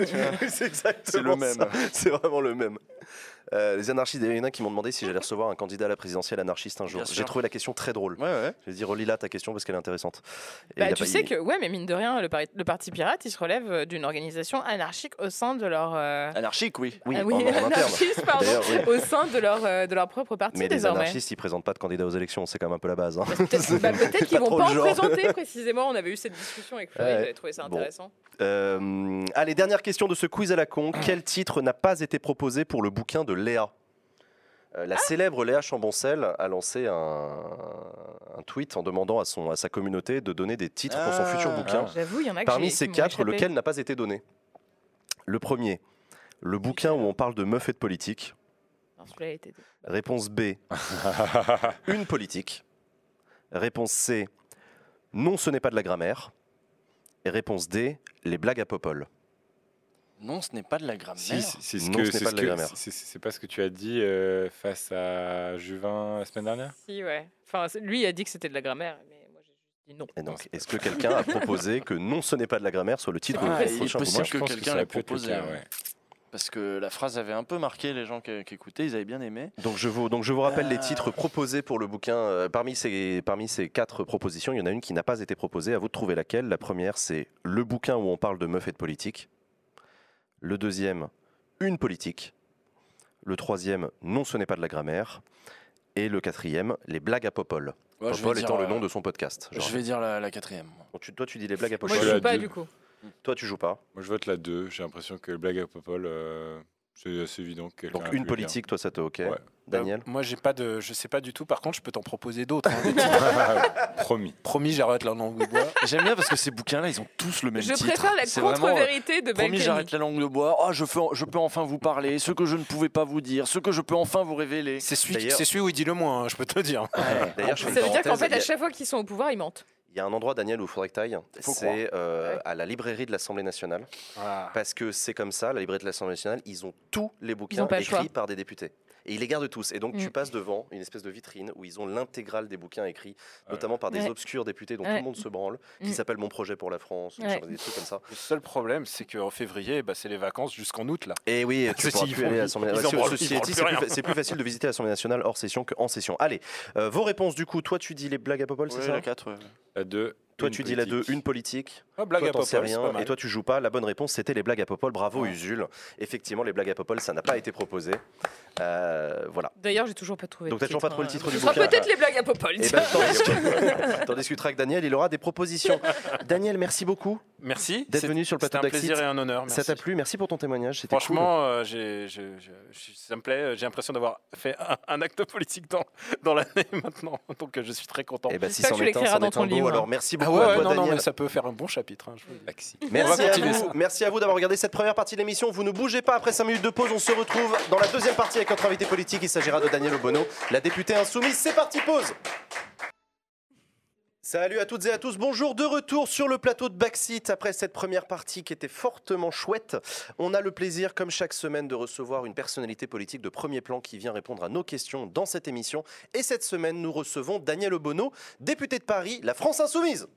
<laughs> c'est exactement le même. ça. C'est vraiment le même. Euh, les anarchistes, il y en a qui m'ont demandé si j'allais recevoir un candidat à la présidentielle anarchiste un jour. J'ai trouvé la question très drôle. Ouais, ouais. Je vais dire, relis là ta question parce qu'elle est intéressante. Et Bah, tu pas- sais il- que, ouais, mais mine de rien, le, pari- le Parti Pirate, il se relève euh, d'une organisation anarchique au sein de leur. euh, Anarchique, oui. Oui, ah en, en interne. anarchiste, pardon, oui. au sein de leur, euh, de leur propre parti Mais les désormais. anarchistes, ils présentent pas de candidats aux élections, c'est quand même un peu la base. hein. Peut-être bah, <laughs> peut-être qu'ils vont pas en présenter <laughs> précisément. On avait eu cette discussion avec Fleury, Ouais. j'avais trouvé ça Bon. intéressant. Euh, allez, dernière question de ce quiz à la con. Quel titre n'a pas été proposé pour le bouquin de Léa Euh, La célèbre Léa Chamboncel a lancé un, un tweet en demandant à, son, à sa communauté de donner des titres pour son Ah. futur bouquin. J'avoue, il y en a que Parmi ces quatre, lequel n'a pas été donné? Le premier, le bouquin où on parle de meufs et de politique. Non, été- Réponse B, <laughs> une politique. Réponse C, non, ce n'est pas de la grammaire. Et réponse D, les blagues à Popol. Non, ce n'est pas de la grammaire. Si, c'est- ce Non, que- ce n'est c'est pas ce de la que- grammaire. c'est- c'est- c'est pas ce que tu as dit euh, face à Juvin la semaine dernière? Si, ouais. Enfin, lui a dit que c'était de la grammaire, mais moi j'ai dit non. Et donc, est-ce que quelqu'un a proposé que non, ce n'est pas de la grammaire soit le titre de Ah, il est prochain possible que quelqu'un l'ait proposé, cas, ouais. ouais. Parce que la phrase avait un peu marqué les gens qui, qui écoutaient, ils avaient bien aimé. Donc je vous, donc je vous rappelle les Euh. titres proposés pour le bouquin. Euh, parmi, ces, parmi ces quatre propositions, il y en a une qui n'a pas été proposée. À vous de trouver laquelle. La première, c'est le bouquin où on parle de meufs et de politique. Le deuxième, une politique. Le troisième, non, ce n'est pas de la grammaire. Et le quatrième, les blagues à Popol. Ouais, je Popol dire, étant le euh, nom de son podcast. je Je vais dire la, la quatrième. Tu- toi, tu dis les blagues à Moi Popol. je la joue pas deux. du coup. Toi, tu joues pas. Moi, je vote la 2. J'ai l'impression que le blague à Popol, euh, C'est assez évident. que Donc une politique, toi, ça te ok. Ouais. Daniel Euh, moi, j'ai pas de, je sais pas du tout. Par contre, je peux t'en proposer d'autres. hein. <laughs> Promis. Promis, j'arrête la langue de bois. <laughs> J'aime bien parce que ces bouquins-là, ils ont tous le même Je titre. préfère la euh, contre-vérité de Promis, j'arrête la langue de bois. Oh, je, je peux enfin vous parler. Ce que je ne pouvais pas vous dire. Ce que je peux enfin vous révéler. C'est celui, D'ailleurs- c'est celui où il dit le moins. hein, je peux te le dire. D'ailleurs, je fais une Ça veut dire qu'en fait, à chaque fois qu'ils sont au pouvoir, ils mentent. Il y a un endroit, Daniel, où il faudrait que tu ailles. C'est euh, Ouais. à la librairie de l'Assemblée nationale. Voilà. Parce que c'est comme ça, la librairie de l'Assemblée nationale, ils ont tous les Ils bouquins ont pas le écrits choix. par des députés. Et ils les gardent tous. Et donc tu Mm. passes devant une espèce de vitrine où ils ont l'intégrale des bouquins écrits, Ouais. notamment par des Ouais. obscurs députés dont tout le monde se branle, qui Mm. s'appelle Mon projet pour la France, ou Ouais. des trucs comme ça. Le seul problème, c'est qu'en février, bah, c'est les vacances jusqu'en août là. Et oui, tu Ceci, plus aller à l'Assemblée nationale. c'est plus, facile de visiter l'Assemblée nationale hors session qu'en session. Allez, euh, vos réponses du coup. Toi, tu dis les blagues à Popol, c'est ça? la 4, ouais. La 2. Toi, tu dis la 2, une politique. Ah, blague toi, à t'en sais rien. Et toi, tu joues pas. La bonne réponse, c'était les blagues à Popol. Bravo, Ouais. Usul. Effectivement, les blagues à Popol, ça n'a pas été proposé. Euh, voilà. D'ailleurs, j'ai toujours pas trouvé. Donc, le t'as toujours pas titre, trouvé le hein. titre du Ce sera bouquin. peut-être les blagues à Popol. Et ben, <laughs> t'en discuteras avec Daniel. Il aura des propositions. <laughs> Daniel, merci beaucoup Merci d'être venu sur le C'était plateau un d'Axit. plaisir et un honneur. Ça t'a plu Merci pour ton témoignage. Cool. Franchement, euh, ça me plaît. J'ai l'impression d'avoir fait un, un acte politique dans, dans l'année <laughs> maintenant. Donc je suis très content. Eh ben, si tu un, l'écriras dans ton un beau. livre. Alors, merci Ah beaucoup ouais, à ouais, toi, non, mais ça peut faire un bon chapitre. hein, je vous le dis. Maxi. Merci On va à vous. Merci à vous d'avoir regardé cette première partie de l'émission. Vous ne bougez pas après 5 minutes de pause. On se retrouve dans la deuxième partie avec notre invité politique. Il s'agira de Daniel Obono, la députée insoumise. C'est parti, pause. Salut à toutes et à tous, bonjour de retour sur le plateau de Backseat après cette première partie qui était fortement chouette. On a le plaisir, comme chaque semaine, de recevoir une personnalité politique de premier plan qui vient répondre à nos questions dans cette émission. Et cette semaine, nous recevons Daniel Obono, député de Paris, la France Insoumise.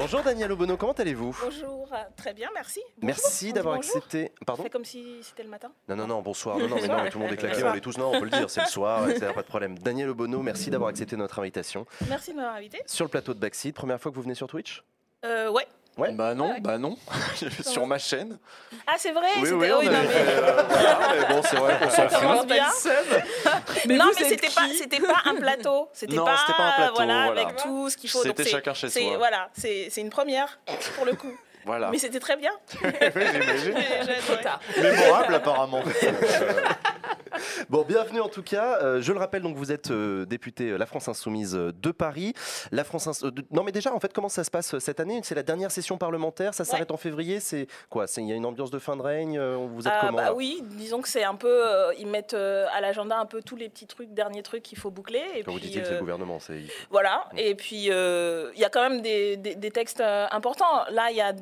Bonjour Daniel Obono, comment allez-vous? Bonjour, très bien, merci. Merci d'avoir accepté. Pardon? C'est comme si c'était le matin. Non, non, non, bonsoir. Non, non, <laughs> mais non, tout le monde est claqué, on est tous, non, on peut le dire, c'est le soir, etc. Pas de problème. Daniel Obono, merci d'avoir accepté notre invitation. Merci de m'avoir invité. Sur le plateau de Backseat, première fois que vous venez sur Twitch? Euh, ouais. Ouais. Bah non, Ouais. bah non. <laughs> <laughs> Sur ma chaîne. Ah, c'est vrai Oui, c'était- oui, on non, avait mais- fait, euh, <laughs> voilà, mais bon, c'est vrai qu'on s'en fout. commence bien. Mais non, vous mais c'était pas, c'était pas un plateau. C'était Non, pas, c'était pas un plateau, voilà, voilà. avec tout ce qu'il faut. Donc C'était c'est- chacun chez c'est- soi. Voilà, c'est c'est une première pour le coup. Voilà. Mais c'était très bien. <laughs> Oui, j'imagine. <laughs> <laughs> Mémorable apparemment. Bon, bienvenue en tout cas. Euh, je le rappelle, donc vous êtes euh, député euh, La France Insoumise euh, de Paris. La France Ins- euh, de- Non, mais déjà, en fait, comment ça se passe cette année? C'est la dernière session parlementaire. Ça s'arrête en février. C'est quoi? C'est il y a une ambiance de fin de règne. Vous êtes Ah, comment bah oui, disons que c'est un peu, euh, ils mettent euh, à l'agenda un peu tous les petits trucs, derniers trucs qu'il faut boucler. Et Quand vous puis, dites que c'est le gouvernement, c'est Voilà, Mm. et puis euh, il y a quand même des, des- des textes euh, importants. Là, il y a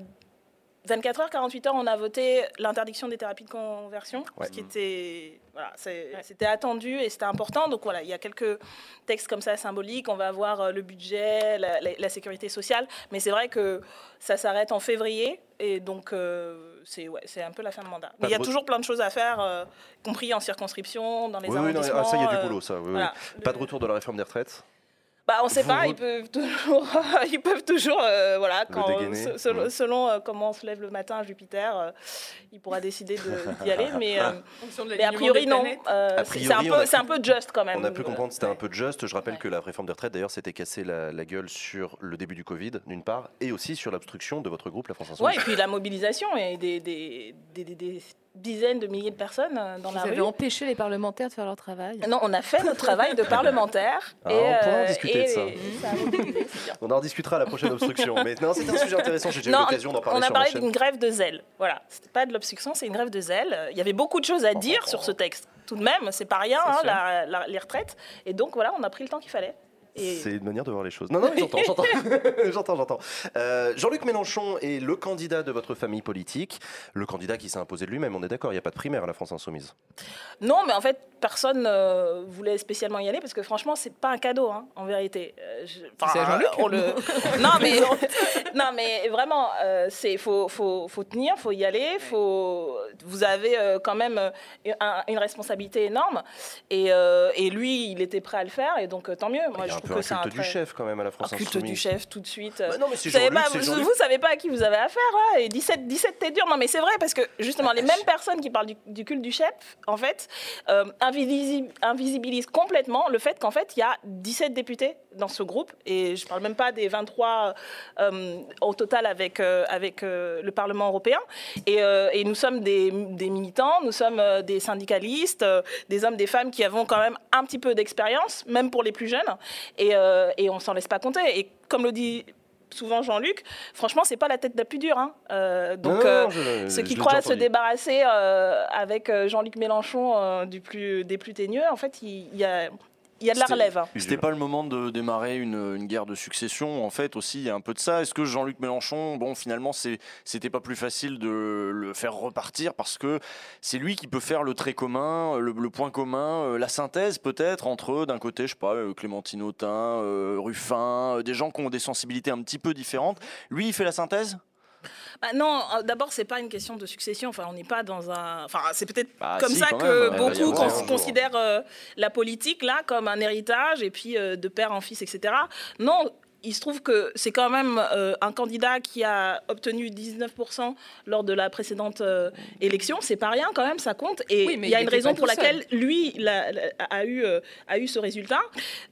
24 heures, 48 heures, on a voté l'interdiction des thérapies de conversion, Ouais. ce qui était, voilà, Ouais. c'était attendu et c'était important. Donc voilà, il y a quelques textes comme ça symboliques. On va avoir euh, le budget, la, la- la sécurité sociale, mais c'est vrai que ça s'arrête en février et donc euh, c'est ouais, c'est un peu la fin de mandat. Mais il y a toujours plein de choses à faire, euh, y compris en circonscription, dans les Oui, oui, non, arrondissements. ah, ça, il y a du boulot, ça. oui, oui. voilà. Pas Le- de retour de la réforme des retraites bah, on sait Vous- pas, vous- ils peuvent toujours, <laughs> ils peuvent toujours euh, voilà, quand, se- selon, ouais. selon, euh, comment on se lève le matin, Jupiter, euh, il pourra décider de- d'y aller, mais, euh, <laughs> En fonction de mais a priori non. Euh, c'est- priori, c'est un peu, un juste quand même. On a pu comprendre que c'était un peu juste. Je rappelle Ouais. que la réforme des retraites, d'ailleurs, s'était cassé la, la gueule sur le début du Covid, d'une part, et aussi sur l'obstruction de votre groupe, la France Insoumise. et puis la mobilisation et des, des, des- des- des dizaines de milliers de personnes euh, dans Vous la avez rue. empêché les parlementaires de faire leur travail? Non, on a fait notre travail de parlementaire. Ah, et, on pourra en discuter et de ça. <laughs> ça a mobilisé, c'est bien. On en rediscutera à la prochaine obstruction. Mais non, c'était un sujet intéressant. J'ai déjà eu l'occasion d'en parler on a parlé d'une grève de zèle. Voilà, c'était pas de l'obstruction, c'est une grève de zèle. Il y avait beaucoup de choses à dire sur ce texte. Tout de même, c'est pas rien, C'est hein, la- la- les retraites. Et donc voilà, on a pris le temps qu'il fallait. Et C'est une manière de voir les choses. Non, non, mais j'entends, j'entends. <laughs> j'entends, j'entends. Euh, Jean-Luc Mélenchon est le candidat de votre famille politique, le candidat qui s'est imposé de lui-même. On est d'accord, il n'y a pas de primaire à la France Insoumise. non, mais en fait, personne euh, voulait spécialement y aller parce que franchement, c'est pas un cadeau, hein, en vérité. Euh, je- C'est Jean-Luc on le- <laughs> non, mais <laughs> non, mais vraiment, euh, c'est faut, faut, faut tenir, faut y aller, faut. Vous avez euh, quand même euh, un- une responsabilité énorme, et, euh, et lui, il était prêt à le faire, et donc euh, tant mieux. Moi, il je un que culte du chef quand même à la France Un culte du chef tout de suite. Bah non, mais c'est Vous savez pas, vous, vous savez pas à qui vous avez affaire. et 17, 17 t'es dur. Non, mais c'est vrai parce que justement, les mêmes personnes qui parlent du, du culte du chef, en fait, euh, invisi- invisibilisent complètement le fait qu'en fait, il y a 17 députés dans ce groupe. Et je ne parle même pas des 23 euh, au total avec, euh, avec euh, le Parlement européen. Et, et nous sommes des, des militants, nous sommes des syndicalistes, des hommes, des femmes qui avons quand même un petit peu d'expérience, même pour les plus jeunes. Et, et on s'en laisse pas compter. Et comme le dit souvent Jean-Luc, franchement, c'est pas la tête la plus dure. hein. Euh, donc, Non, non, non, je- ceux qui croient se débarrasser euh, avec Jean-Luc Mélenchon euh, du plus, des plus ténueux, en fait, il il y a, il y a de la relève. hein. C'était pas le moment de démarrer une, une guerre de succession, en fait, aussi, il y a un peu de ça. Est-ce que Jean-Luc Mélenchon, bon, finalement, c'est- c'était pas plus facile de le faire repartir parce que c'est lui qui peut faire le trait commun, le, le point commun, euh, la synthèse peut-être entre, d'un côté, je sais pas, euh, Clémentine Autain, euh, Ruffin, des gens qui ont des sensibilités un petit peu différentes. Lui, il fait la synthèse? Bah non, euh, d'abord, c'est pas une question de succession. Enfin, on n'est pas dans un. Enfin, c'est peut-être Bah, comme si, ça que même. Beaucoup cons- considèrent euh, la politique là comme un héritage et puis euh, de père en fils, etc. Non. Il se trouve que c'est quand même euh, un candidat qui a obtenu 19% lors de la précédente euh, élection. C'est pas rien quand même, ça compte. Et Oui, mais il y a il une raison pour seul. laquelle lui l'a- l'a- a, eu, euh, a eu ce résultat.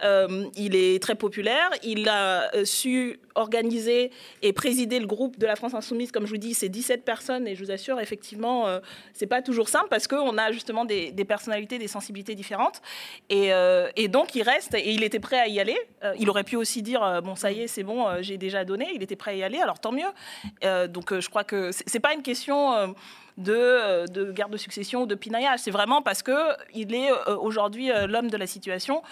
Euh, il est très populaire. Il a su organiser et présider le groupe de la France Insoumise. Comme je vous dis, c'est 17 personnes et je vous assure, effectivement, c'est pas toujours simple parce qu'on a justement des, des personnalités, des sensibilités différentes. Et, et donc, il reste et il était prêt à y aller. Il aurait pu aussi dire Bon, ça y est, c'est bon, euh, j'ai déjà donné. Il était prêt à y aller, alors tant mieux. Euh, donc, euh, je crois que c'est pas une question. De, euh, de guerre de succession ou de pinaillage. C'est vraiment parce que il est euh, aujourd'hui euh, l'homme de la situation,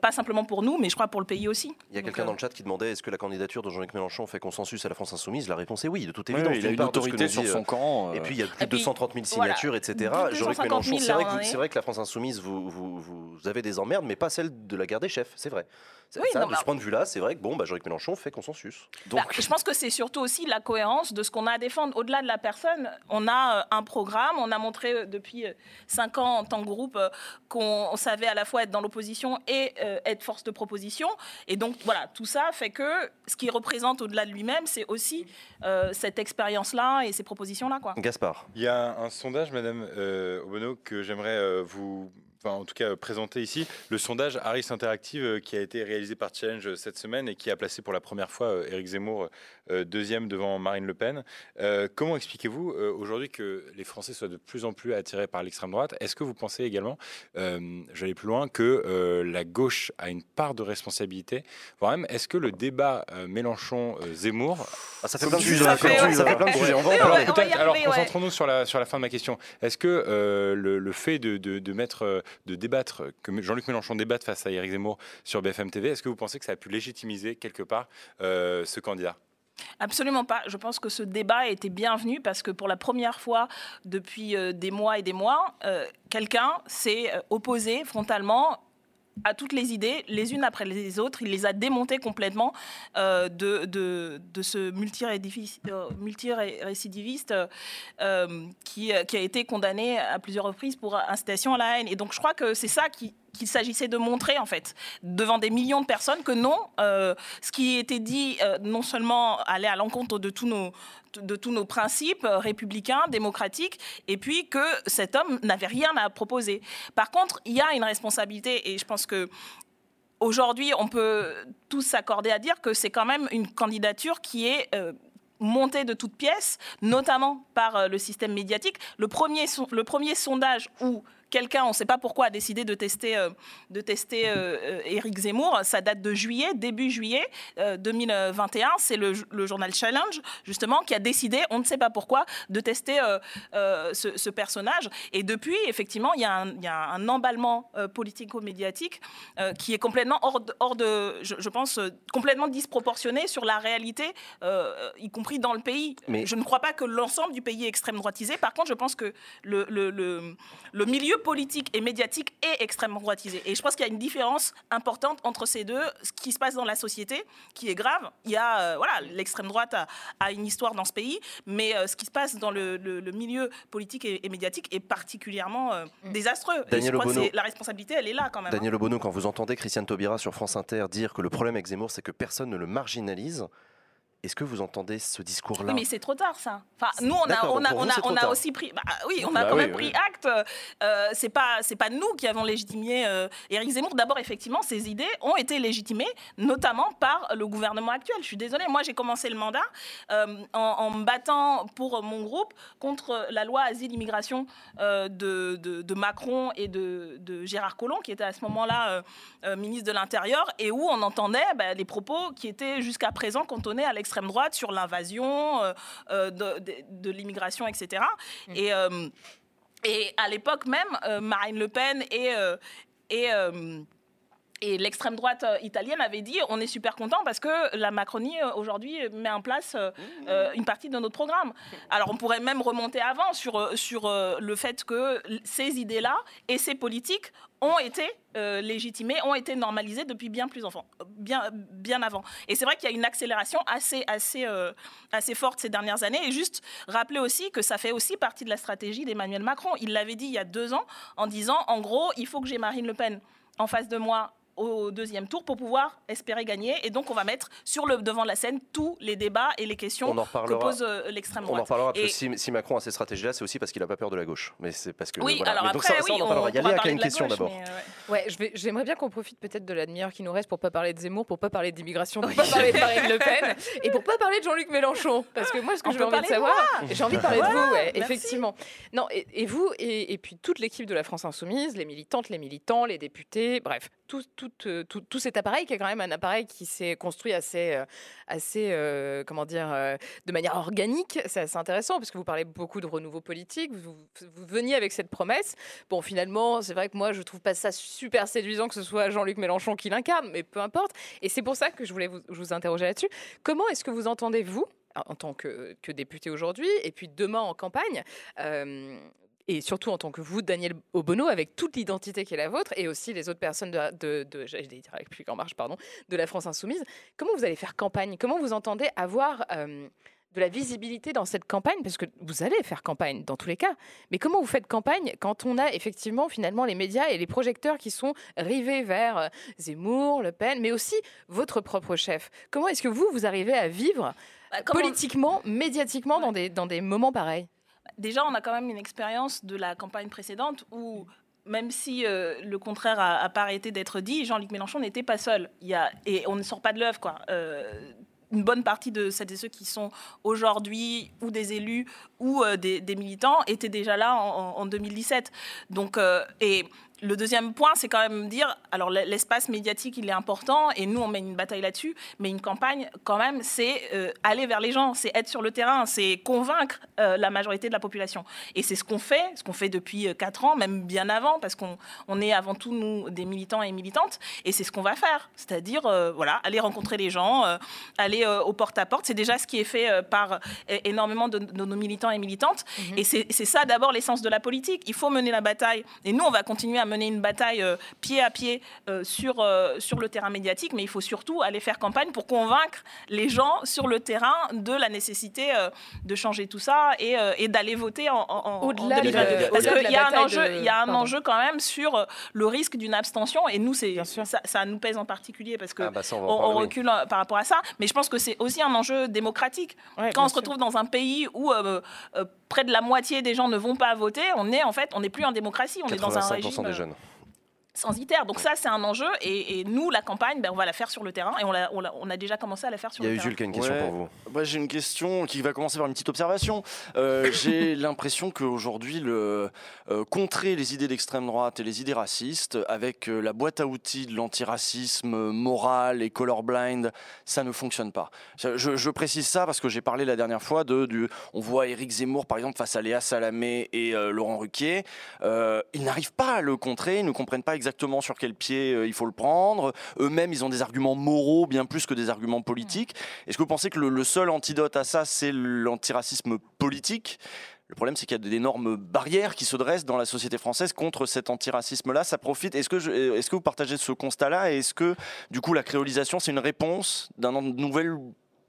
pas simplement pour nous, mais je crois pour le pays aussi. Il y a Donc, quelqu'un euh, dans le chat qui demandait est-ce que la candidature de Jean-Luc Mélenchon fait consensus à la France Insoumise? La réponse est oui, de toute Oui, évidence. Il a une autorité sur son euh, camp. Et puis il y a plus de puis, 230 000 voilà. signatures, etc. Jean-Luc 250 Mélenchon, 000, c'est là, vrai, que vrai la France Insoumise, vous, vous, vous avez des emmerdes, mais pas celle de la guerre des chefs, c'est vrai. Ça, Oui, ça, non, de ce point de vue-là, c'est vrai que bon, bah, Jean-Luc Mélenchon fait consensus. Bah, je pense que c'est surtout aussi la cohérence de ce qu'on a à défendre. Au-delà de la personne, on a un programme. On a montré euh, depuis euh, cinq ans en tant que groupe euh, qu'on on savait à la fois être dans l'opposition et euh, être force de proposition. Et donc voilà, tout ça fait que ce qui représente au-delà de lui-même, c'est aussi euh, cette expérience-là et ces propositions-là. quoi. Gaspard. Il y a un sondage, Madame euh, Obono, que j'aimerais euh, vous, enfin, en tout cas, euh, présenter ici. Le sondage Harris Interactive euh, qui a été réalisé par Challenge euh, cette semaine et qui a placé pour la première fois Éric Zemmour deuxième devant Marine Le Pen. Euh, comment expliquez-vous aujourd'hui que les Français soient de plus en plus attirés par l'extrême droite? Est-ce que vous pensez également, euh, j'allais plus loin, que euh, la gauche a une part de responsabilité? Voire même, est-ce que le débat euh, Mélenchon-Zemmour Ah, ça fait plein de sujets. ça fait- plein de alors concentrons-nous sur la, sur la fin de ma question. Est-ce que euh, le, le fait de, de, de mettre, euh, de débattre, que Jean-Luc Mélenchon débatte face à Éric Zemmour sur BFM TV, est-ce que vous pensez que ça a pu légitimiser quelque part euh, ce candidat? Absolument pas. Je pense que ce débat était bienvenu parce que pour la première fois depuis euh, des mois et des mois, euh, quelqu'un s'est opposé frontalement à toutes les idées, les unes après les autres. Il les a démontées complètement euh, de, de, de ce euh, multirécidiviste euh, euh, qui, qui a été condamné à plusieurs reprises pour incitation à la haine. Et donc je crois que c'est ça qui qu'il s'agissait de montrer en fait devant des millions de personnes que non, euh, ce qui était dit euh, non seulement allait à l'encontre de tous nos de tous nos principes euh, républicains, démocratiques, et puis que cet homme n'avait rien à proposer. Par contre, il y a une responsabilité, et je pense que aujourd'hui, on peut tous s'accorder à dire que c'est quand même une candidature qui est montée de toutes pièces, notamment par le système médiatique. Le premier, le premier sondage où quelqu'un, on ne sait pas pourquoi, a décidé de tester, euh, de tester euh, euh, Éric Zemmour. Ça date de juillet, début juillet euh, 2021. C'est le, le journal Challenge, justement, qui a décidé, on ne sait pas pourquoi, de tester euh, euh, ce, ce personnage. Et depuis, effectivement, il y a un, il y a un emballement euh, politico-médiatique euh, qui est complètement hors de, hors de je, je pense, euh, complètement disproportionné sur la réalité, euh, y compris dans le pays. Mais- Je ne crois pas que l'ensemble du pays est extrême droitisé. Par contre, je pense que le, le, le, le milieu politique et médiatique est extrêmement droitisé. Et je pense qu'il y a une différence importante entre ces deux. Ce qui se passe dans la société, qui est grave, il y a, euh, voilà, l'extrême droite a, a une histoire dans ce pays, mais euh, ce qui se passe dans le, le- le milieu politique et, et médiatique est particulièrement euh, désastreux. Et je Daniel crois que la responsabilité, elle est là quand même. hein. Daniel Obono, quand vous entendez Christiane Taubira sur France Inter dire que le problème avec Zemmour, c'est que personne ne le marginalise, Est-ce que vous entendez ce discours-là Oui, mais c'est trop tard, ça. Enfin, nous, on a, on a, on a, on aussi pris. bah, oui, on a Bah quand oui, même oui. pris acte. Euh, c'est pas, c'est pas nous qui avons légitimé euh, Éric Zemmour. D'abord, effectivement, ces idées ont été légitimées, notamment par le gouvernement actuel. Je suis désolée. Moi, j'ai commencé le mandat euh, en, en me battant pour mon groupe contre la loi asile-immigration euh, de, de- de Macron et de, de Gérard Collomb, qui était à ce moment-là euh, ministre de l'Intérieur, et où on entendait bah, les propos qui étaient jusqu'à présent cantonnés à l'extrême droite sur l'invasion euh, euh, de, de- de l'immigration, etc. Et, euh, et à l'époque même, Marine Le Pen et, et, et l'extrême droite euh, italienne avait dit on est super content parce que la Macronie euh, aujourd'hui met en place euh, euh, une partie de notre programme. Alors on pourrait même remonter avant sur, sur le fait que ces idées-là et ces politiques ont été euh, légitimées, ont été normalisées depuis bien plus enfant, bien, bien avant. Et c'est vrai qu'il y a une accélération assez, assez, euh, assez forte ces dernières années. Et juste rappeler aussi que ça fait aussi partie de la stratégie d'Emmanuel Macron. Il l'avait dit il y a deux ans en disant en gros, il faut que j'ai Marine Le Pen en face de moi au deuxième tour pour pouvoir espérer gagner. Et donc, on va mettre sur le devant de la scène tous les débats et les questions On en que pose euh, l'extrême On en droite. reparlera parce Et- que si, si Macron a ces stratégies-là, c'est aussi parce qu'il n'a pas peur de la gauche. Mais c'est parce que Oui, voilà. alors Mais après, ça, ça, oui, on en parlera. Il y a pourra Léa qui a parler une question d'abord. euh, ouais. Ouais, je vais- j'aimerais bien qu'on profite peut-être de la demi-heure qui nous reste pour pas parler de Zemmour, pour pas parler d'immigration, pour <laughs> pas parler de Marine Le Pen et pour pas parler de Jean-Luc Mélenchon. Parce que moi, ce que j'ai envie de savoir, j'ai envie de parler de vous, ouais, effectivement. Non, et, et vous, et, et puis toute l'équipe de la France Insoumise, les militantes, les militants, les députés, bref, tout, tout, euh, tout, cet appareil qui est quand même un appareil qui s'est construit assez, euh, assez euh, comment dire, de manière organique. C'est assez intéressant parce que vous parlez beaucoup de renouveau politique. Vous, vous veniez avec cette promesse. Bon, finalement, c'est vrai que moi, je trouve pas ça super séduisant que ce soit Jean-Luc Mélenchon qui l'incarne, mais peu importe. Et c'est pour ça que je voulais vous, interroger là-dessus. Comment est-ce que vous entendez, vous, en tant que, que député aujourd'hui, et puis demain en campagne, euh, et surtout en tant que vous, Daniel Obono, avec toute l'identité qui est la vôtre, et aussi les autres personnes de, la- de, de j'allais dire la République en marche, pardon, de la France insoumise, comment vous allez faire campagne? Comment vous entendez avoir euh, de la visibilité dans cette campagne? Parce que vous allez faire campagne dans tous les cas, mais comment vous faites campagne quand on a effectivement finalement les médias et les projecteurs qui sont rivés vers euh, Zemmour, Le Pen, mais aussi votre propre chef? Comment est-ce que vous, vous arrivez à vivre Bah, on- politiquement, médiatiquement dans des, dans des moments pareils? Déjà, on a quand même une expérience de la campagne précédente où, même si euh, le contraire a, a pas arrêté d'être dit, Jean-Luc Mélenchon n'était pas seul. Il y a, et on ne sort pas de l'œuvre, quoi. Euh, une bonne partie de celles et ceux qui sont aujourd'hui ou des élus ou euh, des, des militants étaient déjà là en, en- en 2017. Donc, et le deuxième point, c'est quand même dire, alors l'espace médiatique, il est important, et nous, on mène une bataille là-dessus, mais une campagne, quand même, c'est euh, aller vers les gens, c'est être sur le terrain, c'est convaincre euh, la majorité de la population. Et c'est ce qu'on fait, ce qu'on fait depuis euh, quatre ans, même bien avant, parce qu'on on est avant tout, nous, des militants et militantes, et c'est ce qu'on va faire, c'est-à-dire, euh, voilà, aller rencontrer les gens, euh, aller euh, au porte-à-porte, c'est déjà ce qui est fait euh, par euh, énormément de, de nos militants et militantes, et c'est c'est ça d'abord l'essence de la politique, il faut mener la bataille, et nous, on va continuer à mener une bataille euh, pied à pied euh, sur, euh, sur le terrain médiatique, mais il faut surtout aller faire campagne pour convaincre les gens sur le terrain de la nécessité euh, de changer tout ça et, euh, et d'aller voter en, en, en Au-delà de- 2022. Parce qu'il y a un enjeu, de- il y a un pardon. enjeu quand même sur le risque d'une abstention, et nous, c'est Bien sûr. ça, ça nous pèse en particulier parce que Ah bah ça, on recule par rapport à ça, mais je pense que c'est aussi un enjeu démocratique. Ouais, Quand on se sûr. retrouve dans un pays où euh, euh, près de la moitié des gens ne vont pas voter, on est en fait, on n'est plus en démocratie, on est dans un 85% régime des euh, jeunes. Censitaire. Donc ça, c'est un enjeu, et, et nous, la campagne, ben, on va la faire sur le terrain, et on, a déjà commencé à la faire sur Il y a le eu terrain. Jules qui a une question Ouais. pour vous. Moi, j'ai une question qui va commencer par une petite observation. Euh, <laughs> j'ai l'impression qu'aujourd'hui, le, euh, contrer les idées d'extrême droite et les idées racistes avec euh, la boîte à outils de l'antiracisme moral et colorblind, ça ne fonctionne pas. Je, précise ça parce que j'ai parlé la dernière fois de, du, on voit Éric Zemmour par exemple face à Léa Salamé et euh, Laurent Ruquier. Euh, ils n'arrivent pas à le contrer, ils ne comprennent pas exactement sur quel pied euh, il faut le prendre. Eux-mêmes, ils ont des arguments moraux bien plus que des arguments politiques. Est-ce que vous pensez que le, le seul antidote à ça, c'est l'antiracisme politique? Le problème, c'est qu'il y a d'énormes barrières qui se dressent dans la société française contre cet antiracisme-là. Ça profite. Est-ce que, je- est-ce que vous partagez ce constat-là? Et est-ce que, du coup, la créolisation, c'est une réponse d'une nouvelle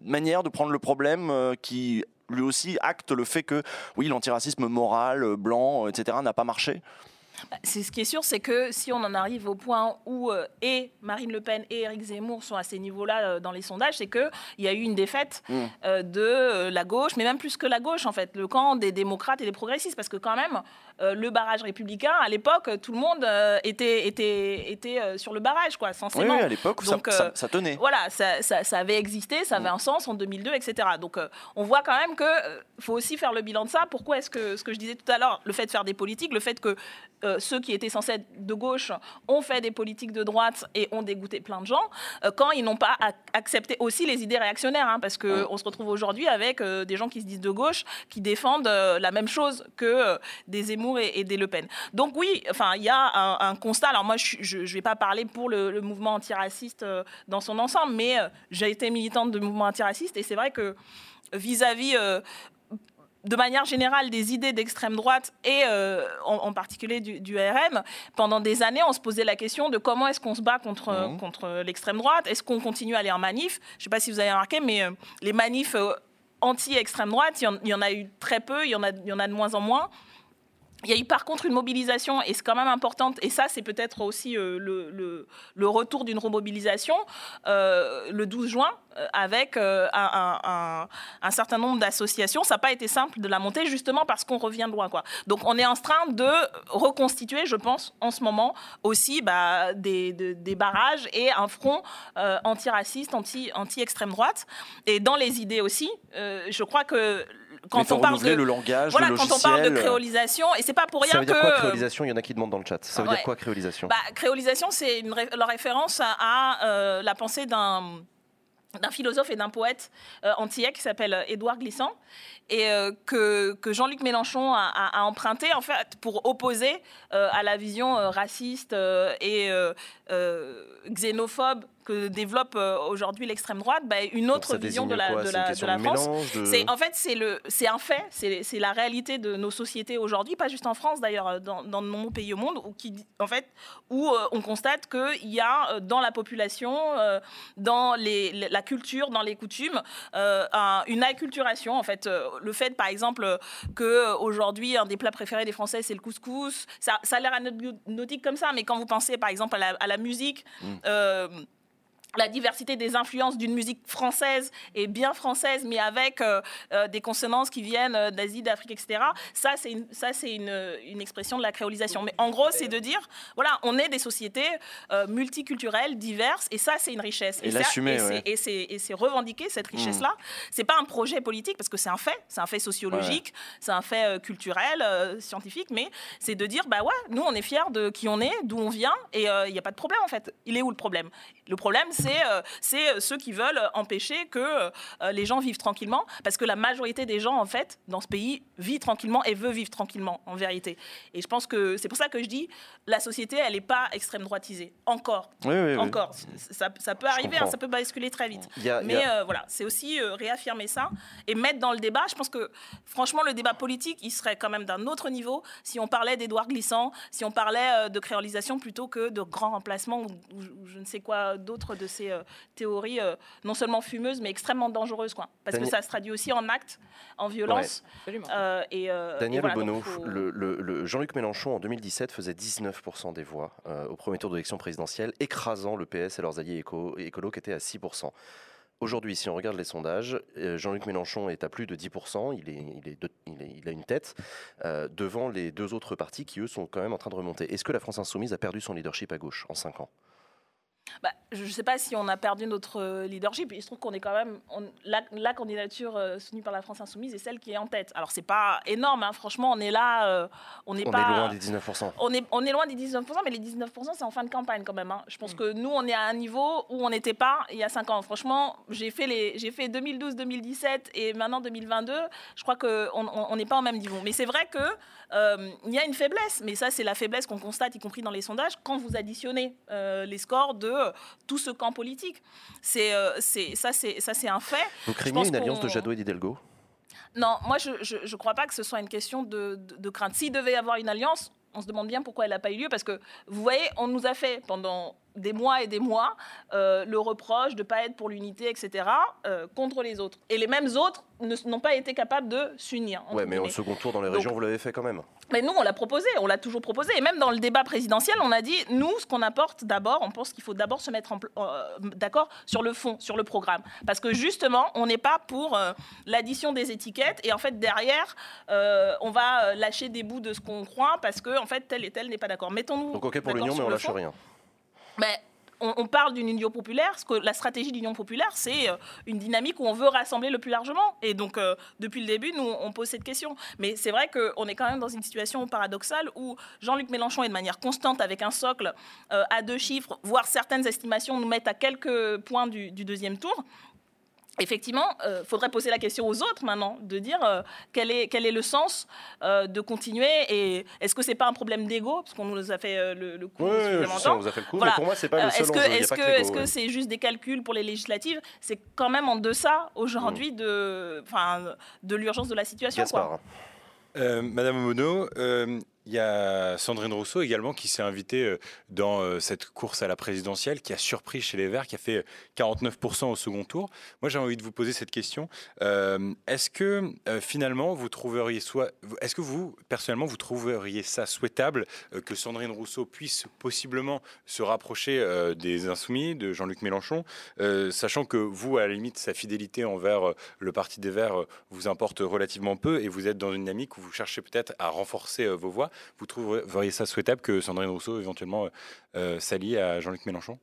manière de prendre le problème euh, qui, lui aussi, acte le fait que, oui, l'antiracisme moral, euh, blanc, euh, etc., n'a pas marché? C'est ce qui est sûr, c'est que si on en arrive au point où euh, et Marine Le Pen et Éric Zemmour sont à ces niveaux-là euh, dans les sondages, c'est qu'il y a eu une défaite Mm. euh, de la gauche, mais même plus que la gauche en fait, le camp des démocrates et des progressistes, parce que quand même le barrage républicain à l'époque, tout le monde était était était sur le barrage quoi, Oui, censément. oui, à l'époque, ça, ça- ça tenait. Voilà, ça, ça- avait existé, ça avait un sens en 2002, etc. Donc on voit quand même que faut aussi faire le bilan de ça. Pourquoi est-ce que ce que je disais tout à l'heure, le fait de faire des politiques, le fait que euh, ceux qui étaient censés être de gauche ont fait des politiques de droite et ont dégoûté plein de gens, euh, quand ils n'ont pas ac- accepté aussi les idées réactionnaires, hein, parce que on se retrouve aujourd'hui avec euh, des gens qui se disent de gauche, qui défendent la même chose que des Zemmour et, et des Le Pen. Donc oui, enfin il y a un, un constat. Alors moi je ne vais pas parler pour le, le mouvement antiraciste dans son ensemble, mais j'ai été militante de mouvement antiraciste et c'est vrai que vis-à-vis euh, de manière générale des idées d'extrême droite et euh, en, en particulier du, du RN, pendant des années, on se posait la question de comment est-ce qu'on se bat contre, Mhm. contre l'extrême droite. Est-ce qu'on continue à aller en manif? Je ne sais pas si vous avez remarqué, mais euh, les manifs euh, anti-extrême droite, il y, en, il y en a eu très peu, il y en a, il y en a de moins en moins. Il y a eu par contre une mobilisation, et c'est quand même importante, et ça c'est peut-être aussi euh, le, retour d'une remobilisation, euh, le 12 juin, euh, avec un, certain nombre d'associations. Ça n'a pas été simple de la monter, justement parce qu'on revient de loin. Quoi. Donc on est en train de reconstituer, je pense, en ce moment, aussi bah, des, de- des barrages et un front antiraciste, anti- anti-extrême droite. Et dans les idées aussi, je crois que quand on parle de... le langage, Voilà, le quand on parle de créolisation, et c'est pas pour rien Ça veut dire que. quoi créolisation? Il y en a qui demandent dans le chat. Ça veut Ouais. dire quoi créolisation? Bah, créolisation, c'est une ré- la référence à, à, euh, la pensée d'un d'un philosophe et d'un poète euh, antillais qui s'appelle Édouard Glissant et euh, que, que Jean-Luc Mélenchon a, a- a emprunté en fait pour opposer euh, à la vision euh, raciste euh, et euh, euh, xénophobe que développe euh, aujourd'hui l'extrême droite, bah, une autre vision de la, quoi de C'est une la, question de la de France. C'est en fait c'est le c'est un fait, c'est la réalité de nos sociétés aujourd'hui, pas juste en France d'ailleurs, euh, dans, dans de nombreux pays au monde où qui en fait où euh, on constate qu'il y a dans la population, euh, dans les, la culture, dans les coutumes, euh, un- une acculturation en fait. Le fait par exemple que aujourd'hui un des plats préférés des Français c'est le couscous, ça, ça a l'air anecdotique comme ça, mais quand vous pensez par exemple à la, à la musique. euh, la diversité des influences d'une musique française et bien française, mais avec euh, euh, des consonances qui viennent euh, d'Asie, d'Afrique, etc. Ça, c'est une, ça, c'est une, une expression de la créolisation. Mais en gros, c'est de dire, voilà, on est des sociétés euh, multiculturelles, diverses, et ça, c'est une richesse. Et ça- l'assumer, et c'est- ouais. et et revendiquer cette richesse-là. C'est pas un projet politique parce que c'est un fait, c'est un fait sociologique, c'est un fait culturel, scientifique, mais c'est de dire, bah ouais, nous, on est fiers de qui on est, d'où on vient, et il n'y a pas de problème en fait. Il est où le problème? Le problème, c'est c'est ceux qui veulent empêcher que euh, les gens vivent tranquillement, parce que la majorité des gens, en fait, dans ce pays, vit tranquillement et veut vivre tranquillement, en vérité. Et je pense que c'est pour ça que je dis, la société, elle n'est pas extrême droitisée, encore. Oui. Encore. Ça, ça peut arriver, hein, ça peut basculer très vite. A- Mais a- euh, voilà, c'est aussi euh, réaffirmer ça et mettre dans le débat. Je pense que franchement, le débat politique, il serait quand même d'un autre niveau si on parlait d'Édouard Glissant, si on parlait euh, de créolisation plutôt que de grands remplacements ou, ou je ne sais quoi d'autres de ces euh, théories, euh, non seulement fumeuses, mais extrêmement dangereuses. Quoi. Parce Daniel- que ça se traduit aussi en actes, en violence. Euh, et, et Daniel voilà, Obono, donc faut- le, le- le Jean-Luc Mélenchon en 2017 faisait 19% des voix au premier tour de l'élection présidentielle, écrasant le PS et leurs alliés éco, écolos qui étaient à 6%. Aujourd'hui, si on regarde les sondages, Jean-Luc Mélenchon est à plus de 10%, il, est, il, est de- il, est- il a une tête, euh, devant les deux autres partis qui, eux, sont quand même en train de remonter. Est-ce que la France Insoumise a perdu son leadership à gauche en 5 ans? Bah, je ne sais pas si on a perdu notre euh, leadership. Il se trouve qu'on est quand même. on- la, la candidature euh, soutenue par la France Insoumise est celle qui est en tête. Alors, c'est pas énorme, hein, franchement, on est là. euh, on n'est On pas. est loin des 19%. On est, on est loin des 19%, mais les 19%, c'est en fin de campagne quand même. hein. Je pense que nous, on est à un niveau où on n'était pas il y a 5 ans. Franchement, j'ai fait, les, j'ai fait 2012-2017 et maintenant 2022. Je crois qu'on on n'est pas au même niveau. Mais c'est vrai qu'il il y a une faiblesse. Mais ça, c'est la faiblesse qu'on constate, y compris dans les sondages, quand vous additionnez euh, les scores de tout ce camp politique. C'est, euh, c'est, ça, c'est, ça, c'est un fait. Vous craignez une alliance de Jadot et d'Hidalgo? Non, moi, je ne crois pas que ce soit une question de, de- de crainte. S'il devait y avoir une alliance, on se demande bien pourquoi elle n'a pas eu lieu, parce que, vous voyez, on nous a fait pendant des mois et des mois euh, le reproche de ne pas être pour l'unité, etc., euh, contre les autres. Et les mêmes autres n'ont pas été capables de s'unir. Ouais, mais au second tour dans les Donc- régions, vous l'avez fait quand même. Mais nous, on l'a proposé, on l'a toujours proposé. Et même dans le débat présidentiel, on a dit, nous, ce qu'on apporte d'abord, on pense qu'il faut d'abord se mettre euh, d'accord sur le fond, sur le programme. Parce que justement, on n'est pas pour euh, l'addition des étiquettes. Et en fait, derrière, euh, on va lâcher des bouts de ce qu'on croit parce que, en fait, tel et tel n'est pas d'accord. Mettons-nous. Donc ok pour l'union, mais on lâche fond. rien. Mais on, parle d'une union populaire, ce que la stratégie de l'union populaire, c'est euh, une dynamique où on veut rassembler le plus largement. Et donc, euh, depuis le début, nous, on pose cette question. Mais c'est vrai qu'on est quand même dans une situation paradoxale où Jean-Luc Mélenchon est de manière constante avec un socle euh, à deux chiffres, voire certaines estimations nous mettent à quelques points du deuxième tour. Effectivement, il faudrait poser la question aux autres maintenant, de dire euh, quel, est, quel est le sens euh, de continuer et est-ce que c'est pas un problème d'ego, parce qu'on nous a fait euh, le, le coup Oui, je sais, on vous a fait le coup, Voilà. mais pour moi, c'est pas Euh, le seul Est-ce que a est-ce pas que ouais. c'est juste des calculs pour les législatives? C'est quand même en deçà aujourd'hui de, enfin, de l'urgence de la situation. quoi. Euh, Madame Omono, euh, il y a Sandrine Rousseau également qui s'est invitée euh, dans euh, cette course à la présidentielle, qui a surpris chez les Verts, qui a fait euh, 49% au second tour. Moi, j'ai envie de vous poser cette question. Euh, est-ce que euh, finalement, vous trouveriez soit, est-ce que vous, personnellement, vous trouveriez ça souhaitable euh, que Sandrine Rousseau puisse possiblement se rapprocher euh, des Insoumis, de Jean-Luc Mélenchon, euh, sachant que vous, à la limite, sa fidélité envers euh, le Parti des Verts euh, vous importe relativement peu et vous êtes dans une dynamique où vous cherchez peut-être à renforcer euh, vos voix. Vous trouveriez ça souhaitable que Sandrine Rousseau éventuellement euh, euh, s'allie à Jean-Luc Mélenchon?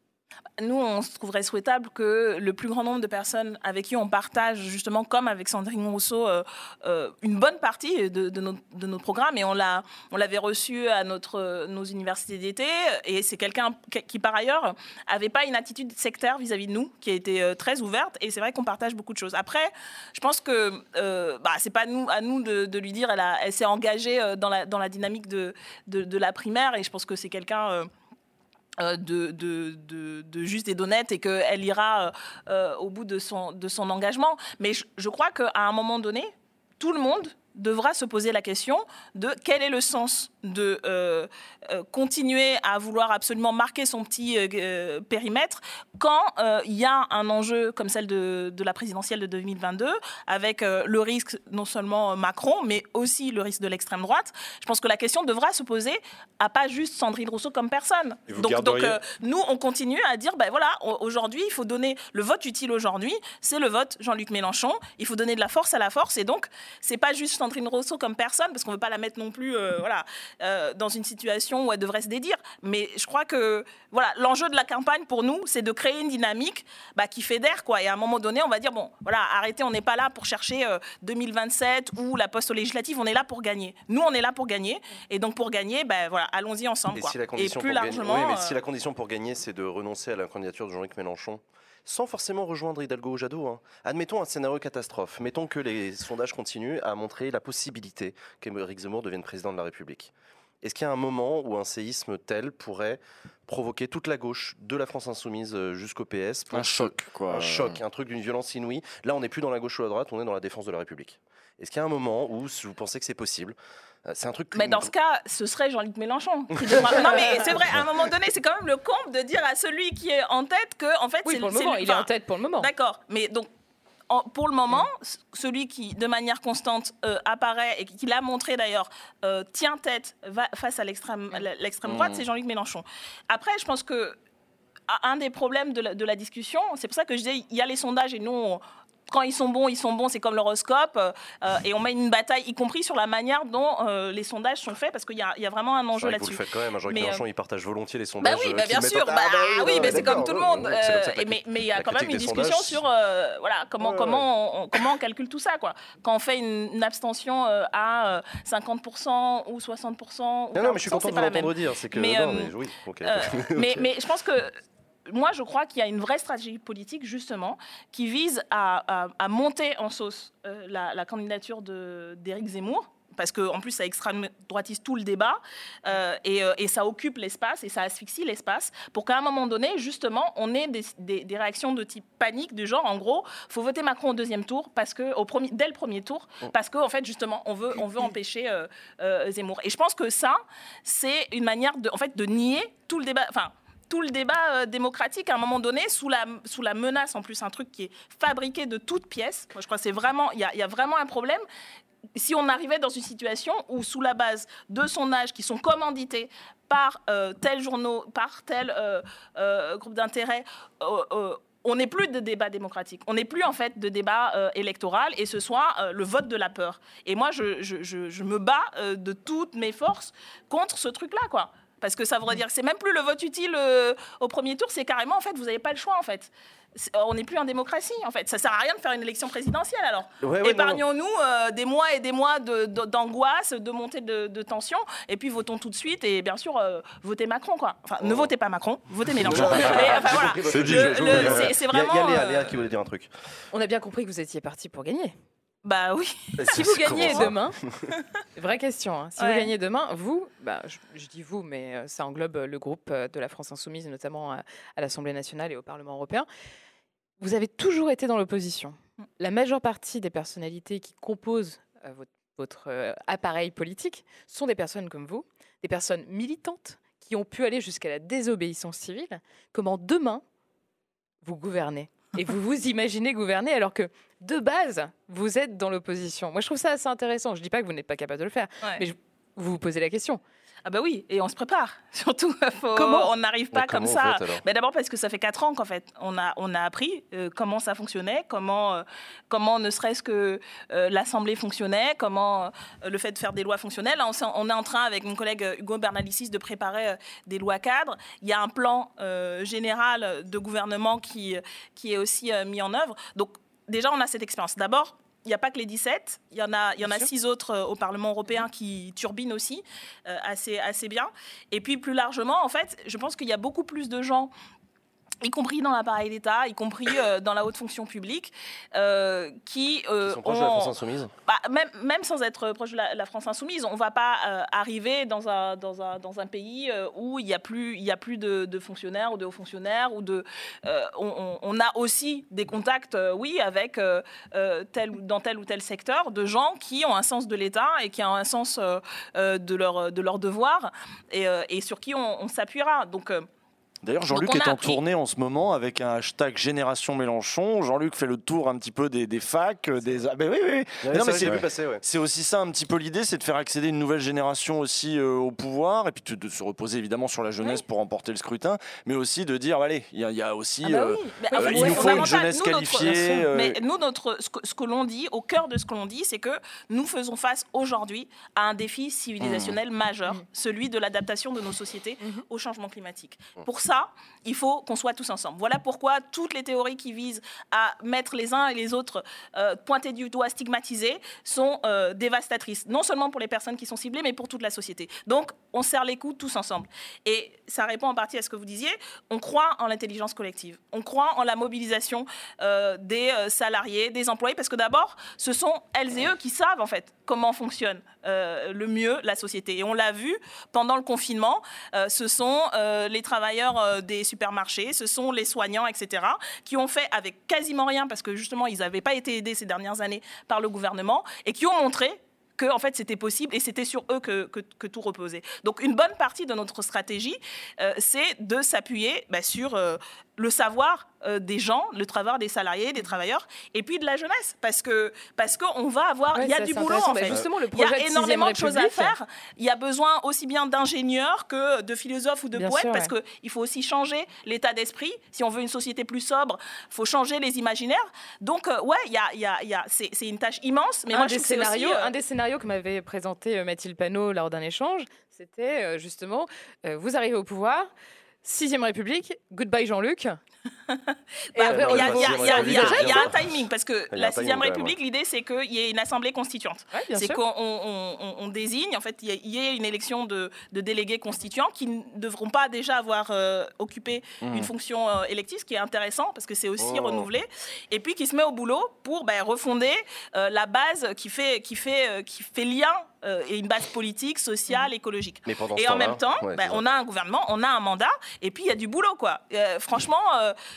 Nous, on se trouverait souhaitable que le plus grand nombre de personnes avec qui on partage, justement, comme avec Sandrine Rousseau, euh, euh, une bonne partie de, de, nos programmes. Et on l'a, on l'avait reçu à notre, nos universités d'été. Et c'est quelqu'un qui, par ailleurs, avait pas une attitude sectaire vis-à-vis de nous, qui a été euh, très ouverte. Et c'est vrai qu'on partage beaucoup de choses. Après, je pense que euh, bah, c'est pas à nous de, lui dire. Elle, s'est engagée euh, dans la, dans la dynamique de la primaire. Et je pense que c'est quelqu'un. Euh, de, juste et d'honnête et qu'elle ira euh, euh, au bout de son, de son engagement. Mais je, je crois qu'à un moment donné, tout le monde devra se poser la question de quel est le sens de euh, euh, continuer à vouloir absolument marquer son petit euh, périmètre quand il y a un enjeu comme celle de, de la présidentielle de 2022 avec le risque non seulement Macron mais aussi le risque de l'extrême droite. Je pense que la question devra se poser à pas juste Sandrine Rousseau comme personne. Donc, donc garderiez- nous, on continue à dire, ben voilà, au- aujourd'hui, il faut donner le vote utile aujourd'hui, c'est le vote Jean-Luc Mélenchon. Il faut donner de la force à la force, et donc c'est pas juste Sandrine Rousseau comme personne, parce qu'on veut pas la mettre non plus, euh, voilà, euh, dans une situation où elle devrait se dédire. Mais je crois que voilà, l'enjeu de la campagne pour nous, c'est de créer une dynamique bah, qui fédère, quoi. Et à un moment donné, on va dire bon, voilà, arrêtez, on n'est pas là pour chercher euh, 2027 ou la poste aux législatives, on est là pour gagner. Nous, on est là pour gagner, et donc pour gagner, ben voilà, allons-y ensemble, Et quoi. si la Et condition plus pour gagner- largement. oui, mais euh, si la condition pour gagner, c'est de renoncer à la candidature de Jean-Luc Mélenchon, sans forcément rejoindre Hidalgo ou Jadot. hein. Admettons un scénario catastrophe. Mettons que les sondages continuent à montrer la possibilité qu'Éric Zemmour devienne président de la République. Est-ce qu'il y a un moment où un séisme tel pourrait provoquer toute la gauche de la France insoumise euh, jusqu'au PS pour Un choc, quoi. un choc, un truc d'une violence inouïe. Là, on n'est plus dans la gauche ou la droite, on est dans la défense de la République. Est-ce qu'il y a un moment où si vous pensez que c'est possible C'est un truc. Mais dans ce cas, ce serait Jean-Luc Mélenchon. qui devra- <laughs> non, mais c'est vrai, à un moment donné, c'est quand même le comble de dire à celui qui est en tête que, en fait, Oui, c'est pour le c'est moment, lui- il est en tête pour le moment. D'accord, mais donc. en- pour le moment, celui qui, de manière constante, euh, apparaît et qui l'a montré d'ailleurs, euh, tient tête va- face à l'extrême l'extrême droite, Mm. c'est Jean-Luc Mélenchon. Après, je pense que un des problèmes de la, de la discussion, c'est pour ça que je disais, il y a les sondages et nous, on- quand ils sont bons, ils sont bons, c'est comme l'horoscope, euh, et on met une bataille, y compris sur la manière dont euh, les sondages sont faits, parce qu'il y, a- il y a vraiment un enjeu que vous le là-dessus. faites quand même. hein, Jean-Luc Mélenchon, euh, il partage volontiers les Bah sondages. oui, bah bien sûr, en- bah, Ah, oui, mais c'est comme tout le monde. ça mais il y a quand même une discussion sondages. sur voilà comment Ouais, ouais. comment on, comment on calcule tout ça quoi. Quand on fait une, une abstention à euh, 50% ou 60% ou Non, non, mais je suis 40%, content de vous l'entendre dire. Mais je pense que moi, je crois qu'il y a une vraie stratégie politique, justement, qui vise à, à- à monter en sauce euh, la, la candidature d'Éric Zemmour. Parce qu'en plus, ça extrême droitise tout le débat euh, et, euh, et ça occupe l'espace et ça asphyxie l'espace pour qu'à un moment donné, justement, on ait des, des- des réactions de type panique, du genre, en gros, faut voter Macron au deuxième tour parce que, au premier, dès le premier tour, parce qu'en en fait, justement, on veut, on veut <clears throat> empêcher euh, Zemmour. Et je pense que ça, c'est une manière de, en fait, de nier tout le débat. Enfin, tout le débat euh, démocratique à un moment donné, sous la, menace, en plus, un truc qui est fabriqué de toutes pièces. Moi, je crois que c'est vraiment, il y a, vraiment un problème si on arrivait dans une situation où, sous la base de sondages qui sont commandités par euh, tel journaux, par tel euh, groupe d'intérêt, on n'est plus de débat démocratique. On n'est plus en fait de débat électoral et ce soit le vote de la peur. Et moi, je, me bats de toutes mes forces contre ce truc-là, quoi. Parce que ça voudrait dire que c'est même plus le vote utile euh, au premier tour, c'est carrément en fait vous n'avez pas le choix en fait. On n'est plus en démocratie en fait. Ça sert à rien de faire une élection présidentielle alors. Ouais, ouais. Épargnons-nous euh, des mois et des mois de- de- d'angoisse, de, montée de, de tension, et puis votons tout de suite et bien sûr euh, votez Macron quoi. Enfin, ne votez pas Macron, votez Mélenchon. <laughs> Mais, enfin, voilà. C'est vraiment. Il y a Léa, Léa qui voulait dire un truc. On a bien compris que vous étiez parti pour gagner. Bah oui. <laughs> Si vous gagnez demain, <laughs> vraie question, hein, si Ouais. vous gagnez demain, vous, bah, je, je dis vous, mais euh, ça englobe euh, le groupe euh, de la France Insoumise, notamment à, à l'Assemblée nationale et au Parlement européen, vous avez toujours été dans l'opposition. La majeure partie des personnalités qui composent euh, votre, votre, euh, appareil politique sont des personnes comme vous, des personnes militantes qui ont pu aller jusqu'à la désobéissance civile. Comment demain vous gouvernez? Et vous vous imaginez gouverner alors que de base vous êtes dans l'opposition. Moi je trouve ça assez intéressant. Je dis pas que vous n'êtes pas capable de le faire, Ouais. mais je- vous vous posez la question. Ah bah oui, et on se prépare. <laughs> Surtout, <laughs> faut- Comment on n'arrive pas comme ça. Mais d'abord parce que ça fait quatre ans qu'en fait, on a, on a appris euh, comment ça fonctionnait, comment, euh, comment ne serait-ce que euh, l'Assemblée fonctionnait, comment euh, le fait de faire des lois fonctionnait. Là, on, est en train, avec mon collègue Hugo Bernalicis, de préparer euh, des lois cadres. Il y a un plan euh, général de gouvernement qui, qui est aussi euh, mis en œuvre. Donc déjà, on a cette expérience. D'abord, il n'y a pas que les 17, il y en a, il y en a six autres euh, au Parlement européen qui turbinent aussi euh, assez, assez bien. Et puis plus largement, en fait, je pense qu'il y a beaucoup plus de gens y compris dans l'appareil d'État, y compris euh, dans la haute fonction publique, euh, qui, euh, Ils sont proches de la France Insoumise bah, même, même sans être proche de la, la France insoumise, on ne va pas euh, arriver dans un, dans un, dans un pays où il n'y a plus, il y a plus de, de fonctionnaires ou de hauts fonctionnaires. Ou de, on, a aussi des contacts, oui, avec tel, ou- dans tel ou tel secteur, de gens qui ont un sens de l'État et qui ont un sens de, leur, de leur devoir et, et sur qui on, on s'appuiera. Donc, D'ailleurs, Jean-Luc est en appris. tournée en ce moment avec un hashtag Génération Mélenchon. Jean-Luc fait le tour un petit peu des, des facs, euh, des. Ah, ben oui, oui, oui. C'est ouais. Aussi ça un petit peu l'idée, c'est de faire accéder une nouvelle génération aussi euh, au pouvoir et puis de, de se reposer évidemment sur la jeunesse pour remporter le scrutin, mais aussi de dire allez, il y, a- il y a aussi. Ah bah euh. Mais euh, il nous faut une jeunesse Nous, notre- qualifiée. euh, Mais nous, notre, ce que, l'on dit, au cœur de ce que l'on dit, c'est que nous faisons face aujourd'hui à un défi civilisationnel majeur, Mmh. celui de l'adaptation de nos sociétés Mhm. au changement climatique. Pour ça, il faut qu'on soit tous ensemble. Voilà pourquoi toutes les théories qui visent à mettre les uns et les autres euh, pointés du doigt, stigmatisés, sont euh, dévastatrices, non seulement pour les personnes qui sont ciblées, mais pour toute la société. Donc, on serre les coudes tous ensemble. Et ça répond en partie à ce que vous disiez. On croit en l'intelligence collective. On croit en la mobilisation euh, des salariés, des employés, parce que d'abord, ce sont elles et eux qui savent en fait comment fonctionne le mieux la société. Et on l'a vu pendant le confinement. ce sont les travailleurs euh, des supermarchés, ce sont les soignants, etc., qui ont fait avec quasiment rien, parce que justement, ils n'avaient pas été aidés ces dernières années par le gouvernement, et qui ont montré que en fait c'était possible et c'était sur eux que, que- tout reposait. Donc une bonne partie de notre stratégie, euh, c'est de s'appuyer bah, sur euh, le savoir euh, des gens, le savoir des salariés, des travailleurs, et puis de la jeunesse, parce que parce qu'on va avoir, Ouais, il y a du boulot en Bah, fait. justement, le Il y projet a énormément de choses à faire. Il y a besoin aussi bien d'ingénieurs que de philosophes ou de Bien poètes, sûr, parce qu'il faut aussi changer l'état d'esprit. Si on veut une société plus sobre, il faut changer les imaginaires. Donc, euh, ouais, il y a, il y a- il y a- c'est une tâche immense. Mais un, moi, je des que c'est aussi, scénarios, euh, un des scénarios que m'avait présenté euh, Mathilde Panot lors d'un échange, c'était justement vous arrivez au pouvoir, sixième République, goodbye Jean-Luc. Bah, il y a- y y y un timing parce que la un timing, sixième quand même, République, l'idée c'est qu'il y ait une assemblée constituante. Ouais, C'est qu'on on, on- on désigne, en fait, il y ait une élection de, de délégués constituants qui ne devront pas déjà avoir euh, occupé Mmh. une fonction euh, élective, ce qui est intéressant parce que c'est aussi Oh. renouvelé. Et puis qui se met au boulot pour ben, refonder euh, la base qui fait, qui fait, euh, qui fait lien euh, et une base politique, sociale, écologique. Mais pendant ce Et en même temps, Ouais, ben, on a un gouvernement, on a un mandat, et puis il y a du boulot, quoi. Euh, franchement,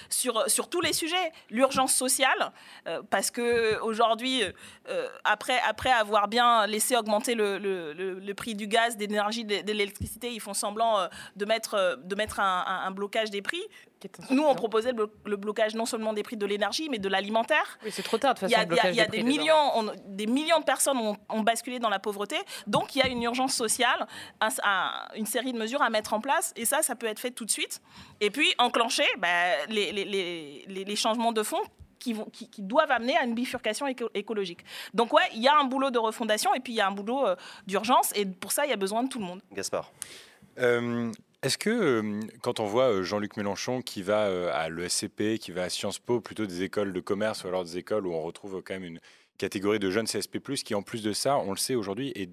sur, sur tous les sujets. L'urgence sociale, euh, parce que aujourd'hui, euh, après, avoir bien laissé augmenter le, prix du gaz, d'énergie, de, de l'électricité, ils font semblant euh, de mettre, euh, de un blocage des prix. Nous, on proposait le, blo- le blocage non seulement des prix de l'énergie, mais de l'alimentaire. Oui, c'est trop tard de toute Il y façon. a, il y a- y des millions, on- des millions de personnes ont, ont basculé dans la pauvreté. Donc, il y a une urgence sociale, un- un- une série de mesures à mettre en place. Et ça, ça peut être fait tout de suite. Et puis, enclencher bah, les, les- les- les- les changements de fond qui, vont, qui, qui doivent amener à une bifurcation éco- écologique. Donc, ouais, il y a un boulot de refondation et puis il y a un boulot euh, d'urgence. Et pour ça, il y a besoin de tout le monde. Gaspard. Euh, Est-ce que quand on voit Jean-Luc Mélenchon qui va à l'ESCP, qui va à Sciences Po, plutôt des écoles de commerce ou alors des écoles où on retrouve quand même une catégorie de jeunes CSP+, qui en plus de ça, on le sait aujourd'hui, est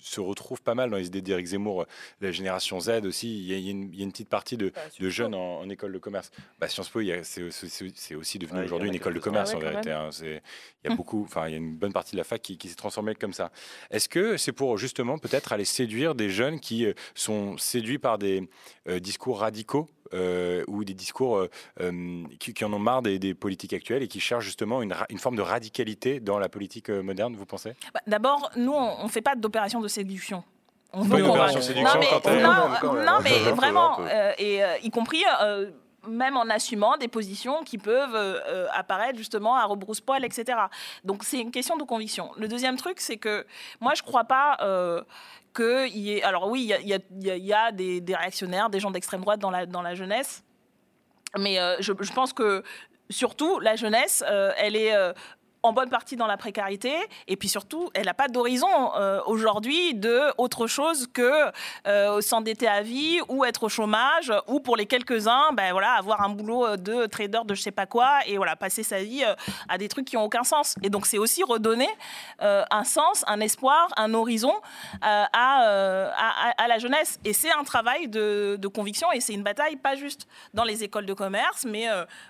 se retrouve pas mal dans les idées d'Éric Zemmour, euh, la génération Z aussi. Il y a, il y a une, il y a une petite partie de, de jeunes en, en école de commerce. Bah, Sciences Po, c'est aussi devenu Ouais, aujourd'hui une école de commerce Ah en ouais, vérité. hein. Il y a <laughs> beaucoup, enfin, il y a une bonne partie de la fac qui, qui s'est transformée comme ça. Est-ce que c'est pour justement peut-être aller séduire des jeunes qui euh, sont séduits par des euh, discours radicaux euh, ou des discours euh, euh, qui, qui en ont marre des, des politiques actuelles et qui cherchent justement une, forme de radicalité dans la politique euh, moderne, vous pensez? Bah, D'abord, nous, on ne fait pas d'opération de séduction. On veut convaincre. Non, mais, non, mais <laughs> vraiment, euh, et euh, y compris euh, même en assumant des positions qui peuvent euh, apparaître justement à rebrousse-poil, etc. Donc c'est une question de conviction. Le deuxième truc, c'est que moi, je ne crois pas euh, qu'il y ait... Alors oui, il y a, y y des, des réactionnaires, des gens d'extrême droite dans la, dans la jeunesse, mais euh, je, je pense que surtout la jeunesse, euh, elle est euh, en bonne partie dans la précarité et puis surtout, elle n'a pas d'horizon euh, aujourd'hui de autre chose que euh, s'endetter à vie ou être au chômage ou pour les quelques-uns, ben voilà, avoir un boulot euh, de trader de je sais pas quoi et voilà passer sa vie à des trucs qui ont aucun sens. Et donc c'est aussi redonner un sens, un espoir, un horizon à, à, la jeunesse. Et c'est un travail de, de conviction et c'est une bataille pas juste dans les écoles de commerce, mais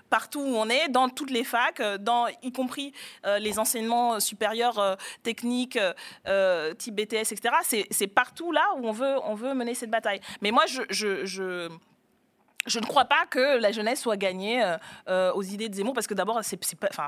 partout où on est, dans toutes les facs, dans, y compris les enseignements supérieurs euh, techniques, euh, euh, type BTS, etc. C'est partout là où on veut, on veut mener cette bataille. Mais moi, je, je, je- je ne crois pas que la jeunesse soit gagnée euh, euh, aux idées de Zemmour, parce que d'abord, c'est enfin,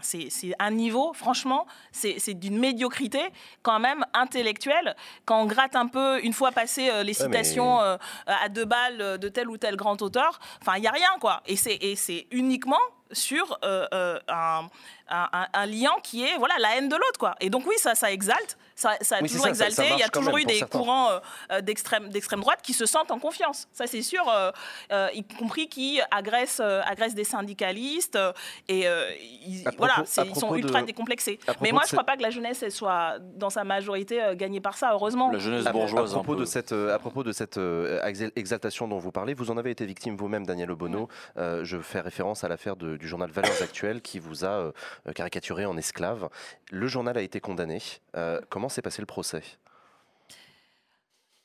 un niveau, franchement, c'est d'une médiocrité quand même intellectuelle. Quand on gratte un peu, une fois passé euh, les citations euh, à deux balles euh, de tel ou tel grand auteur, enfin, il n'y a rien, quoi. Et c'est uniquement sur euh, euh, un, un- un- un lien qui est voilà la haine de l'autre quoi et donc oui ça ça exalte ça, ça a Oui, toujours ça, ça- ça exalté il y a toujours eu des certains. courants euh, d'extrême d'extrême droite qui se sentent en confiance ça c'est sûr euh, euh, y compris qui agressent euh, agressent des syndicalistes euh, et euh, ils, À propos- voilà à ils sont ultra de- décomplexés à mais moi je crois pas que la jeunesse elle soit dans sa majorité euh, gagnée par ça heureusement La jeunesse À, à bourgeoise. un propos de cette, euh, à propos de cette euh, exal- exaltation dont vous parlez, vous en avez été victime vous-même, Daniel Obono. Euh, je fais référence à l'affaire de- du journal Valeurs Actuelles qui vous a euh, caricaturé en esclave. Le journal a été condamné. Euh, comment s'est passé le procès?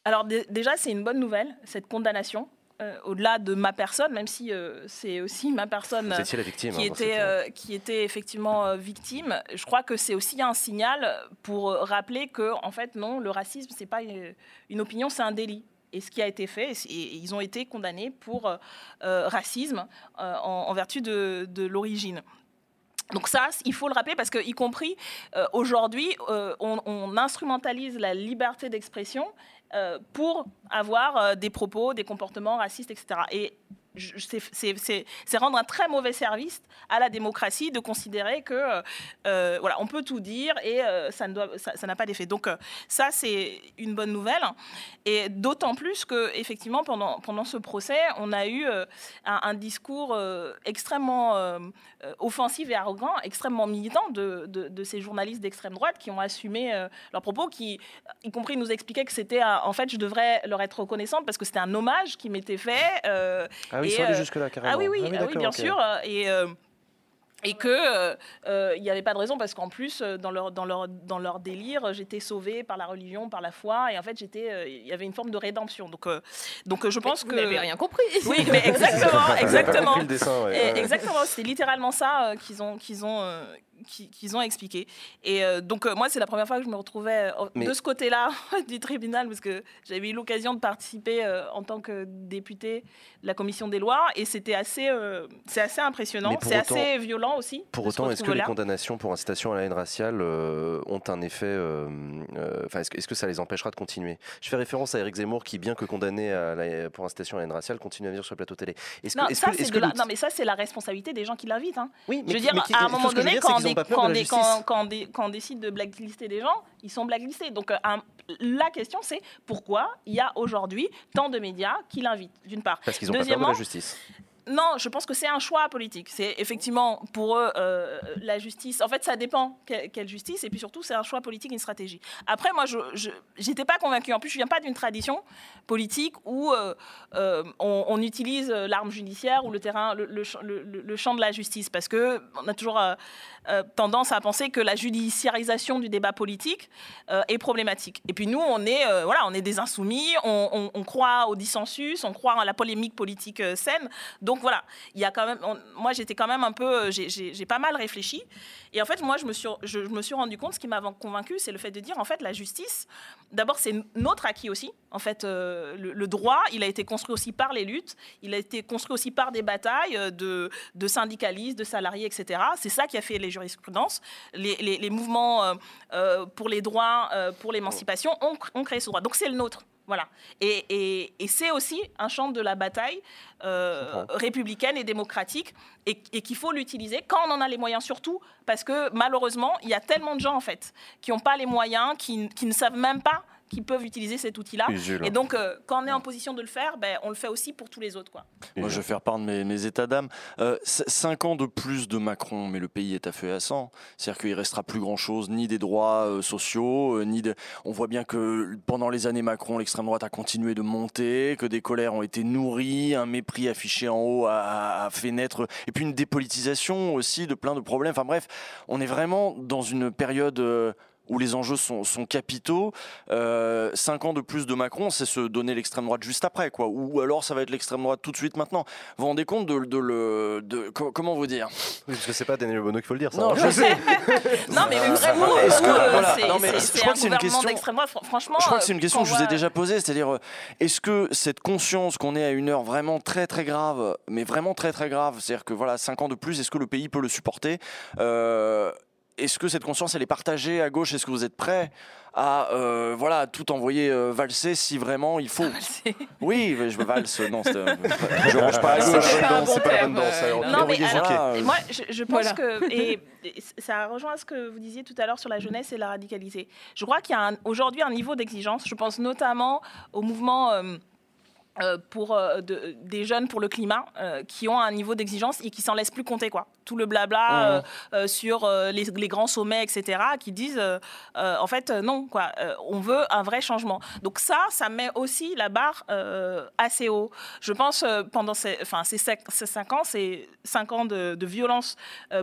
Alors dé- déjà, c'est une bonne nouvelle, cette condamnation, euh, au-delà de ma personne, même si euh, c'est aussi ma personne Vous étiez la victime. qui hein, était, euh, qui était effectivement euh, victime. Je crois que c'est aussi un signal pour euh, rappeler que, en fait, non, le racisme, c'est pas une, une opinion, c'est un délit. Et ce qui a été fait, ils ont été condamnés pour euh, euh, racisme euh, en, vertu de, l'origine. Donc ça, il faut le rappeler parce que, y compris aujourd'hui, on, instrumentalise la liberté d'expression pour avoir des propos, des comportements racistes, etc. c'est- rendre un très mauvais service à la démocratie de considérer que euh, euh, voilà, on peut tout dire et euh, ça doit, ça ça n'a pas d'effet. Donc ça, c'est une bonne nouvelle. Et d'autant plus que effectivement, pendant, pendant ce procès, on a eu un, discours extrêmement offensif et arrogant, extrêmement militant de, de- de ces journalistes d'extrême droite qui ont assumé leurs propos, qui, y compris, nous expliquaient que c'était, en fait, je devrais leur être reconnaissante parce que c'était un hommage qui m'était fait. Ah oui, ils et, sont allés euh, jusque-là carrément. ah oui, oui, ah oui, d'accord, bien sûr. euh, Et, euh, et que euh, euh, il n'y avait pas de raison parce qu'en plus, dans leur, dans leur, dans leur délire, j'étais sauvée par la religion, par la foi. Et en fait, j'étais, euh, il y avait une forme de rédemption. Donc, euh, donc je pense Vous que. n'avez rien compris. <laughs> Oui, mais exactement, Vous <laughs> exactement. ouais. Ouais, ouais. exactement, c'était littéralement ça euh, qu'ils ont, qu'ils ont, qu'ils ont expliqué. Et euh, donc, euh, moi, c'est la première fois que je me retrouvais euh, Mais- de ce côté-là <laughs> du tribunal, parce que j'avais eu l'occasion de participer en tant que député de la commission des lois, et c'était assez, c'est assez impressionnant, Mais c'est assez violent aussi. Pour autant, est-ce que les condamnations pour incitation à la haine raciale ont un effet Enfin, est-ce que, est-ce que ça les empêchera de continuer? Je fais référence à Eric Zemmour qui, bien que condamné à la- pour incitation à la haine raciale, continue à venir sur le plateau télé. Non, ça, que- la- mais ça, c'est la responsabilité des gens qui l'invitent. hein. Oui, Je veux dire, qui- à un moment donné, quand, des- pas peur de quand, des- quand, quand, des- quand on décide de blacklister des gens, ils sont blacklistés. Donc, euh, un- la question, c'est pourquoi il y a aujourd'hui tant de médias qui l'invitent, d'une part. Parce qu'ils ont pas peur de la justice. Non, je pense que c'est un choix politique. C'est effectivement pour eux euh, la justice. En fait, ça dépend que- quelle justice, et puis surtout, c'est un choix politique, une stratégie. Après, moi, je n'étais pas convaincue. En plus, je viens pas d'une tradition politique où euh, euh, on, utilise l'arme judiciaire ou le terrain, le, champ- de la justice, parce que on a toujours tendance à penser que la judiciarisation du débat politique est problématique. Et puis nous, on est, voilà, on est des insoumis, on, on- croit au dissensus, on croit à la polémique politique saine. Donc voilà, il y a quand même, moi j'étais quand même un peu, euh, j'ai- pas mal réfléchi. Et en fait, moi je me suis, je, me suis rendu compte, ce qui m'a convaincu, c'est le fait de dire en fait la justice. D'abord, c'est notre acquis aussi. En fait, euh, le, droit, il a été construit aussi par les luttes, il a été construit aussi par des batailles euh, de, syndicalistes, de salariés, etc. C'est ça qui a fait les jurisprudences. Les, mouvements pour les droits, pour l'émancipation ont créé ce droit. Donc c'est le nôtre. Voilà. Et, et- et c'est aussi un champ de la bataille euh, républicaine et démocratique et, et qu'il faut l'utiliser quand on en a les moyens, surtout parce que malheureusement, il y a tellement de gens en fait qui n'ont pas les moyens, qui, qui ne savent même pas qu'ils peuvent utiliser cet outil-là. Et donc, euh, quand on est en position de le faire, ben, on le fait aussi pour tous les autres. Quoi. Moi, je vais faire part de mes, mes états d'âme. Euh, c- cinq ans de plus de Macron, mais le pays est à feu et à sang. C'est-à-dire qu'il restera plus grand-chose, ni des droits euh, sociaux, euh, ni de... On voit bien que pendant les années Macron, l'extrême droite a continué de monter, que des colères ont été nourries, un mépris affiché en haut a, a- a fait naître, et puis une dépolitisation aussi de plein de problèmes. Enfin bref, on est vraiment dans une période... euh, où les enjeux sont, sont capitaux. Euh, cinq ans de plus de Macron, c'est se donner l'extrême droite juste après, quoi. Ou alors ça va être l'extrême droite tout de suite maintenant. Vous vous rendez compte de, de le, de, co- comment vous dire? Oui, parce que c'est pas Daniel Bono qu'il faut le dire. Ça, Non, hein. je sais. <laughs> Non, mais vraiment, Est-ce que- euh, voilà, c'est non, mais c'est- je c'est crois un que c'est une question- Franchement, Je crois que c'est une euh, question que je vous ai déjà posée, c'est-à-dire euh, est-ce que cette conscience qu'on est à une heure vraiment très très grave, mais vraiment très très grave, c'est-à-dire que voilà, cinq ans de plus, est-ce que le pays peut le supporter? Euh, Est-ce que cette conscience elle est partagée à gauche? Est-ce que vous êtes prêt à euh, voilà tout envoyer euh, valser si vraiment il faut? C'est- Oui, mais je valse, non, c'est, euh, <laughs> je range pas à gauche. c'est pas la bonne danse, euh, non. Mais alors, moi, je, je pense Voilà. que, et, et ça rejoint ce que vous disiez tout à l'heure sur la jeunesse et la radicalité. Je crois qu'il y a un- aujourd'hui un niveau d'exigence. Je pense notamment au mouvement. Euh, pour euh, de- des jeunes pour le climat euh, qui ont un niveau d'exigence et qui s'en laissent plus compter quoi. Tout le blabla euh, sur les, les grands sommets etc qui disent euh, en fait non quoi on veut un vrai changement. Donc ça ça met aussi la barre assez haut. Je pense pendant ces, enfin, ces, cinq, ces cinq ans c'est cinq ans de, de violence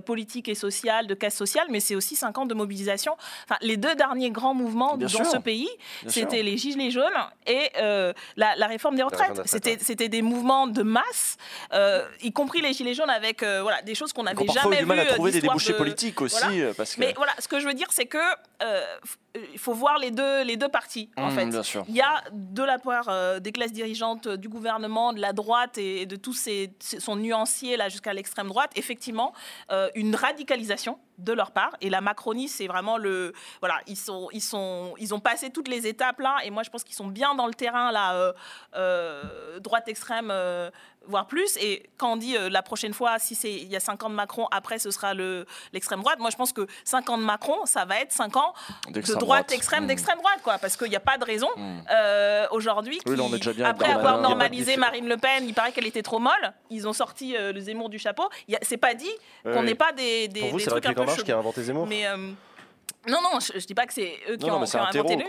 politique et sociale de casse sociale mais c'est aussi cinq ans de mobilisation. Enfin les deux derniers grands mouvements Bien dans sûr. ce pays c'était les gilets jaunes et la, la réforme des retraites. C'était des mouvements de masse, euh, y compris les gilets jaunes avec euh, voilà, des choses qu'on n'avait jamais eu du mal vues, à euh, trouver des débouchés de- politiques aussi, voilà. parce que. Mais voilà, ce que je veux dire, c'est que il faut voir les deux, les deux parties, en Mmh, fait. Bien sûr. Il y a de la part euh, des classes dirigeantes du gouvernement, de la droite et, et de tous ces, ces- son nuancier là jusqu'à l'extrême droite, effectivement, euh, une radicalisation de leur part. Et la Macronie, c'est vraiment le, voilà, ils sont, ils sont, ils ont passé toutes les étapes là. Et moi, je pense qu'ils sont bien dans le terrain là, euh, euh, droite extrême. euh, voire plus. Et quand on dit euh, la prochaine fois, si c'est il y a 5 ans de Macron, après ce sera le l'extrême droite. Moi, je pense que 5 ans de Macron, ça va être 5 ans de droite, droite. extrême, Mmh. d'extrême droite, quoi. Parce qu'il n'y a pas de raison Mmh. euh, aujourd'hui. Oui, après avoir normalisé Marine Le Pen, il paraît qu'elle était trop molle. Ils ont sorti euh, le Zemmour du chapeau. C'est pas dit qu'on n'ait pas des, des, Pour vous, des c'est trucs un peu qui a inventé Zemmour Mais euh, non, non, je, je dis pas que c'est eux qui Non, non, ont, mais qui c'est ont un inventé le-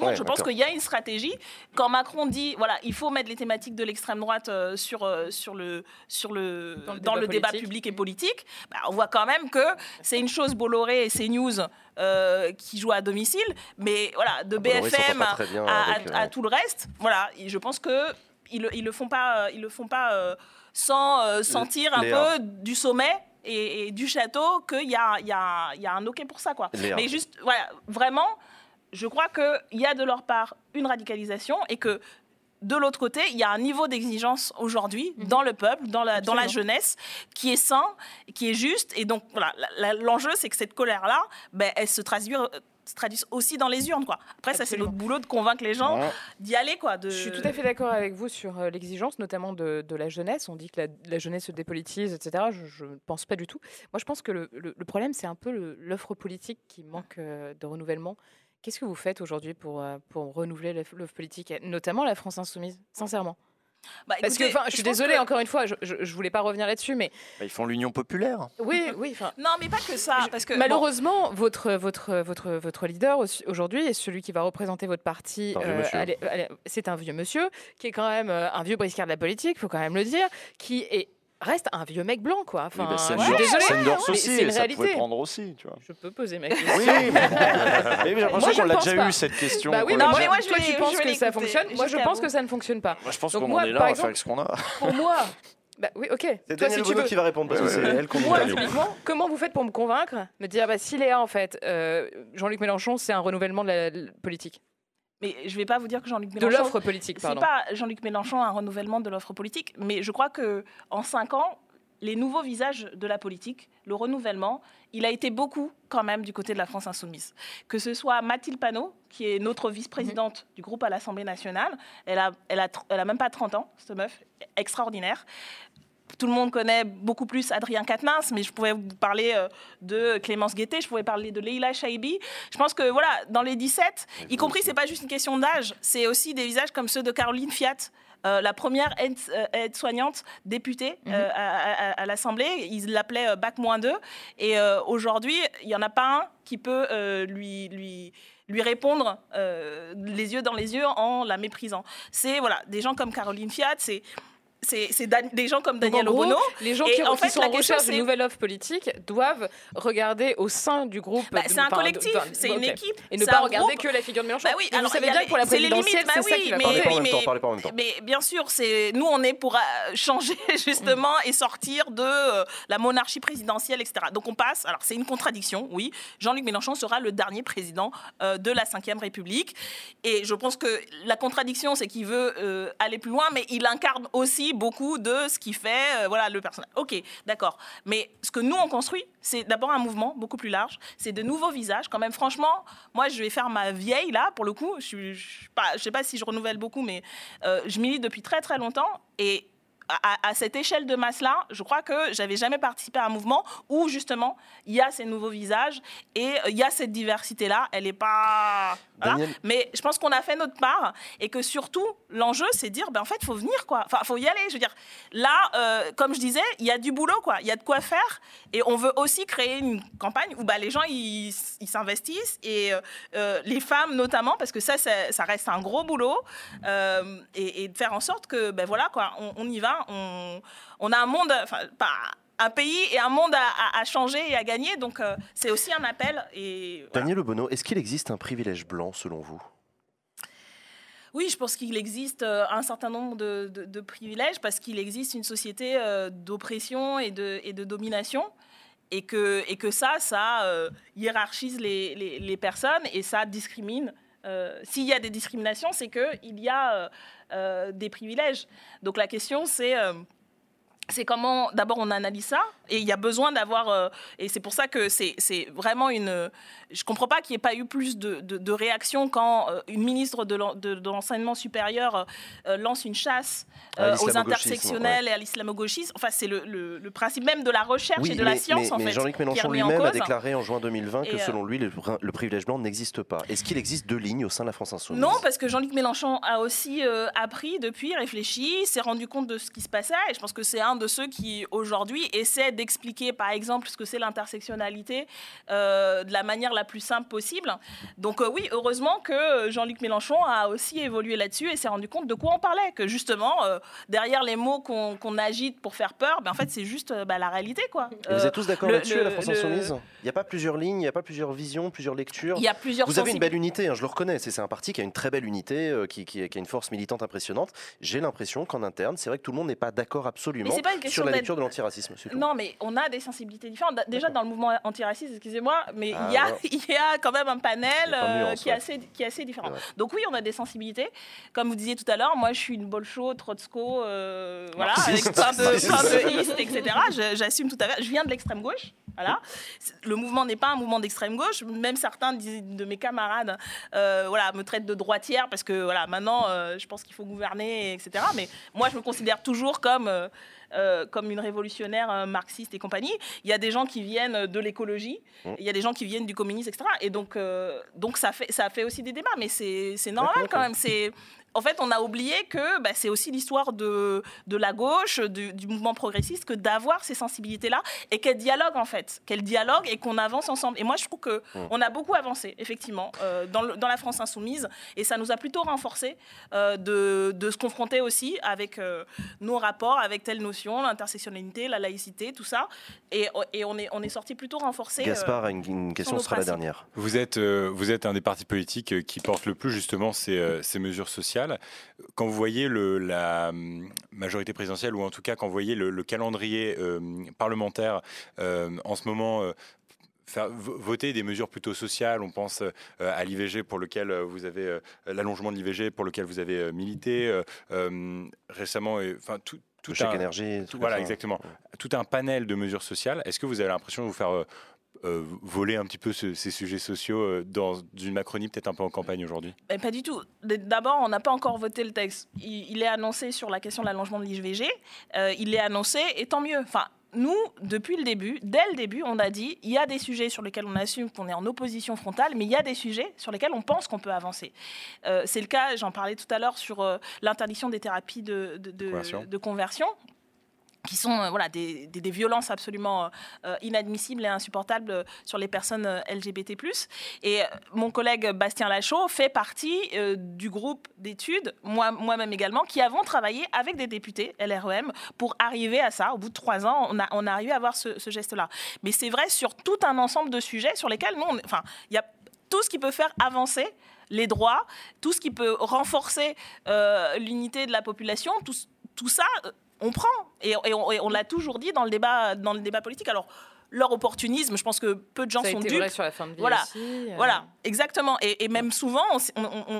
Ouais, je pense qu'il y a une stratégie. Quand Macron dit, voilà, il faut mettre les thématiques de l'extrême droite euh, sur, euh, sur, le, sur le, Dans le dans débat le débat politique. public et politique, bah, on voit quand même que c'est une chose Bolloré et CNews euh, qui jouent à domicile, mais voilà, de s'entend BFM à, avec, à- à euh, tout le reste, voilà, je pense que ils, le- ils le font pas, ils le font pas euh, sans euh, sentir un Léa. peu du sommet et, et du château qu'il y a, il y, a, il y a un OK pour ça. Quoi. Léa. Mais juste, voilà, vraiment, je crois qu'il y a de leur part une radicalisation et que de l'autre côté, il y a un niveau d'exigence aujourd'hui Mhm. dans le peuple, dans la, dans la Absolument. jeunesse, qui est sain, qui est juste. Et donc, voilà, l'enjeu, c'est que cette colère-là, ben, elle se traduit, euh, se traduise aussi dans les urnes. Quoi. Après, ça, c'est notre boulot de convaincre les gens Ouais. d'y aller. Quoi, de... Je suis tout à fait d'accord avec vous sur euh, l'exigence, notamment de, de la jeunesse. On dit que la, la jeunesse se dépolitise, etc. Je ne pense pas du tout. Moi, je pense que le, le- le problème, c'est un peu l'offre politique qui manque euh, de renouvellement. Qu'est-ce que vous faites aujourd'hui pour, euh, pour renouveler l'offre politique, notamment la France insoumise, sincèrement? Bah, Parce que, écoutez, enfin, je suis désolée, que- encore une fois, je ne voulais pas revenir là-dessus, mais Bah, ils font l'union populaire. oui, oui, <laughs> Non, mais pas que ça. Parce que, bon, Malheureusement, votre, votre, votre, votre leader aujourd'hui et celui qui va représenter votre parti, euh, c'est un vieux monsieur qui est quand même euh, un vieux briscard de la politique, faut quand même le dire, qui est, reste un vieux mec blanc, quoi. Enfin, Oui, bah, je suis Sanders- désolée, Sanders mais aussi, c'est une et ça pouvait réalité. prendre aussi, tu vois. Je peux poser ma question. Oui, mais, <laughs> mais j'ai l'impression Moi, je qu'on l'a pense déjà pas. eu cette question. Bah oui, mais Non, moi, mais déjà- moi, je toi je penses que ça fonctionne, moi je pense que ça ne fonctionne pas. Moi, je pense qu'on en est là, on va faire avec ce qu'on a. Pour moi, bah oui, ok. C'est Toi, Daniel si tu veux, qui va répondre parce que c'est elle qu'on Moi, typiquement, comment vous faites pour me convaincre Me dire, bah, si Léa, en fait, euh, Jean-Luc Mélenchon, c'est un renouvellement de la, la politique. Mais je vais pas vous dire que Jean-Luc De Mélenchon. l'offre politique, C'est pardon. pas Jean-Luc Mélenchon un renouvellement de l'offre politique, mais je crois que en cinq ans, les nouveaux visages de la politique, le renouvellement, il a été beaucoup quand même du côté de la France insoumise. Que ce soit Mathilde Panot, qui est notre vice-présidente du groupe à l'Assemblée nationale, elle a, elle a, elle a même pas 30 ans, cette meuf, extraordinaire. Tout le monde connaît beaucoup plus Adrien Quatennens, mais je pouvais vous parler euh, de Clémence Guettet, je pouvais parler de Leila Chaibi. Je pense que voilà, dans les 17, y compris, c'est pas juste une question d'âge, c'est aussi des visages comme ceux de Caroline Fiat, euh, la première aide- euh, aide-soignante députée euh, à, à- à l'Assemblée. Ils l'appelaient euh, Bac moins 2. Et euh, aujourd'hui, il n'y en a pas un qui peut euh, lui, lui, lui répondre euh, les yeux dans les yeux en la méprisant. C'est voilà, des gens comme Caroline Fiat, c'est c'est des gens comme Daniel gros, Obono. Les gens qui, en qui fait, sont la en recherche d'une nouvelle offre politique doivent regarder au sein du groupe. Bah, c'est un collectif, c'est une équipe. Et ne pas regarder groupe. que la figure de Mélenchon. Bah oui, Mais alors, vous savez bien que pour la c'est les présidentielle, limites, bah c'est ça oui, qui va mais- mais- temps. Mais bien sûr, c'est nous on est pour euh, changer <laughs> justement et sortir de euh, la monarchie présidentielle, etc. Donc on passe. Alors c'est une contradiction, oui. Jean-Luc Mélenchon sera le dernier président euh, de la Ve République, et je pense que la contradiction, c'est qu'il veut euh, aller plus loin, mais il incarne aussi beaucoup de ce qui fait, euh, voilà, le personnage. Ok, d'accord. Mais ce que nous on construit, c'est d'abord un mouvement beaucoup plus large. C'est de nouveaux visages. Quand même, franchement, moi je vais faire ma vieille là pour le coup. Je je sais pas si je renouvelle beaucoup, mais euh, je milite depuis très très longtemps et à, cette échelle de masse-là, je crois que j'avais jamais participé à un mouvement où justement il y a ces nouveaux visages et euh, il y a cette diversité-là. Elle n'est pas. voilà. Mais je pense qu'on a fait notre part et que surtout l'enjeu c'est de dire ben en fait il faut venir quoi. Enfin faut y aller. Je veux dire là, euh, comme je disais, il y a du boulot quoi. Il y a de quoi faire et on veut aussi créer une campagne où bah, les gens ils s'investissent et euh, les femmes notamment parce que ça ça, ça reste un gros boulot euh, et, et de faire en sorte que ben voilà quoi on, on y va on, on a un monde enfin pas un pays et un monde à, à- à changer et à gagner donc euh, c'est aussi un appel et voilà. Daniel Obono, est-ce qu'il existe un privilège blanc selon vous? Oui, je pense qu'il existe euh, un certain nombre de, de- de privilèges parce qu'il existe une société euh, d'oppression et de, et de domination. Et que, et que ça, ça hiérarchise les, les- les personnes et ça discrimine. Euh, S'il y a des discriminations, c'est qu'il y a euh, euh, des privilèges. Donc la question, c'est c'est comment, d'abord, on analyse ça, et il y a besoin d'avoir, euh, et c'est pour ça que c'est vraiment une... Je ne comprends pas qu'il n'y ait pas eu plus de, de, de réactions quand euh, une ministre de l'en- de- de l'enseignement supérieur euh, lance une chasse aux intersectionnels et à l'islamo-gauchisme. Enfin, c'est le, le- le principe même de la recherche et de la science, mais- en mais fait, Jean-Luc Mélenchon lui-même a déclaré en juin 2020 que Et, selon lui, le, le privilège blanc n'existe pas. Est-ce qu'il existe deux lignes au sein de la France insoumise? Non, parce que Jean-Luc Mélenchon a aussi appris depuis, réfléchi, s'est rendu compte de ce qui se passait. Et je pense que c'est un de ceux qui, aujourd'hui, essaie d'expliquer, par exemple, ce que c'est l'intersectionnalité euh, de la manière la plus simple possible. Donc euh, oui, heureusement que Jean-Luc Mélenchon a aussi évolué là-dessus et s'est rendu compte de quoi on parlait. Que justement, euh, derrière les mots qu'on qu'on agite pour faire peur, ben, en fait, c'est juste bah, la réalité. quoi. Vous êtes tous d'accord là-dessus, la France le- insoumise? Il n'y a pas plusieurs lignes, il n'y a pas plusieurs visions, plusieurs lectures Il y a plusieurs Vous avez une belle unité, hein, je le reconnais. C'est c'est un parti qui a une très belle unité, qui, qui- qui a une force militante impressionnante. J'ai l'impression qu'en interne, c'est vrai que tout le monde n'est pas d'accord absolument. Pas une sur question la lecture de l'antiracisme. Non, mais on a des sensibilités différentes. Déjà, dans le mouvement antiraciste, excusez-moi, mais Ah, il, y a, <laughs> y a quand même un panel euh, qui, est assez, qui est assez différent. Donc oui, on a des sensibilités. Comme vous disiez tout à l'heure, moi, je suis une bolcho, trotsko, euh, voilà, avec plein de, <laughs> plein de etc. J'assume tout à fait. Je viens de l'extrême gauche. Voilà. Le mouvement n'est pas un mouvement d'extrême gauche. Même certains de mes camarades euh, voilà, me traitent de droitière parce que voilà, maintenant, euh, je pense qu'il faut gouverner, etc. Mais moi, je me considère toujours comme, euh, euh, comme une révolutionnaire euh, marxiste et compagnie. Il y a des gens qui viennent de l'écologie, Mmh. il y a des gens qui viennent du communisme, etc. Et donc, euh, donc ça, fait, ça fait aussi des débats, mais c'est normal quand même. C'est en fait, on a oublié que bah, c'est aussi l'histoire de, de la gauche, du, du mouvement progressiste, que d'avoir ces sensibilités-là et qu'elles dialoguent en fait, qu'elles dialoguent et qu'on avance ensemble. Et moi, je trouve que Mmh. on a beaucoup avancé, effectivement, euh, dans, le- dans la France insoumise, et ça nous a plutôt renforcé euh, de, de se confronter aussi avec euh, nos rapports, avec telle notion, l'intersectionnalité, la laïcité, tout ça. Et, et on est, on est sorti plutôt renforcé. Gaspard a une, une question, ce sera la dernière. Vous êtes, euh, vous êtes un des partis politiques qui porte le plus justement ces, ces mesures sociales. Quand vous voyez le, la hum, majorité présidentielle, ou en tout cas quand vous voyez le, le calendrier euh, parlementaire euh, en ce moment euh, faire vo- voter des mesures plutôt sociales. On pense euh, à l'IVG pour lequel vous avez euh, l'allongement de l'IVG pour lequel vous avez euh, milité récemment. et- Enfin tout. Tout Tout chèque un, énergie. tout- tout voilà, ça. exactement. Tout un panel de mesures sociales. Est-ce que vous avez l'impression de vous faire voler un petit peu ce- ces sujets sociaux euh, dans une Macronie peut-être un peu en campagne aujourd'hui? Pas du tout. D'abord, on n'a pas encore voté le texte. Il, il est annoncé sur la question de l'allongement de l'IVG. Euh, il est annoncé, et tant mieux. Enfin, nous, depuis le début, dès le début, on a dit il y a des sujets sur lesquels on assume qu'on est en opposition frontale, mais il y a des sujets sur lesquels on pense qu'on peut avancer. Euh, C'est le cas, j'en parlais tout à l'heure, sur euh, l'interdiction des thérapies de, de- de- Conversion. de conversion qui sont euh, voilà, des, des- violences absolument euh, inadmissibles et insupportables euh, sur les personnes euh, LGBT+. Et euh, mon collègue Bastien Lachaud fait partie euh, du groupe d'études, moi- moi-même également, qui avons travaillé avec des députés LREM pour arriver à ça. Au bout de trois ans, on a, on a arrivé à avoir ce, ce geste-là. Mais c'est vrai sur tout un ensemble de sujets sur lesquels nous, enfin, il y a tout ce qui peut faire avancer les droits, tout ce qui peut renforcer euh, l'unité de la population, tout, tout ça, euh, on prend. Et, et on, l'a toujours dit dans le débat, dans le débat politique. Alors, leur opportunisme, je pense que peu de gens Ça a sont été dupes. vrai sur la fin de vie Voilà. aussi. euh. Voilà, exactement. Et, et même souvent,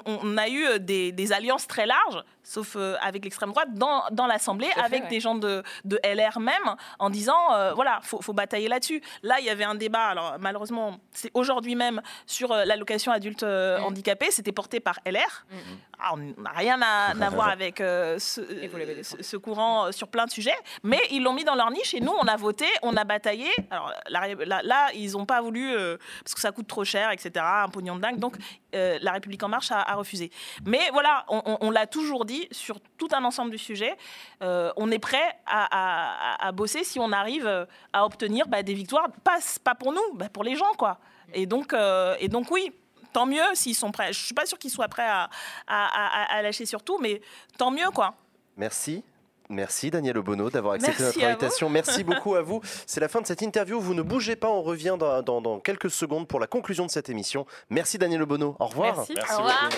on, a eu des, des alliances très larges, sauf euh, avec l'extrême droite, dans, dans l'Assemblée, fait, avec ouais. des gens de, de LR même, en disant, euh, voilà, faut, faut batailler là-dessus. Là, il y avait un débat, alors malheureusement, c'est aujourd'hui même, sur euh, l'allocation adulte euh, Mm. handicapé, c'était porté par LR. Mm. Ah, on n'a rien à, à <laughs> voir avec euh, ce, courant euh, sur plein de sujets, mais ils l'ont mis dans leur niche et nous, on a voté, on a bataillé. Alors la- là, ils n'ont pas voulu, euh, parce que ça coûte trop cher, etc., un pognon de dingue, donc euh, La République En Marche a, refusé. Mais voilà, on, l'a toujours dit, sur tout un ensemble du sujet, euh, on est prêt à, bosser si on arrive euh, à obtenir bah, des victoires, pas, pour nous, bah, pour les gens, quoi. Et donc, et donc oui, tant mieux s'ils sont prêts. Je suis pas sûre qu'ils soient prêts à- à lâcher sur tout, mais tant mieux, quoi. Merci. Merci Daniel Obono d'avoir accepté Merci notre invitation. Merci <laughs> beaucoup à vous. C'est la fin de cette interview. Vous ne bougez pas, on revient dans, dans- dans quelques secondes pour la conclusion de cette émission. Merci Daniel Obono. Au revoir. Merci. Au revoir.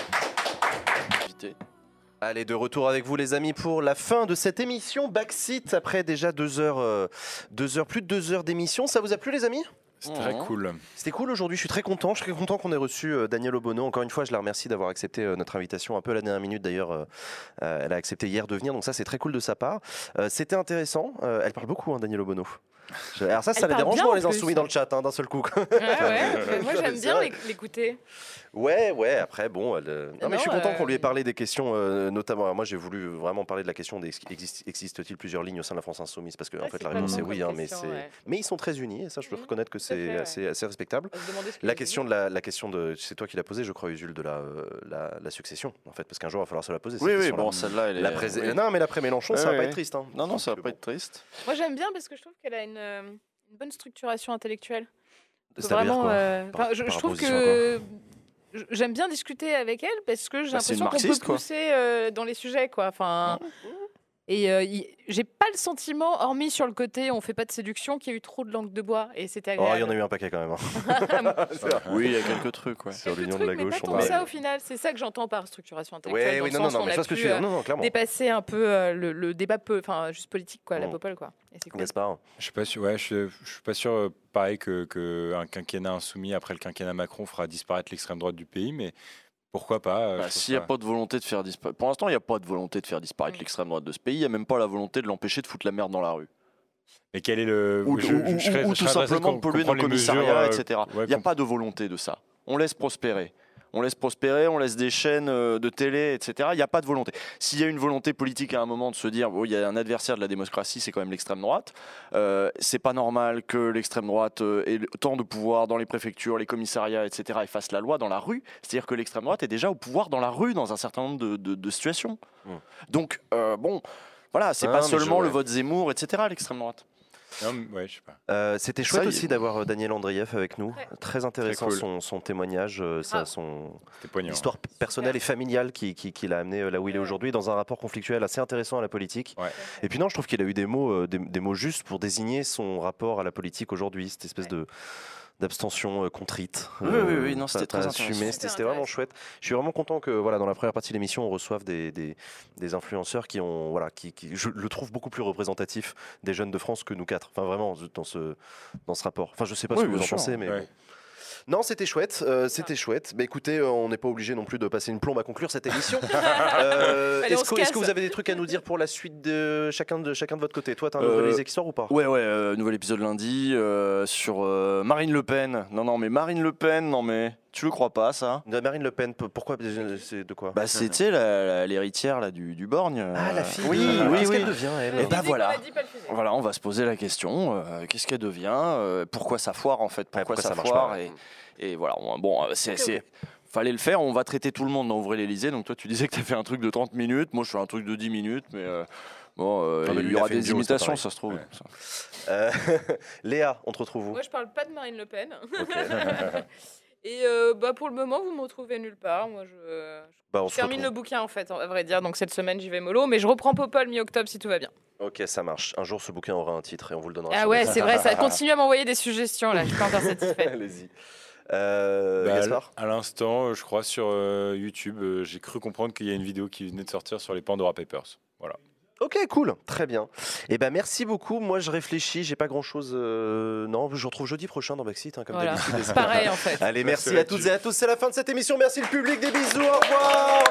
Invité. Allez, de retour avec vous les amis pour la fin de cette émission Backseat après déjà deux heures, euh, deux heures, plus de deux heures d'émission. Ça vous a plu les amis? C'est très Mhm. cool. C'était cool aujourd'hui, je suis très content. Je suis très content qu'on ait reçu euh, Daniel Obono. Encore une fois, je la remercie d'avoir accepté euh, notre invitation un peu à la dernière minute d'ailleurs. euh, euh, elle a accepté hier de venir, donc ça c'est très cool de sa part. Euh, C'était intéressant. Euh, elle parle beaucoup, hein, Daniel Obono. Je- Alors ça, ça Elle les dérange moi les plus. insoumis dans le chat hein, d'un seul coup. Ouais, ouais. <laughs> Moi, j'aime bien l'écouter. Ouais, ouais, après, bon. elle, euh, Non, mais je suis content euh, qu'on lui ait parlé des questions, euh, notamment. alors, moi, j'ai voulu vraiment parler de la question des existe- existe-t-il plusieurs lignes au sein de la France Insoumise? Parce que, en fait, la réponse est oui, hein, mais, ouais. mais ils sont très unis, et ça, je peux Mhm, reconnaître que c'est assez, assez respectable. La question, de la, la question de. C'est toi qui l'as posée, je crois, Usul, de la, euh, la, la succession, en fait, parce qu'un jour, il va falloir se la poser. Oui, oui, bon, celle-là, elle est. La prés- oui. Non, mais l'après Mélenchon, Ouais, ça va pas être triste. hein. Non, non, ça va pas être triste. Moi, j'aime bien parce que je trouve qu'elle a une, euh, une bonne structuration intellectuelle. C'est-à-dire Vraiment, quoi euh, Par- enfin, je, par je trouve que j'aime bien discuter avec elle parce que j'ai Bah, l'impression qu'on peut pousser euh, dans les sujets, quoi. Enfin, Et euh, il- j'ai pas le sentiment, hormis sur le côté on fait pas de séduction, qu'il y a eu trop de langue de bois. Et c'était Oh, il y agréable. en a eu un paquet quand même. hein. <laughs> Oui, il y a quelques trucs. Ouais. Sur Quelques l'union de la mais gauche, pas on tant ça au final. C'est ça que j'entends par structuration intellectuelle. Oui, dans oui, le non, non, sens non, mais je vois ce que pu, tu veux euh, dire. Non, non, clairement. dépasser un peu euh, le, le débat peu, enfin juste politique quoi, la Mm. popole quoi. Et c'est cool. Gaspard. Je suis pas sûr. Ouais, je, je suis pas sûr. euh, Pareil que, que un quinquennat insoumis après le quinquennat Macron fera disparaître l'extrême droite du pays, mais pourquoi pas euh, Bah, S'il n'y a pas de volonté de faire disparaître. Pour l'instant, il n'y a pas de volonté de faire disparaître Mm. l'extrême droite de ce pays. Il n'y a même pas la volonté de l'empêcher de foutre la merde dans la rue. Mais quel est le Ou, je- ou- je- ou- je serais- ou je tout simplement de polluer nos mesures, commissariats, euh, etc. ouais, Il n'y a pas de volonté de ça. On laisse prospérer. On laisse prospérer, on laisse des chaînes euh, de télé, etc. Il n'y a pas de volonté. S'il y a une volonté politique à un moment de se dire, oh, il y a un adversaire de la démocratie, c'est quand même l'extrême droite, euh, c'est pas normal que l'extrême droite euh, ait tant de pouvoir dans les préfectures, les commissariats, etc. et fasse la loi dans la rue. C'est-à-dire que l'extrême droite est déjà au pouvoir dans la rue dans un certain nombre de, de- de situations. Donc, euh, bon, voilà, c'est Ah, pas je- seulement le vote Zemmour, etc. l'extrême droite. Ouais. Euh, C'était chouette Ça, il- aussi d'avoir euh, Daniel Andrieff avec nous. Ouais. Très intéressant cool. son, son témoignage, euh, sa- son histoire personnelle et familiale qui, qui, qui l'a amené là où il est aujourd'hui, dans un rapport conflictuel assez intéressant à la politique. Ouais. Et puis non, je trouve qu'il a eu des mots, des, des mots justes pour désigner son rapport à la politique aujourd'hui, cette espèce de d'abstention euh, contrite. Oui, oui, oui, non, c'était très intéressant. C'était vraiment chouette. Je suis vraiment content que voilà, dans la première partie de l'émission, on reçoive des, des, des influenceurs qui ont, voilà, qui, qui- je le trouve beaucoup plus représentatif des jeunes de France que nous quatre. Enfin, vraiment, dans ce, dans ce rapport. Enfin, je sais pas Oui, ce que vous en sûr. pensez, mais Ouais. Non, c'était chouette, euh, c'était chouette. Mais écoutez, euh, on n'est pas obligé non plus de passer une plombe à conclure cette émission. <laughs> Euh, Allez, on Est-ce se que, est-ce que casse. vous avez des trucs à nous dire pour la suite de chacun de chacun de votre côté? Toi, t'as un Euh, nouvel histoire ou pas? Ouais, ouais, euh, nouvel épisode lundi euh, sur euh, Marine Le Pen. Non, non, mais Marine Le Pen, non, mais tu le crois pas, ça? De Marine Le Pen, pourquoi C'est de quoi? Bah, c'est, tu sais, la- la- l'héritière là, du, du Borgne. Ah, euh, la fille Oui, de- oui, Qu'est-ce oui. qu'elle devient, elle? Eh ben, voilà. Voilà, on va se poser la question euh, qu'est-ce qu'elle devient euh, Pourquoi ça foire, en fait? Pourquoi, pourquoi ça, foire pas, et, et voilà, on- bon, euh, c'est. Fallait le faire, on va traiter tout le monde dans Ouvrez l'Elysée. Donc toi, tu disais que tu as fait un truc de 30 minutes. Moi, je fais un truc de 10 minutes, mais euh, bon, euh, Ah, il y aura des imitations, ça se trouve. Ouais. Ça. Euh, <laughs> Léa, on te retrouve où? Moi je parle pas de Marine Le Pen. <laughs> Et euh, bah pour le moment vous me retrouvez nulle part. Moi je, Bah, on je se termine le bouquin en fait, à vrai dire. Donc cette semaine j'y vais mollo, mais je reprends Popol mi-octobre si tout va bien. Ok, ça marche. Un jour, ce bouquin aura un titre et on vous le donnera. Ah sur ouais le- c'est vrai, ça <laughs> continue à m'envoyer des suggestions là. Je suis pas encore satisfaite. <laughs> Allez-y. Euh, Bah, Gaspard à l'instant, je crois sur euh, YouTube, euh, j'ai cru comprendre qu'il y a une vidéo qui venait de sortir sur les Pandora Papers. Voilà. Ok, cool, très bien. Eh ben merci beaucoup. Moi, je réfléchis, j'ai pas grand chose. Non, je vous retrouve jeudi prochain dans Backseat, hein, comme Voilà. d'habitude. <laughs> C'est pareil en fait. Allez, merci Merci, à toutes et à tous. C'est la fin de cette émission. Merci le public, des bisous. Au revoir.